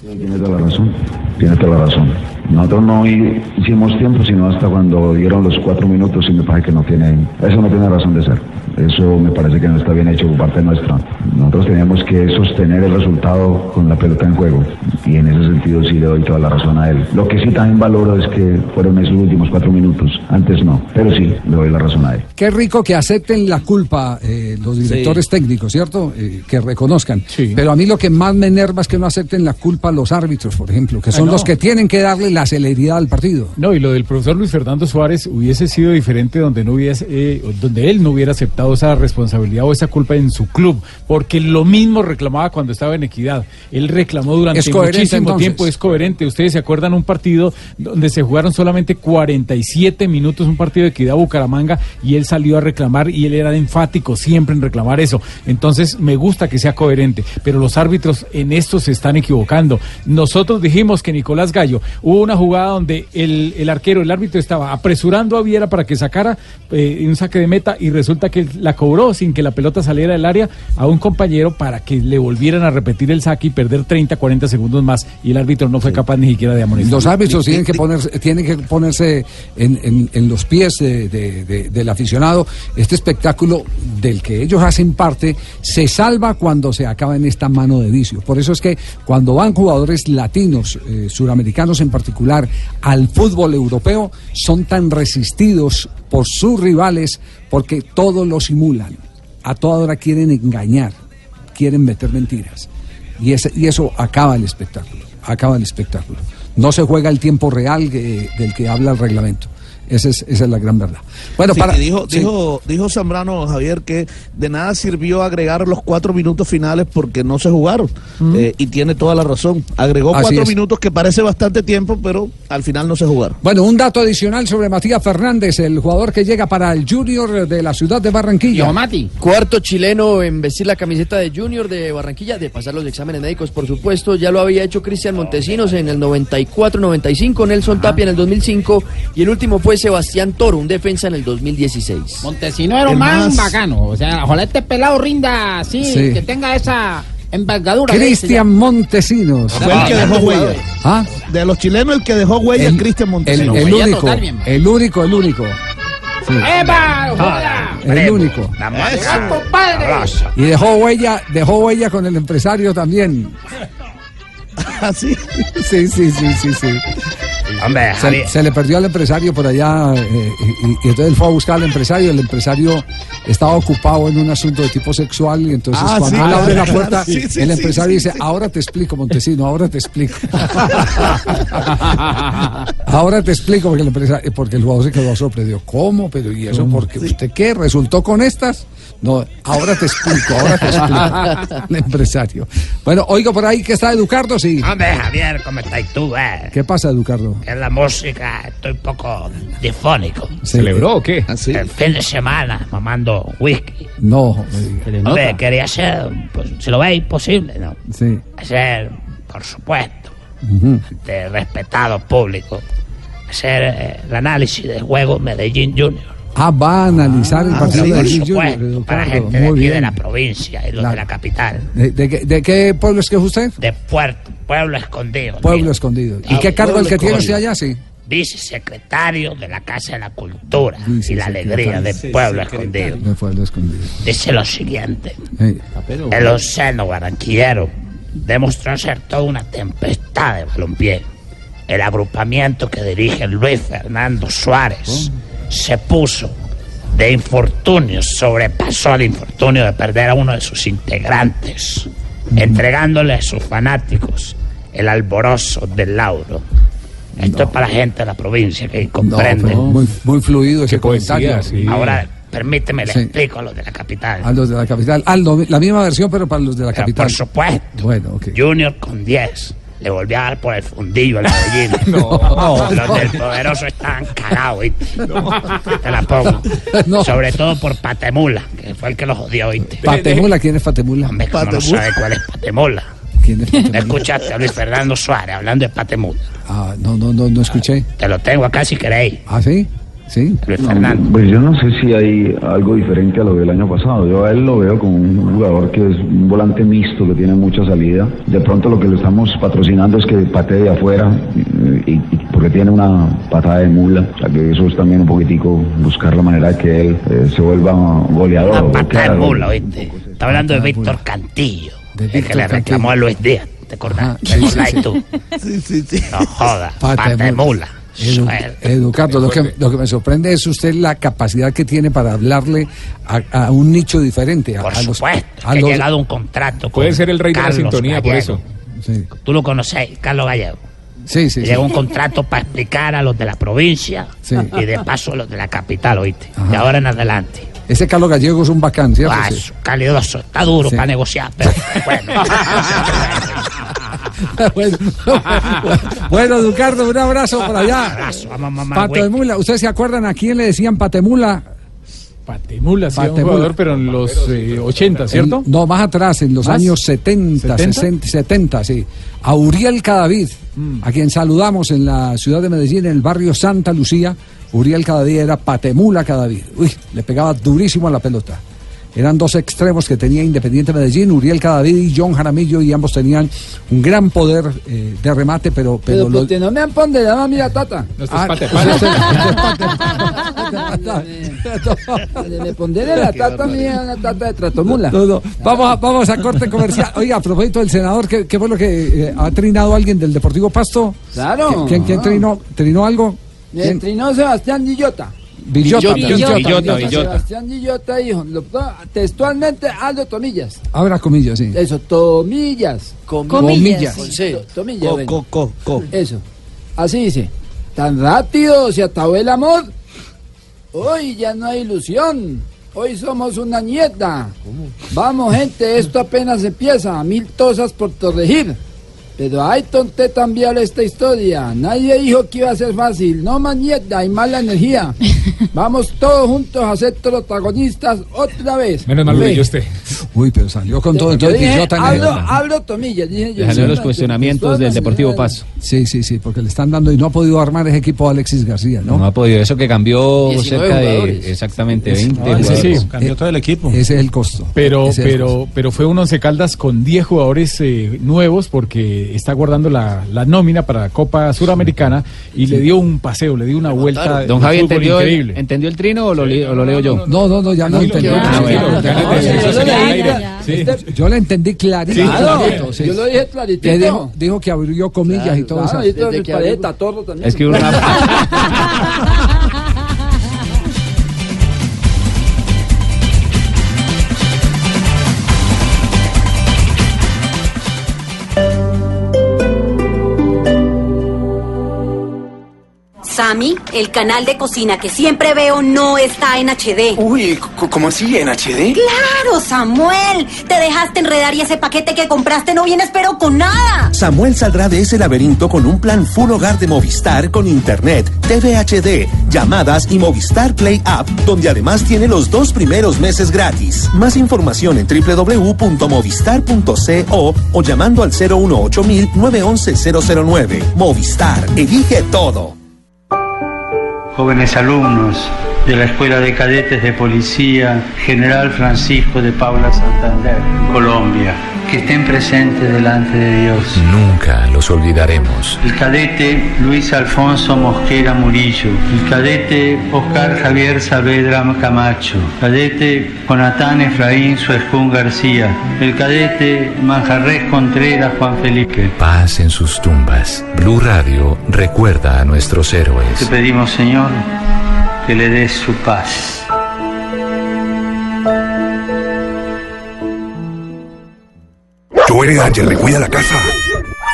Tiene toda la razón, tiene toda la razón. Nosotros no hi- hicimos tiempo, sino hasta cuando dieron los cuatro minutos y me parece que no tiene, eso no tiene razón de ser. Eso me parece que no está bien hecho por parte nuestra. Nosotros teníamos que sostener el resultado con la pelota en juego y en ese sentido sí le doy toda la razón a él. Lo que sí también valoro es que fueron esos últimos cuatro minutos, antes no, pero sí le doy la razón a él. Qué rico que acepten la culpa eh, los directores técnicos, ¿cierto? Eh, que reconozcan. Pero a mí lo que más me enerva es que no acepten la culpa los árbitros, por ejemplo, que son Ah, no. los que tienen que darle la celeridad al partido. No, y lo del profesor Luis Fernando Suárez hubiese sido diferente donde no hubiese, eh, donde él no hubiera aceptado esa responsabilidad o esa culpa en su club, porque lo mismo reclamaba cuando estaba en Equidad. Él reclamó durante muchísimo entonces. tiempo, es coherente. Ustedes se acuerdan un partido donde se jugaron solamente 47 minutos, un partido de Equidad Bucaramanga, y él salió a reclamar y él era enfático siempre en reclamar eso. Entonces, me gusta que sea coherente, pero los árbitros en esto se están equivocando. Nosotros dijimos que Nicolás Gallo hubo una jugada donde el, el arquero, el árbitro estaba apresurando a Viera para que sacara eh, un saque de meta y resulta que la cobró sin que la pelota saliera del área a un compañero para que le volvieran a repetir el saque y perder 30, 40 segundos más y el árbitro no fue capaz ni siquiera de amonestar. Los árbitros tienen que ponerse, tienen que ponerse en, en- en los pies de- de- de- del aficionado. Este espectáculo del que ellos hacen parte se salva cuando se acaba en esta mano de vicio. Por eso es que cuando van jugadores latinos, eh, suramericanos en particular, al fútbol europeo, son tan resistidos por sus rivales porque todo lo simulan. A toda hora quieren engañar, quieren meter mentiras. Y, eso acaba el espectáculo, acaba el espectáculo. No se juega el tiempo real que- del que habla el reglamento. Esa es, esa es la gran verdad. Bueno, Sí, para, dijo, sí. dijo, dijo Zambrano, Javier, que de nada sirvió agregar los cuatro minutos finales porque no se jugaron. Eh, y tiene toda la razón. Agregó Así cuatro es. minutos que parece bastante tiempo, pero al final no se jugaron. Bueno, un dato adicional sobre Matías Fernández, el jugador que llega para el Junior de la ciudad de Barranquilla. Cuarto chileno en vestir la camiseta de Junior de Barranquilla, de pasar los exámenes médicos, por supuesto. Ya lo había hecho Cristian Montesinos en el 94-95, Nelson Tapia en el 2005 y el último fue Sebastián Toro, un defensa en el 2016. Montesino era un man bacano. O sea, ojalá este pelado rinda así, Sí. que tenga esa envergadura. Cristian Montesinos. Fue el que dejó huella. ¿Ah? De los chilenos, el que dejó huella es Cristian El, Montesinos. el único, el único, el único. Sí. ¡Epa! ¡Joda! El único. Y dejó huella, dejó huella con el empresario también. *laughs* ¿Ah, sí? Sí, sí, sí, sí, sí. Hombre, Se, le perdió al empresario por allá eh, y, y entonces él fue a buscar al empresario. El empresario estaba ocupado en un asunto de tipo sexual y entonces Ah, cuando sí, él abre la puerta, sí, sí, el sí, empresario sí, dice, ahora te explico, Montesino, ahora te explico. *laughs* ahora te explico porque el, empresario, porque el jugador se quedó sorprendido. ¿Cómo? Pero ¿y eso porque usted qué? ¿Resultó con estas? No, ahora te explico, ahora te explico. *laughs* el empresario. Bueno, oigo por ahí que está Educardo, sí. Hombre, Javier, ¿cómo estás tú, eh? ¿Qué pasa, Educardo? En la música estoy un poco difónico. ¿Celebró o qué? El fin de semana, mamando whisky. No. Hombre, quería ser, pues, si lo veis, posible, ¿no? Sí. Ser, por supuesto, Ujú. de respetado público, hacer eh, el análisis del juego Medellín Junior. Ah, va a analizar el Ah, partido sí, de Medellín Junior, para gente de aquí de la provincia y los de la capital. ¿De, de qué- de qué pueblo es que es usted? De Puerto, Pueblo Escondido. Pueblo Escondido. ¿Y Ah, qué cargo el que tiene usted allá? Sí. Vicesecretario de la Casa de la Cultura y la Alegría de Pueblo Escondido. De Pueblo Escondido. Dice lo siguiente. El océano barranquillero demostró ser toda una tempestad de balompié. El agrupamiento que dirige Luis Fernando Suárez se puso de infortunio, sobrepasó el infortunio de perder a uno de sus integrantes, entregándole a sus fanáticos el alborozo del lauro. Esto es para la gente de la provincia que comprende. pero muy, muy fluido ese comentario. Ahora, permíteme, le Sí. explico a los de la capital. A los de la capital. Ah, lo- la misma versión, pero para los de la capital. Por supuesto. Bueno, ok. Junior con 10. Le volvió a dar por el fundillo al Medellín. *laughs* No. Los del poderoso estaban cagados, ¿viste? Te la pongo. Sobre todo por Patemula, que fue el que los jodió, ¿viste? Patemula, ¿quién es Patemula? Hombre, ¿cómo no sabe cuál es Patemula? ¿Quién es ¿No escuchaste a Luis Fernando Suárez hablando de Patemula? Ah, no, no, no, no escuché. Te lo tengo acá si queréis. ¿Ah, sí? Sí. Luis No, Fernando. Pues yo no sé si hay algo diferente a lo del año pasado. Yo a él lo veo como un jugador que es un volante mixto, que tiene mucha salida. De pronto lo que le estamos patrocinando es que patee de afuera, eh, y, y porque tiene una patada de mula. O sea que eso es también un poquitico buscar la manera de que él eh, se vuelva goleador. o que Pata de mula, ¿oíste? Está hablando de Víctor Cantillo, el que le reclamó a Luis Díaz. ¿Te acordás? ¿Te sí, sí, acordás sí. tú? Sí, sí, sí. No joda, Pata pata de de mula. Edu, Educardo, lo que, lo que me sorprende es usted la capacidad que tiene para hablarle a, a un nicho diferente. A, Por a los- supuesto, a que ha los- llegado un contrato. Puede con ser el rey de la sintonía, por eso. Tú lo conocéis, Carlos Gallego. Sí, sí, Llegó sí. un contrato para explicar a los de la provincia Sí. y de paso a los de la capital, ¿oíste? Ajá. De ahora en adelante. Ese Carlos Gallego es un bacán, ¿cierto? Ah, es calidoso, está duro Sí. para negociar, pero bueno. *laughs* bueno, bueno, Educardo, un abrazo por allá. Abrazo, vamos, mamá, Pato güey. de Mula, ¿ustedes se acuerdan a quién le decían Patemula? Patemula, sí, un Patemula. jugador, pero en los eh, 80, ¿cierto? En- no, más atrás, en los ¿Más? años 70, ¿70? 60, 70, sí. A Uriel Cadavid, Mm. a quien saludamos en la ciudad de Medellín, en el barrio Santa Lucía. Uriel Cadavid era Patemula Cadavid. Uy, le pegaba durísimo a la pelota. Eran dos extremos que tenía Independiente Medellín, Uriel Cadavid y John Jaramillo, y ambos tenían un gran poder eh, de remate, pero... pero Pero lo- porque no me han ponderado a mí la tata. No, esto Ah, es pate, Me, me pondere la tata mía, la tata de tratomula. No, no. Vamos, a, vamos a corte comercial. *laughs* Oiga, a propósito del senador, ¿qué, qué fue lo que eh, ha trinado alguien del Deportivo Pasto? Claro. ¿Quién, quién trinó, trinó algo? Trinó Sebastián Villota. Villota, Villota. Sebastián Villota dijo, lo- textualmente Aldo Tomillas. Abra comillas, sí. Eso, Tomillas. Comillas. Tomillas. Co, co, co, co. Eso. Así dice. Tan rápido se acabó el amor. Hoy ya no hay ilusión. Hoy somos una nieta. Vamos, gente, esto apenas empieza. Mil tosas por corregir. Pero hay tonté cambiar esta historia. Nadie dijo que iba a ser fácil. No más nieta y mala energía. *laughs* Vamos todos juntos a ser protagonistas otra vez. Menos mal lo leyó usted. Uy, pero salió con todo. Yo Entonces, dije, Villota en hablo, el- hablo Tomillas. Dije yo. Dejando los Sí, cuestionamientos del Deportivo Paso. Sí, sí, sí, porque le están dando y no ha podido armar ese equipo Alexis García, ¿no? No ha podido. Eso que cambió 19 cerca de exactamente 20 Ah, ese jugadores. sí. Cambió todo el equipo. Ese es el costo. Pero, el pero, pero fue un Once Caldas con 10 jugadores eh, nuevos porque está guardando la, la nómina para la Copa Suramericana y le dio un paseo, le dio una vuelta. Don Javi, ¿entendió el. ¿entendió el trino o lo, li- o lo leo yo? No, no, no, ya entendí. Ah, bueno. Ya lo No, entendí. Yo clarito. Sí, Claro, clarito, sí. yo lo dije clarito. Dijo, dijo que abrió comillas y todo Claro, eso. Es que una... *laughs* *laughs* Sammy, el canal de cocina que siempre veo no está en HD. Uy, ¿cómo así? ¿En HD? Claro, Samuel. Te dejaste enredar y ese paquete que compraste no vienes pero con nada. Samuel saldrá de ese laberinto con un plan full hogar de Movistar con Internet, TV HD, llamadas y Movistar Play App, donde además tiene los dos primeros meses gratis. Más información en www.movistar.co o llamando al 018 911 009. Movistar, elige todo. Jóvenes alumnos, de la Escuela de Cadetes de Policía General Francisco de Paula Santander, Colombia, que estén presentes delante de Dios. Nunca los olvidaremos. El cadete Luis Alfonso Mosquera Murillo, el cadete Oscar Javier Saavedra Camacho, cadete Jonatán Efraín Suescún García, el cadete Manjarres Contreras Juan Felipe. Paz en sus tumbas. Blue Radio recuerda a nuestros Te héroes. pedimos, Señor, que le des su paz. Tú eres Ángel, me cuida la casa.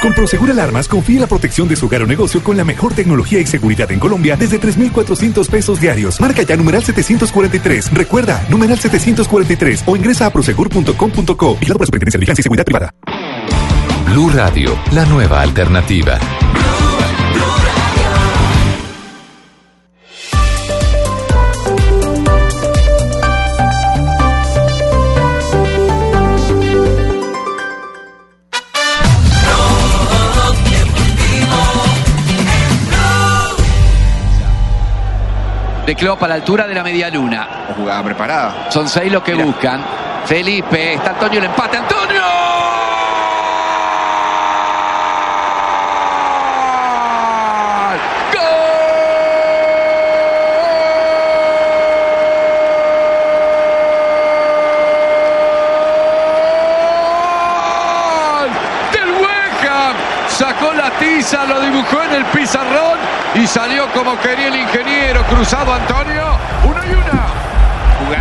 Con Prosegur Alarmas, confíe la protección de su hogar o negocio con la mejor tecnología y seguridad en Colombia desde 3,400 pesos diarios. Marca ya numeral 743. Recuerda, numeral 743 o ingresa a prosegur.com.co y la Superintendencia de Vigilancia y Seguridad Privada. Blue Radio, la nueva alternativa. De Klopp a la altura de la media luna. Jugada preparada. Son seis los que buscan. Felipe, está Antonio, el empate. ¡Antonio! ¡Gol! Del Wickham. Sacó la tiza, lo dibujó en el pizarrón y salió como quería el ingeniero. Cruzado Antonio. Uno y una.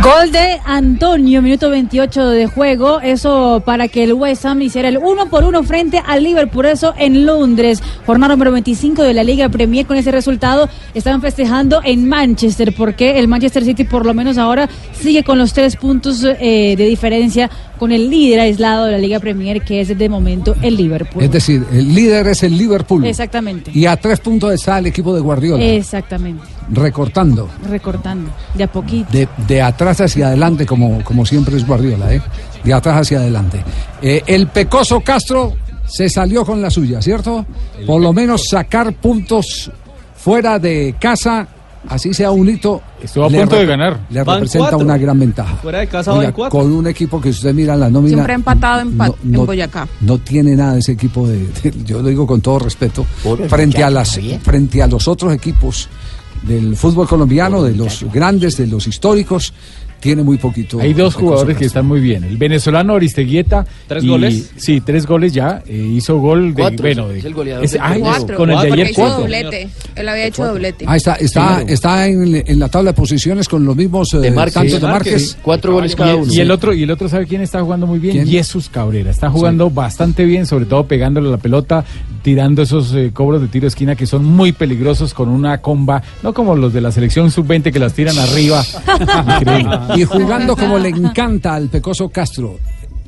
Gol de Antonio, minuto 28 de juego. Eso para que el West Ham hiciera el uno por uno frente al Liverpool. Eso en Londres. Jornada número 25 de la Liga Premier. Con ese resultado estaban festejando en Manchester. Porque el Manchester City, por lo menos ahora, sigue con los tres puntos eh, de diferencia con el líder aislado de la Liga Premier, que es de momento el Liverpool. Es decir, el líder es el Liverpool. Exactamente. Y a tres puntos está el equipo de Guardiola. Exactamente. Recortando. Recortando. De a poquito. De, de atrás hacia adelante, como, como siempre es Guardiola, ¿eh? De atrás hacia adelante. Eh, el pecoso Castro se salió con la suya, ¿cierto? Por lo menos sacar puntos fuera de casa, así sea un hito. Estuvo a le punto de ganar. Le Van representa cuatro. una gran ventaja. Fuera de casa Oiga, van cuatro. con un equipo que usted mira en la nómina. Siempre ha empatado en, pa- no- no- en Boyacá. no tiene nada ese equipo de, de- yo lo digo con todo respeto frente a las frente a los otros equipos del fútbol colombiano de los grandes de los históricos tiene muy poquito Hay dos jugadores que están muy bien. El venezolano Aristeguieta. ¿Tres y- goles? Sí, tres goles ya. eh, hizo gol de. Cuatro, bueno, es de- el goleador ay, Cuatro. con el de ayer hizo cuatro. doblete. Él había hecho doblete. Ah, está, está, Claro. está en, en la tabla de posiciones con los mismos eh, De Márquez. tantos Sí, de Márquez. Cuatro goles cada uno. Y el otro, y el otro sabe quién está jugando muy bien, ¿Quién? Jesús Cabrera. Está jugando bastante bien, sobre todo pegándole a la pelota, tirando esos eh, cobros de tiro de esquina que son muy peligrosos con una comba, no como los de la selección sub-20 que las tiran arriba. *laughs* Increíble. Y jugando como le encanta al Pecoso Castro,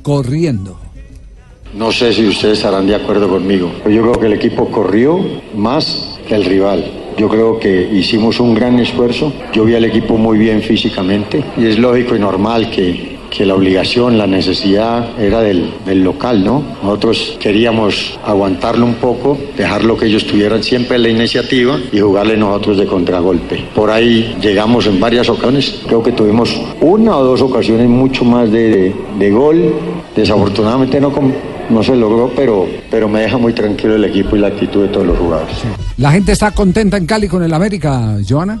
corriendo. No sé si ustedes estarán de acuerdo conmigo, yo creo que el equipo corrió más que el rival. Yo creo que hicimos un gran esfuerzo. Yo vi al equipo muy bien físicamente y es lógico y normal que, que la obligación, la necesidad era del, del local, ¿no? Nosotros queríamos aguantarlo un poco, dejarlo que ellos tuvieran siempre la iniciativa y jugarle nosotros de contragolpe. Por ahí llegamos en varias ocasiones, creo que tuvimos una o dos ocasiones mucho más de, de- gol. Desafortunadamente no, no se logró, pero, pero me deja muy tranquilo el equipo y la actitud de todos los jugadores. La gente está contenta en Cali con el América, Joana.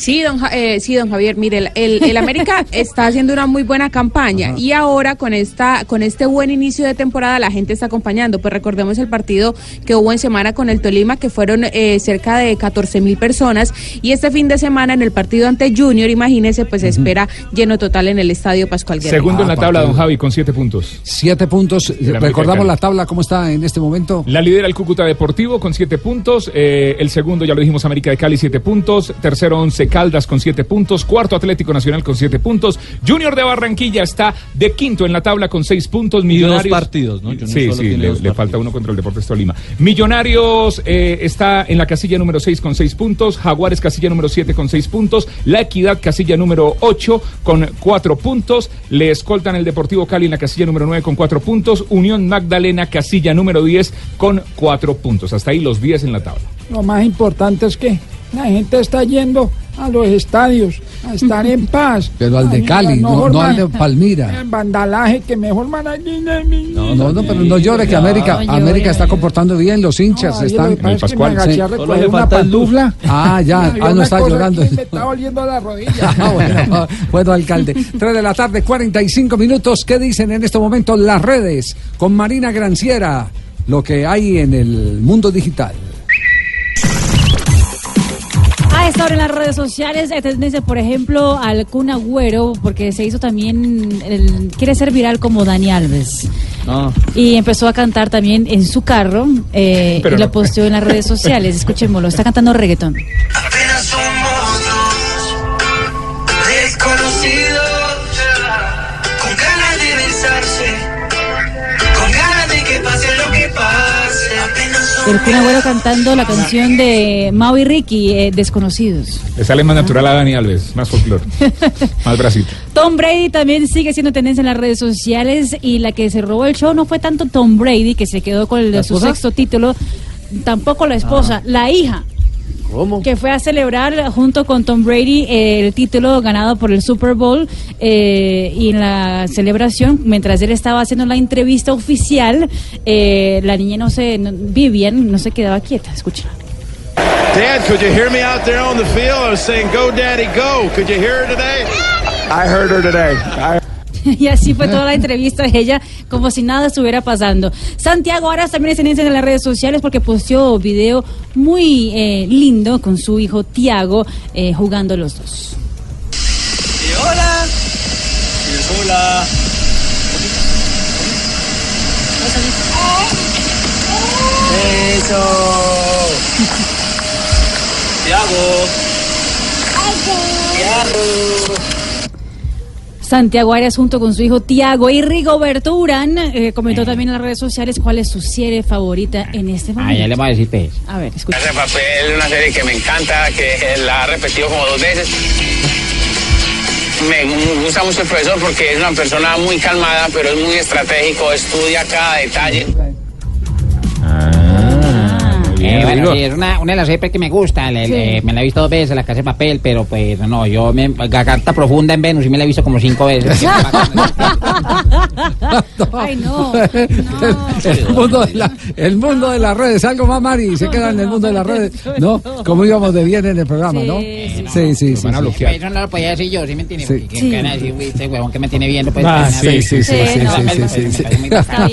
Sí, don, Ja- eh, sí, don Javier, mire, el, el- el América *laughs* está haciendo una muy buena campaña y ahora con esta con este buen inicio de temporada la gente está acompañando. Pues recordemos el partido que hubo en semana con el Tolima, que fueron eh, cerca de 14 mil personas y este fin de semana en el partido ante Junior, imagínese, pues se espera lleno total en el Estadio Pascual Guerrero. Segundo en Ah, la tabla, partido. don Javi, con siete puntos. Siete puntos. Recordamos la tabla, ¿cómo está en este momento? La lidera el Cúcuta Deportivo con siete puntos. eh, el segundo, ya lo dijimos, América de Cali, siete puntos. Tercero, Once Caldas con siete puntos. Cuarto, Atlético Nacional con siete puntos. Junior de Barranquilla está de quinto en la tabla con seis puntos. Dos Millonarios. partidos, ¿no? Junior Sí, solo sí, tiene le, dos le falta uno contra el Deportes Tolima. Millonarios eh, está en la casilla número seis con seis puntos. Jaguares, casilla número siete con seis puntos. La Equidad, casilla número ocho con cuatro puntos. Le escoltan el Deportivo Cali en la casilla número nueve con cuatro puntos. Unión Magdalena, casilla número diez con cuatro puntos. Hasta ahí los diez en la tabla. lo más importante es que la gente está yendo a los estadios a estar en *laughs* paz. Pero al de Cali, no, no al de Palmira. El vandalaje que mejor van allí. No, no, no, pero no llore que América, América está comportando bien, los hinchas están. lo que pasa es que me agaché a Sí. recoger una pantufla. *laughs* Ah, ya, ah, no está llorando. Me está oliendo la rodilla. *laughs* Ah, bueno, bueno, alcalde. 3 de la tarde, 45 minutos. ¿Qué dicen en este momento las redes? Con Marina Granciera, lo que hay en el mundo digital. A esta hora en las redes sociales, hay tendencia, por ejemplo, al Kun Agüero, porque se hizo también, el- quiere ser viral como Dani Alves. Y empezó a cantar también en su carro eh, y lo no. posteó en las redes sociales. *laughs* Escuchémoslo, está cantando reggaetón. Apenas somos Kun Agüero cantando la canción de Mau y Ricky, eh, Desconocidos. Le sale más natural a Dani Alves, más folclore, *laughs* más Brasil. Tom Brady también sigue siendo tendencia en las redes sociales y la que se robó el show no fue tanto Tom Brady, que se quedó con el de ¿La su sexto título, tampoco la esposa, la hija. ¿Cómo? Que fue a celebrar junto con Tom Brady eh, el título ganado por el Super Bowl eh, y en la celebración, mientras él estaba haciendo la entrevista oficial, eh, la niña no se, no- Vivian, no se quedaba quieta, escucha. Dad, could you hear me out there on the field? I was saying, "Go, Daddy, go." Could you hear her today? I heard her today. *laughs* Y así fue toda la entrevista de ella, como si nada estuviera pasando. Santiago Aras también es tendencia en las redes sociales porque posteó video muy eh, lindo con su hijo Tiago eh, jugando los dos. Y hola. Y hola. Eso. Tiago. Tiago. Santiago Arias junto con su hijo Tiago y Rigoberto Urán eh, comentó también en las redes sociales cuál es su serie favorita en este momento. Ah, ya le voy a decir pues. A ver, escucha. Ese papel es una serie que me encanta, que la ha repetido como dos veces. Me gusta mucho el profesor porque es una persona muy calmada, pero es muy estratégico, estudia cada detalle. Eh, bueno, sí, es una, una de las series que me gusta. el- el, Sí. eh, me la he visto dos veces, la casa de papel, pero pues no, yo me. La carta profunda en Venus y me la he visto como cinco veces. *laughs* *laughs* Ay, no. el, mundo de la- el mundo de las redes, algo más, Mari, se queda en el mundo de las redes, ¿no? Como íbamos de bien en el programa, ¿no? Sí, sí, sí. Eso no lo podía decir yo, ¿sí me entiendes? Sí. Que van a decir, "Uy, este huevón que me tiene viendo, pues. Ah, sí, sí, sí, sí, no, sí, me- sí, me- sí, me sí. parece muy bacano.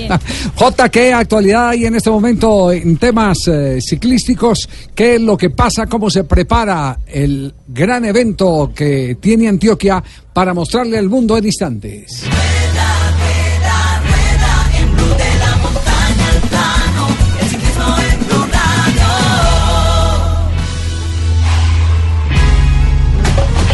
J, ¿qué actualidad hay en este momento en temas eh, ciclísticos? ¿Qué es lo que pasa? ¿Cómo se prepara el gran evento que tiene Antioquia para mostrarle al mundo en instantes?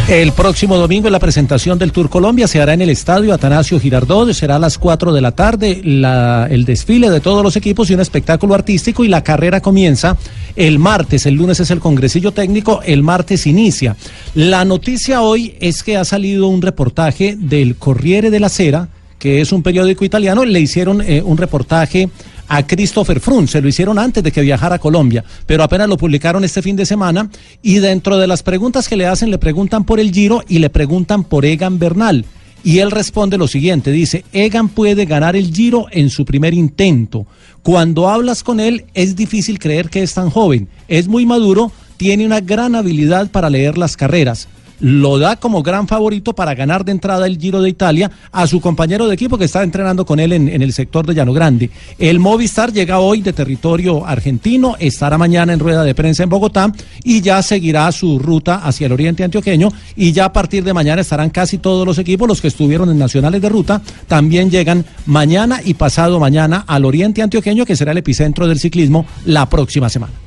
El próximo domingo la presentación del Tour Colombia se hará en el estadio Atanasio Girardot, será a las 4 de la tarde la- el desfile de todos los equipos y un espectáculo artístico y la carrera comienza el martes, el lunes es el congresillo técnico, el martes inicia. La noticia hoy es que ha salido un reportaje del Corriere della Sera, que es un periódico italiano, le hicieron eh, un reportaje a Christopher Froome, se lo hicieron antes de que viajara a Colombia, pero apenas lo publicaron este fin de semana y dentro de las preguntas que le hacen le preguntan por el Giro y le preguntan por Egan Bernal. Y él responde lo siguiente, dice, Egan puede ganar el Giro en su primer intento. Cuando hablas con él es difícil creer que es tan joven, es muy maduro, tiene una gran habilidad para leer las carreras lo da como gran favorito para ganar de entrada el Giro de Italia a su compañero de equipo que está entrenando con él en, el sector de Llano Grande. El Movistar llega hoy de territorio argentino, estará mañana en rueda de prensa en Bogotá y ya seguirá su ruta hacia el oriente antioqueño y ya a partir de mañana estarán casi todos los equipos, los que estuvieron en nacionales de ruta, también llegan mañana y pasado mañana al oriente antioqueño que será el epicentro del ciclismo la próxima semana.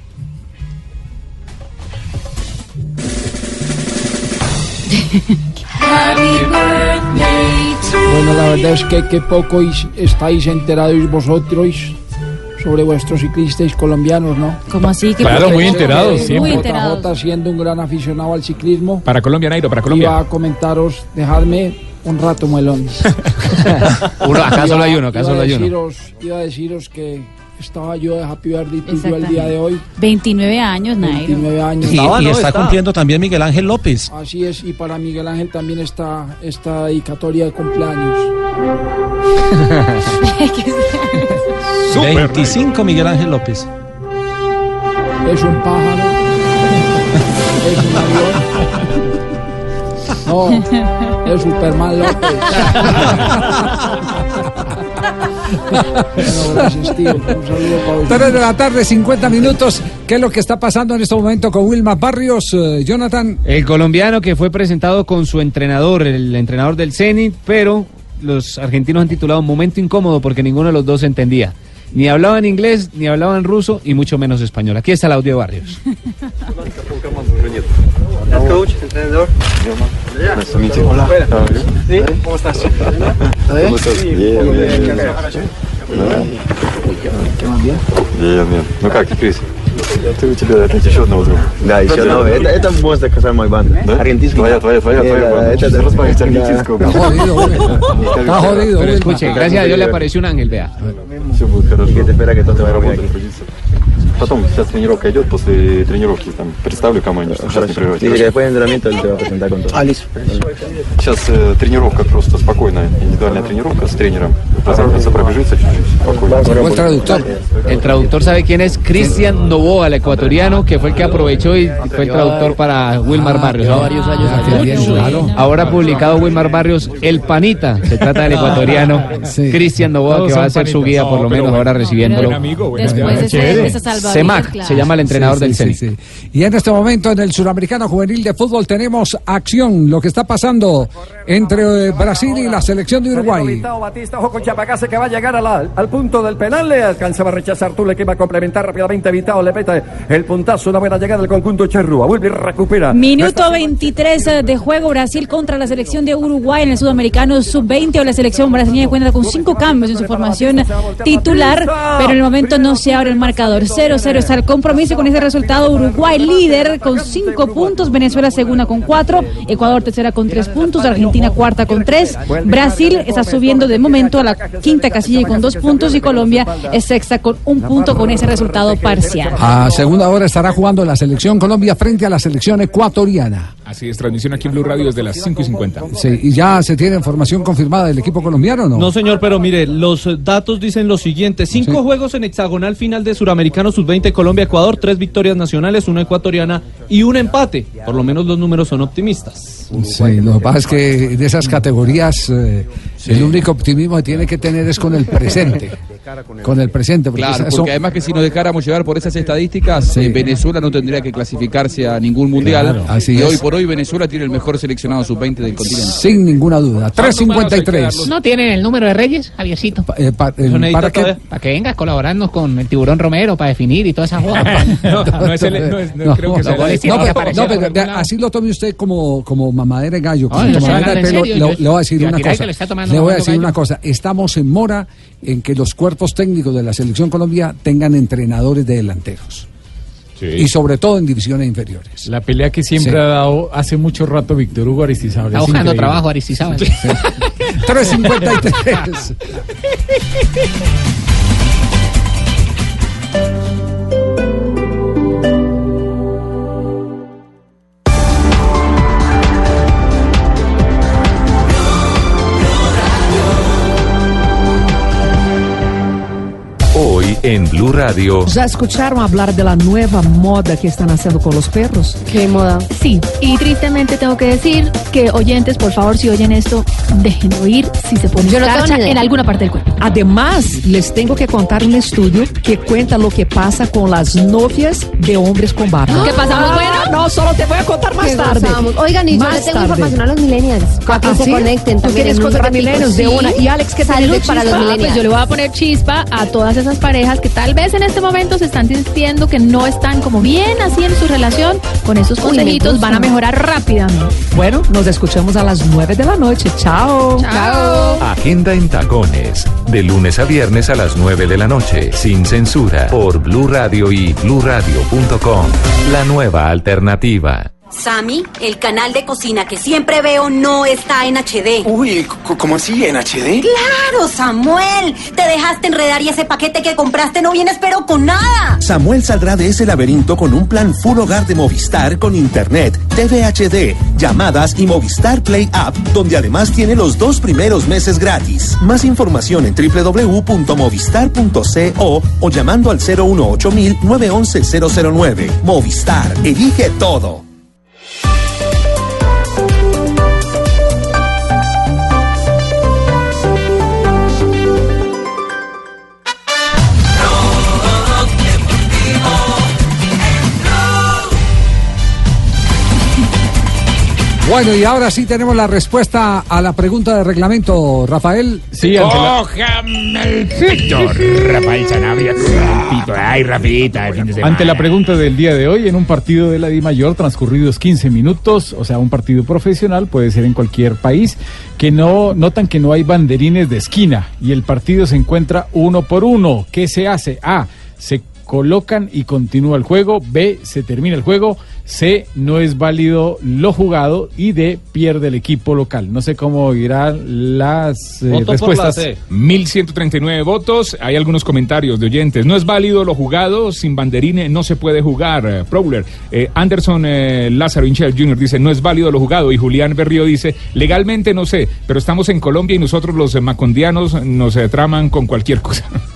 Bueno, la verdad es que qué poco is- estáis enterados vosotros sobre vuestros ciclistas colombianos, ¿no? ¿Cómo así? ¿Qué Claro, muy enterados, Muy siempre. enterados. JJ siendo un gran aficionado al ciclismo. Para Colombia, Nairo, para Iba Colombia. a comentaros, dejadme un rato muelón. *laughs* Uno, acá Iba- solo hay uno, acá iba solo hay uno. Iba a deciros que estaba yo de Happy Birthday to you el día de hoy. 29 años, Nairo. 29 años. Y, y está, cumpliendo también Miguel Ángel López. Así es, y para Miguel Ángel también está esta dedicatoria de cumpleaños. *laughs* 25 Miguel Ángel López. Es un pájaro. es un avión. No, es Superman López. *laughs* 3 de la tarde, 50 minutos. ¿Qué es lo que está pasando en este momento con Wilma Barrios, eh, Jonathan? El colombiano que fue presentado con su entrenador, el entrenador del Zenit, pero los argentinos han titulado Momento Incómodo porque ninguno de los dos entendía. Ni hablaban inglés, ni hablaban ruso y mucho menos español. Aquí está el audio de Barrios. *laughs* coach, entrenador. Hola. ¿Sí? ¿Cómo estás? ¿Cómo estás? Bien, bien. ¿Qué más bien? Bien, bien. Ну как теперь? Ты у тебя это еще одного друга. Да, еще одного. Это, это можно сказать мой банда. Да? Аргентинский. Твоя, твоя, твоя, Э, твоя да, банда. это- Сейчас разбавить да. аргентинского. Está jodido, güey. Está jodido, Pero escuche, gracias a Dios le apareció un ángel, vea. Все будет хорошо. Que te espera que todo te vaya bien Работа, aquí. трудиться. Потом сейчас тренировка идет, после тренировки там представлю команде, чтобы сейчас не прерывать. Dice que después del entrenamiento él te va a presentar con todo. А, Сейчас э, тренировка просто спокойная, индивидуальная тренировка с тренером. Разобраться, пробежится чуть-чуть, спокойно. El traductor sabe quién es Cristian Novoa, el ecuatoriano, que fue el que aprovechó y fue el traductor para Wilmar Barrios. lleva varios años Ah, allá. bien, Mucho. claro. Ahora ha publicado Wilmar Barrios El Panita. Se trata del ecuatoriano Cristian Novoa, Todos que va a son ser su panitas. guía, por No, lo pero menos ahora buen- recibiéndolo. buen amigo, buen Después amigo. de ese- Semac, claro. se llama el entrenador Sí, del sí, Zenit. sí, sí. Y en este momento en el Suramericano Juvenil de Fútbol tenemos acción, lo que está pasando entre eh, Brasil y la selección de Uruguay. Batista, ojo con Chapacase que va a llegar a la- al punto del penal. Le alcanzaba a rechazar Tule que va a complementar rápidamente. Vitao le peta el puntazo. Una buena llegada del conjunto Cherrúa. Vuelve y recupera. Minuto 23 de juego Brasil contra la selección de Uruguay en el sudamericano sub-20 o la selección brasileña cuenta con cinco cambios en su formación titular, pero en el momento no se abre el marcador. 0-0 está el compromiso con ese resultado. Uruguay líder con cinco puntos, Venezuela segunda con cuatro, Ecuador tercera con tres puntos, Argentina cuarta con tres, Brasil está subiendo de momento a la quinta casilla con dos puntos y Colombia es sexta con un punto con ese resultado parcial. A segunda hora estará jugando la selección Colombia frente a la selección ecuatoriana. Así es, transmisión aquí en Blue Radio desde las 5 y 50. Sí, y ya se tiene información confirmada del equipo colombiano, ¿o ¿no? No, señor, pero mire, los datos dicen lo siguiente. Cinco juegos en hexagonal final de Suramericano Sub-20 Colombia-Ecuador, tres victorias nacionales, una ecuatoriana y un empate. Por lo menos los números son optimistas. Sí, lo que pasa es que en esas categorías eh, el único optimismo que tiene que tener es con el presente. Con el presente. porque Claro, esas porque son- además que si nos dejáramos llevar por esas estadísticas, eh, Venezuela no tendría que clasificarse a ningún mundial. Claro, así y es. hoy por hoy Venezuela tiene el mejor seleccionado sub-20 del continente. Sin ninguna duda. 353. ¿No tienen el número de Reyes, Javiercito? Eh, pa- eh, ¿Para? Para que vengas colaborando con el tiburón Romero para definir y toda esa *laughs* joda. no, no es el- no es- no creo que sea no, el- no, que pero- no, pero así lo tome usted como, como mamadera de gallo, como mamadera de pelo. Le, voy a decir una cosa. que le voy a decir una cosa. Estamos en mora en que los cuerpos técnicos de la selección Colombia tengan entrenadores de delanteros. Y sobre todo en divisiones inferiores. La pelea que siempre Sí. ha dado hace mucho rato Víctor Hugo Aristizábal. Está es buscando trabajo, Aristizábal. *laughs* 353. *laughs* Hoy en Blue Radio. ¿Ya escucharon hablar de la nueva moda que están haciendo con los perros? ¿Qué moda? Sí, y tristemente tengo que decir que oyentes, por favor, si oyen esto, dejen de oír si se pone Yo no tengo escarcha en alguna parte del cuerpo. Además, les tengo que contar un estudio que cuenta lo que pasa con las novias de hombres con barba. ¿Qué pasamos, Ah, bueno? No, solo te voy a contar más ¿Qué tarde. pasamos? Oigan, y yo Más le tengo tarde. información a los millennials, para que ¿Ah, se sí? conecten ¿Tú quieres cosas de millennials? De una. ¿Y Alex, qué de para los millennials. Ah, pues yo le voy a poner chispa a todas esas parejas que tal vez en este momento se están sintiendo que no están como bien así en su relación. Con Uy, me consejitos gusta. van a mejorar rápidamente. Bueno, nos escuchamos a las 9 de la noche. Chao. Chao. Agenda en tacones. De lunes a viernes a las 9 de la noche. Sin censura. Por Blue Radio y bluradio.com. La nueva alternativa. Sammy, el canal de cocina que siempre veo no está en HD. Uy, ¿cómo así? ¿En HD? Claro, Samuel. Te dejaste enredar y ese paquete que compraste no viene espero con nada. Samuel saldrá de ese laberinto con un plan full hogar de Movistar con internet, TV HD, llamadas y Movistar Play App, donde además tiene los dos primeros meses gratis. Más información en www.movistar.co o llamando al 018 911 009. Movistar, elige todo. Bueno, y ahora sí tenemos la respuesta a la pregunta de reglamento, Rafael. Sí, Cójame el pito, Rafael Sanabria. Pito, ay, rapidita, fin de semana. Ante la pregunta del día de hoy, en un partido de la Di Mayor transcurridos 15 minutos, o sea, un partido profesional, puede ser en cualquier país, que no notan que no hay banderines de esquina y el partido se encuentra uno por uno. ¿Qué se hace? A, se colocan y continúa el juego. B, se termina el juego. C, no es válido lo jugado. Y D, pierde el equipo local. No sé cómo irán las eh, respuestas. 1139 votos. Hay algunos comentarios de oyentes. No es válido lo jugado. Sin banderine no se puede jugar. Eh, Prowler. Eh, Anderson eh, Lázaro Inchel Jr. dice no es válido lo jugado. Y Julián Berrío dice legalmente no sé, pero estamos en Colombia y nosotros los macondianos nos traman con cualquier cosa. *laughs*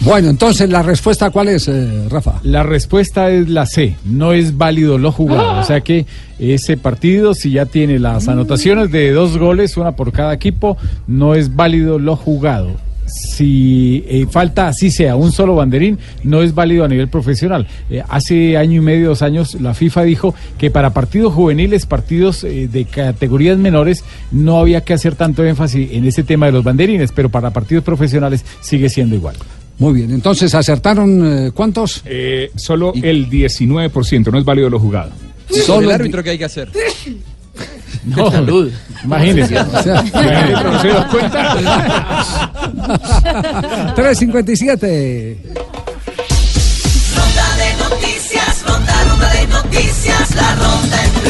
Bueno, entonces la respuesta cuál es, eh, Rafa. La respuesta es la C, no es válido lo jugado. O sea que ese partido, si ya tiene las anotaciones de dos goles, una por cada equipo, no es válido lo jugado. Si eh, falta así sea un solo banderín, no es válido a nivel profesional. Eh, hace año y medio, dos años, la FIFA dijo que para partidos juveniles, partidos eh, de categorías menores, no había que hacer tanto énfasis en ese tema de los banderines, pero para partidos profesionales sigue siendo igual. Muy bien, entonces acertaron eh, cuántos? Eh, solo el 19%, no es válido lo jugado. Solo el árbitro que hay que hacer. *laughs* No, Imagínese. *laughs* O sea, Imagínese, ¿no se dio cuenta? *laughs* 357. Ronda de noticias, ronda, ronda de noticias, la ronda en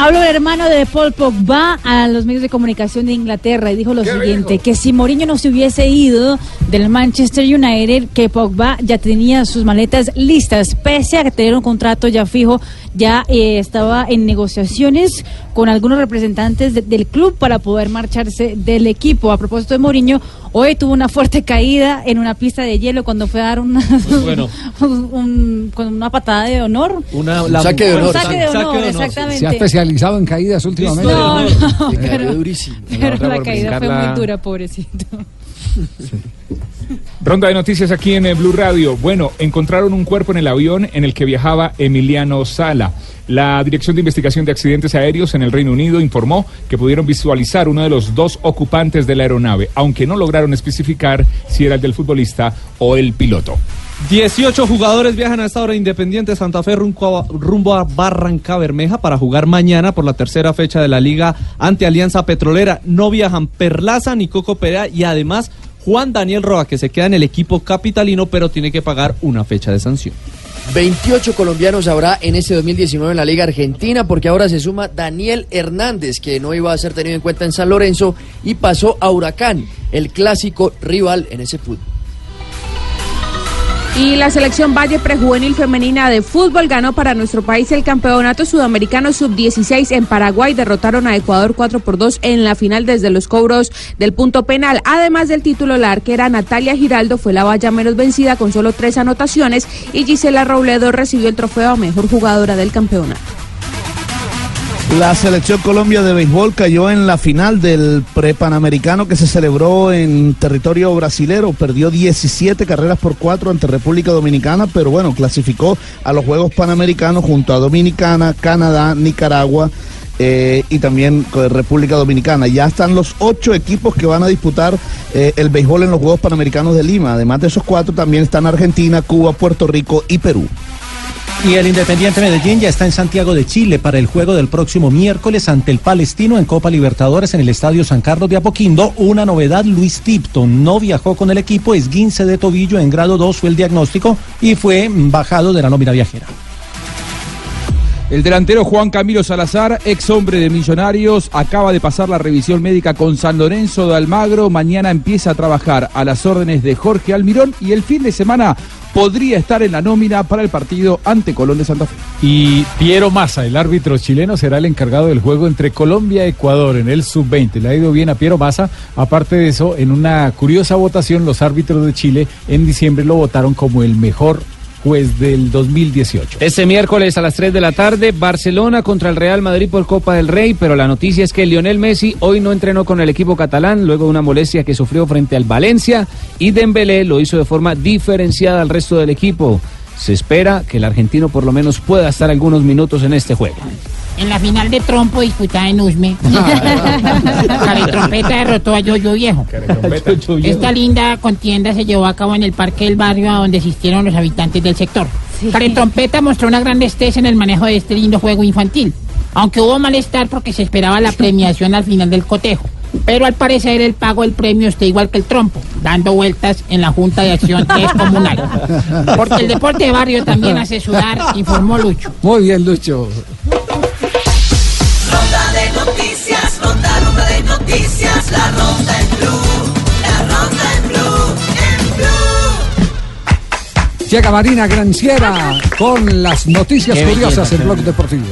Habló el hermano de Paul Pogba a los medios de comunicación de Inglaterra y dijo lo siguiente, que si Mourinho no se hubiese ido del Manchester United, que Pogba ya tenía sus maletas listas, pese a que tener un contrato ya fijo, ya eh, estaba en negociaciones con algunos representantes de- del club para poder marcharse del equipo. A propósito de Mourinho, hoy tuvo una fuerte caída en una pista de hielo cuando fue a dar una, *laughs* bueno. un- un- con una patada de honor. Una, Un saque de honor, Un saque de Saque honor, exactamente. Se ha especializado en caídas últimamente. No, no, cayó pero, durísimo. pero otra la caída fue muy dura, pobrecito. Ronda de noticias aquí en eh, Blue Radio. Bueno, encontraron un cuerpo en el avión en el que viajaba Emiliano Sala. La Dirección de Investigación de Accidentes Aéreos en el Reino Unido informó que pudieron visualizar uno de los dos ocupantes de la aeronave, aunque no lograron especificar si era el del futbolista o el piloto. 18 jugadores viajan a esta hora Independiente Santa Fe rumbo a, Barranca Bermeja para jugar mañana por la tercera fecha de la liga ante Alianza Petrolera. No viajan Perlaza ni Coco Perea y además Juan Daniel Roa que se queda en el equipo capitalino pero tiene que pagar una fecha de sanción. 28 colombianos habrá en este 2019 en la Liga Argentina porque ahora se suma Daniel Hernández que no iba a ser tenido en cuenta en San Lorenzo y pasó a Huracán, el clásico rival en ese fútbol. Y la selección Valle Prejuvenil Femenina de Fútbol ganó para nuestro país el campeonato sudamericano sub-16 en Paraguay. Derrotaron a Ecuador 4 por 2 en la final desde los cobros del punto penal. Además del título, la arquera Natalia Giraldo fue la valla menos vencida con solo tres anotaciones y Gisela Robledo recibió el trofeo a mejor jugadora del campeonato. La selección Colombia de béisbol cayó en la final del prepanamericano que se celebró en territorio brasilero. Perdió 17 carreras por 4 ante República Dominicana, pero bueno, clasificó a los Juegos Panamericanos junto a Dominicana, Canadá, Nicaragua. eh, y también con República Dominicana. Ya están los ocho equipos que van a disputar eh, el béisbol en los Juegos Panamericanos de Lima. Además de esos cuatro, también están Argentina, Cuba, Puerto Rico y Perú. Y el Independiente Medellín ya está en Santiago de Chile para el juego del próximo miércoles ante el Palestino en Copa Libertadores en el Estadio San Carlos de Apoquindo. Una novedad, Luis Tipton no viajó con el equipo, esguince de tobillo en grado 2 fue el diagnóstico y fue bajado de la nómina viajera. El delantero Juan Camilo Salazar, ex hombre de Millonarios, acaba de pasar la revisión médica con San Lorenzo de Almagro. Mañana empieza a trabajar a las órdenes de Jorge Almirón y el fin de semana podría estar en la nómina para el partido ante Colón de Santa Fe. Y Piero Massa, el árbitro chileno, será el encargado del juego entre Colombia y Ecuador en el sub-20. Le ha ido bien a Piero Massa. Aparte de eso, en una curiosa votación, los árbitros de Chile en diciembre lo votaron como el mejor juez del 2018. Este miércoles a las 3 de la tarde, Barcelona contra el Real Madrid por Copa del Rey, pero la noticia es que Lionel Messi hoy no entrenó con el equipo catalán luego de una molestia que sufrió frente al Valencia y Dembélé lo hizo de forma diferenciada al resto del equipo. Se espera que el argentino por lo menos pueda estar algunos minutos en este juego. En la final de trompo disputada en Usme, *laughs* *laughs* Trompeta derrotó a Yoyo Viejo. Esta linda contienda se llevó a cabo en el Parque del Barrio, a donde asistieron los habitantes del sector. Trompeta mostró una gran destreza en el manejo de este lindo juego infantil, aunque hubo malestar porque se esperaba la premiación al final del cotejo. Pero al parecer el pago del premio está igual que el trompo, dando vueltas en la Junta de Acción *laughs* Descomunal. Porque el deporte de barrio también hace sudar, informó Lucho. Muy bien, Lucho. Noticias, la ronda en blue, la ronda en blue, en blue. Llega Marina Granciera con las noticias Qué curiosas en Blog Deportivo.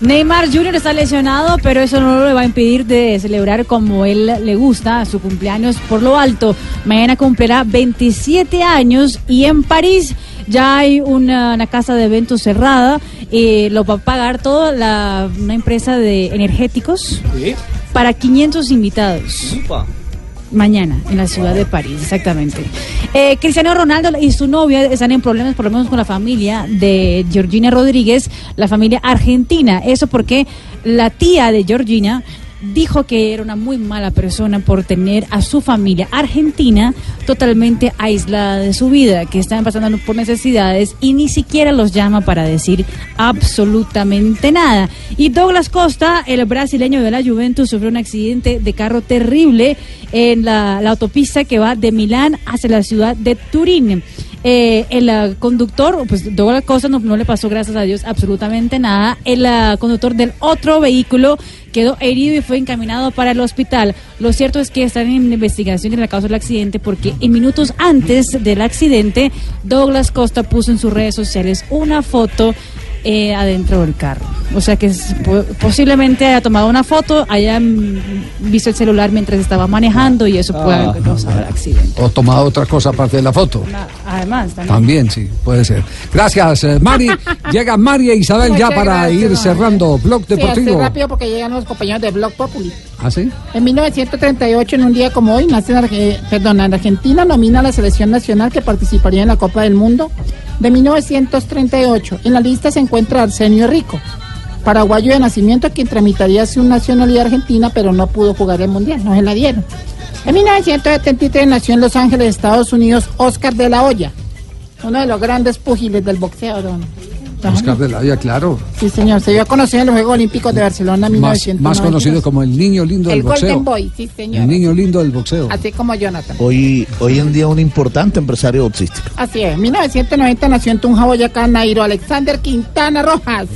Neymar Jr. está lesionado, pero eso no le va a impedir de celebrar como él le gusta su cumpleaños por lo alto. Mañana cumplirá 27 años y en París ya hay una, una casa de eventos cerrada. y lo va a pagar toda la, una empresa de energéticos para 500 invitados. Mañana, en la ciudad de París, exactamente. Eh, Cristiano Ronaldo y su novia están en problemas, por lo menos con la familia de Georgina Rodríguez, la familia argentina. Eso porque la tía de Georgina dijo que era una muy mala persona por tener a su familia argentina totalmente aislada de su vida, que están pasando por necesidades y ni siquiera los llama para decir absolutamente nada. Y Douglas Costa, el brasileño de la Juventus, sufrió un accidente de carro terrible en la, la autopista que va de Milán hacia la ciudad de Turín. Eh, el ah, conductor, pues Douglas Costa no, no le pasó, gracias a Dios, absolutamente nada. El ah, conductor del otro vehículo quedó herido y fue encaminado para el hospital. Lo cierto es que están en investigación en la causa del accidente porque en minutos antes del accidente, Douglas Costa puso en sus redes sociales una foto eh, adentro del carro. O sea que posiblemente haya tomado una foto, haya visto el celular mientras estaba manejando y eso puede Ah. haber causado el accidente. O tomado otra cosa aparte de la foto. Además, también. También, sí, puede ser. Gracias, eh, Mari. *laughs* Llega María Isabel ya para gracias, ir cerrando Blog Sí, Deportivo. hace rápido porque llegan los compañeros de Blog Populi. ¿Ah, sí? En 1938, en un día como hoy, nace en, Arge- perdón, en Argentina, nomina a la selección nacional que participaría en la Copa del Mundo de 1938. En la lista se encuentra Arsenio Rico, paraguayo de nacimiento, quien tramitaría su nacionalidad argentina, pero no pudo jugar el Mundial, no se la dieron. En 1973 nació en Los Ángeles, Estados Unidos, Oscar de la Hoya, uno de los grandes púgiles del boxeo, don. Oscar de la Hoya, claro. Sí, señor, se dio a conocer en los Juegos Olímpicos de Barcelona en Más, 1992. más conocido como el niño lindo del El boxeo. Golden Boy, sí, señor. El niño lindo del boxeo. Así como Jonathan. Hoy, hoy en día un importante empresario boxístico. Así es. En 1990 nació en Tunja, Boyacá, Nairo Alexander Quintana Rojas,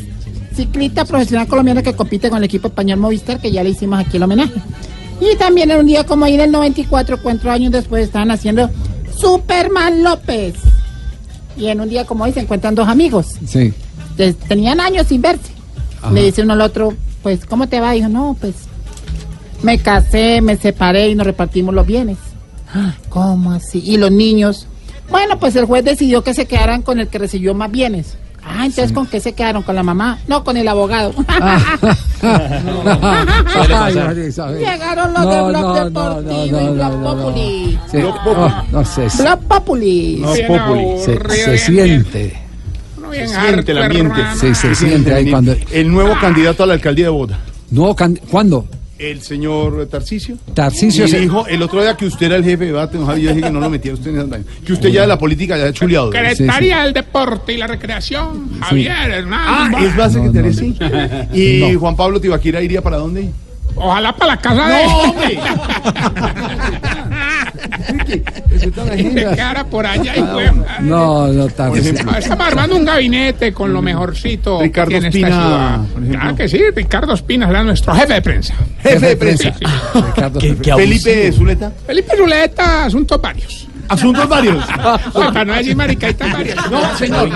ciclista profesional colombiano que compite con el equipo español Movistar, que ya le hicimos aquí el homenaje. Y también en un día como hoy, en el 94, cuatro años después, estaban haciendo Superman López. Y en un día como hoy se encuentran dos amigos. Sí. Tenían años sin verse. Ajá. Le dice uno al otro, pues, ¿cómo te va? Dijo, no, pues, me casé, me separé y nos repartimos los bienes. "Ah, ¿Cómo así? ¿Y los niños? Bueno, pues el juez decidió que se quedaran con el que recibió más bienes. Ah, entonces ¿con qué se quedaron? ¿Con la mamá? No, con el abogado. *laughs* Isabel. Llegaron los No, de Blog no, no, Deportivo no, y no, Blog no, no. Populi. Sí. No sé. se- Blog Populi. Populi. Se, se siente. Se siente el ambiente. Sí, se siente ahí cuando. El nuevo candidato a la alcaldía de Bogotá. ¿Nuevo ¿Cuándo? El señor Tarcisio. Tarcisio Y se- dijo el otro día que usted era el jefe de debate, don Javi, yo dije que no lo metía usted en esas vainas. Que usted ya de la política ya ha chuleado. Secretaria del Deporte y la Recreación, Javier Hernández. Ah, es la secretaria, sí. *laughs* ¿Y Juan Pablo Tibaquira iría para dónde? Ojalá para la casa de No, hombre. *laughs* Quedara por allá y fue. No, no. Ah, Estamos armando un gabinete con lo mejorcito que Ricardo tiene esta Espina, ciudad. Claro que sí, Ricardo Espina será nuestro jefe de prensa. Jefe de prensa. Sí, sí. *laughs* Felipe Zuleta. Felipe Ruleta, asuntos varios. Asuntos varios. *laughs* Para no decir maricaitas varias. No, señor.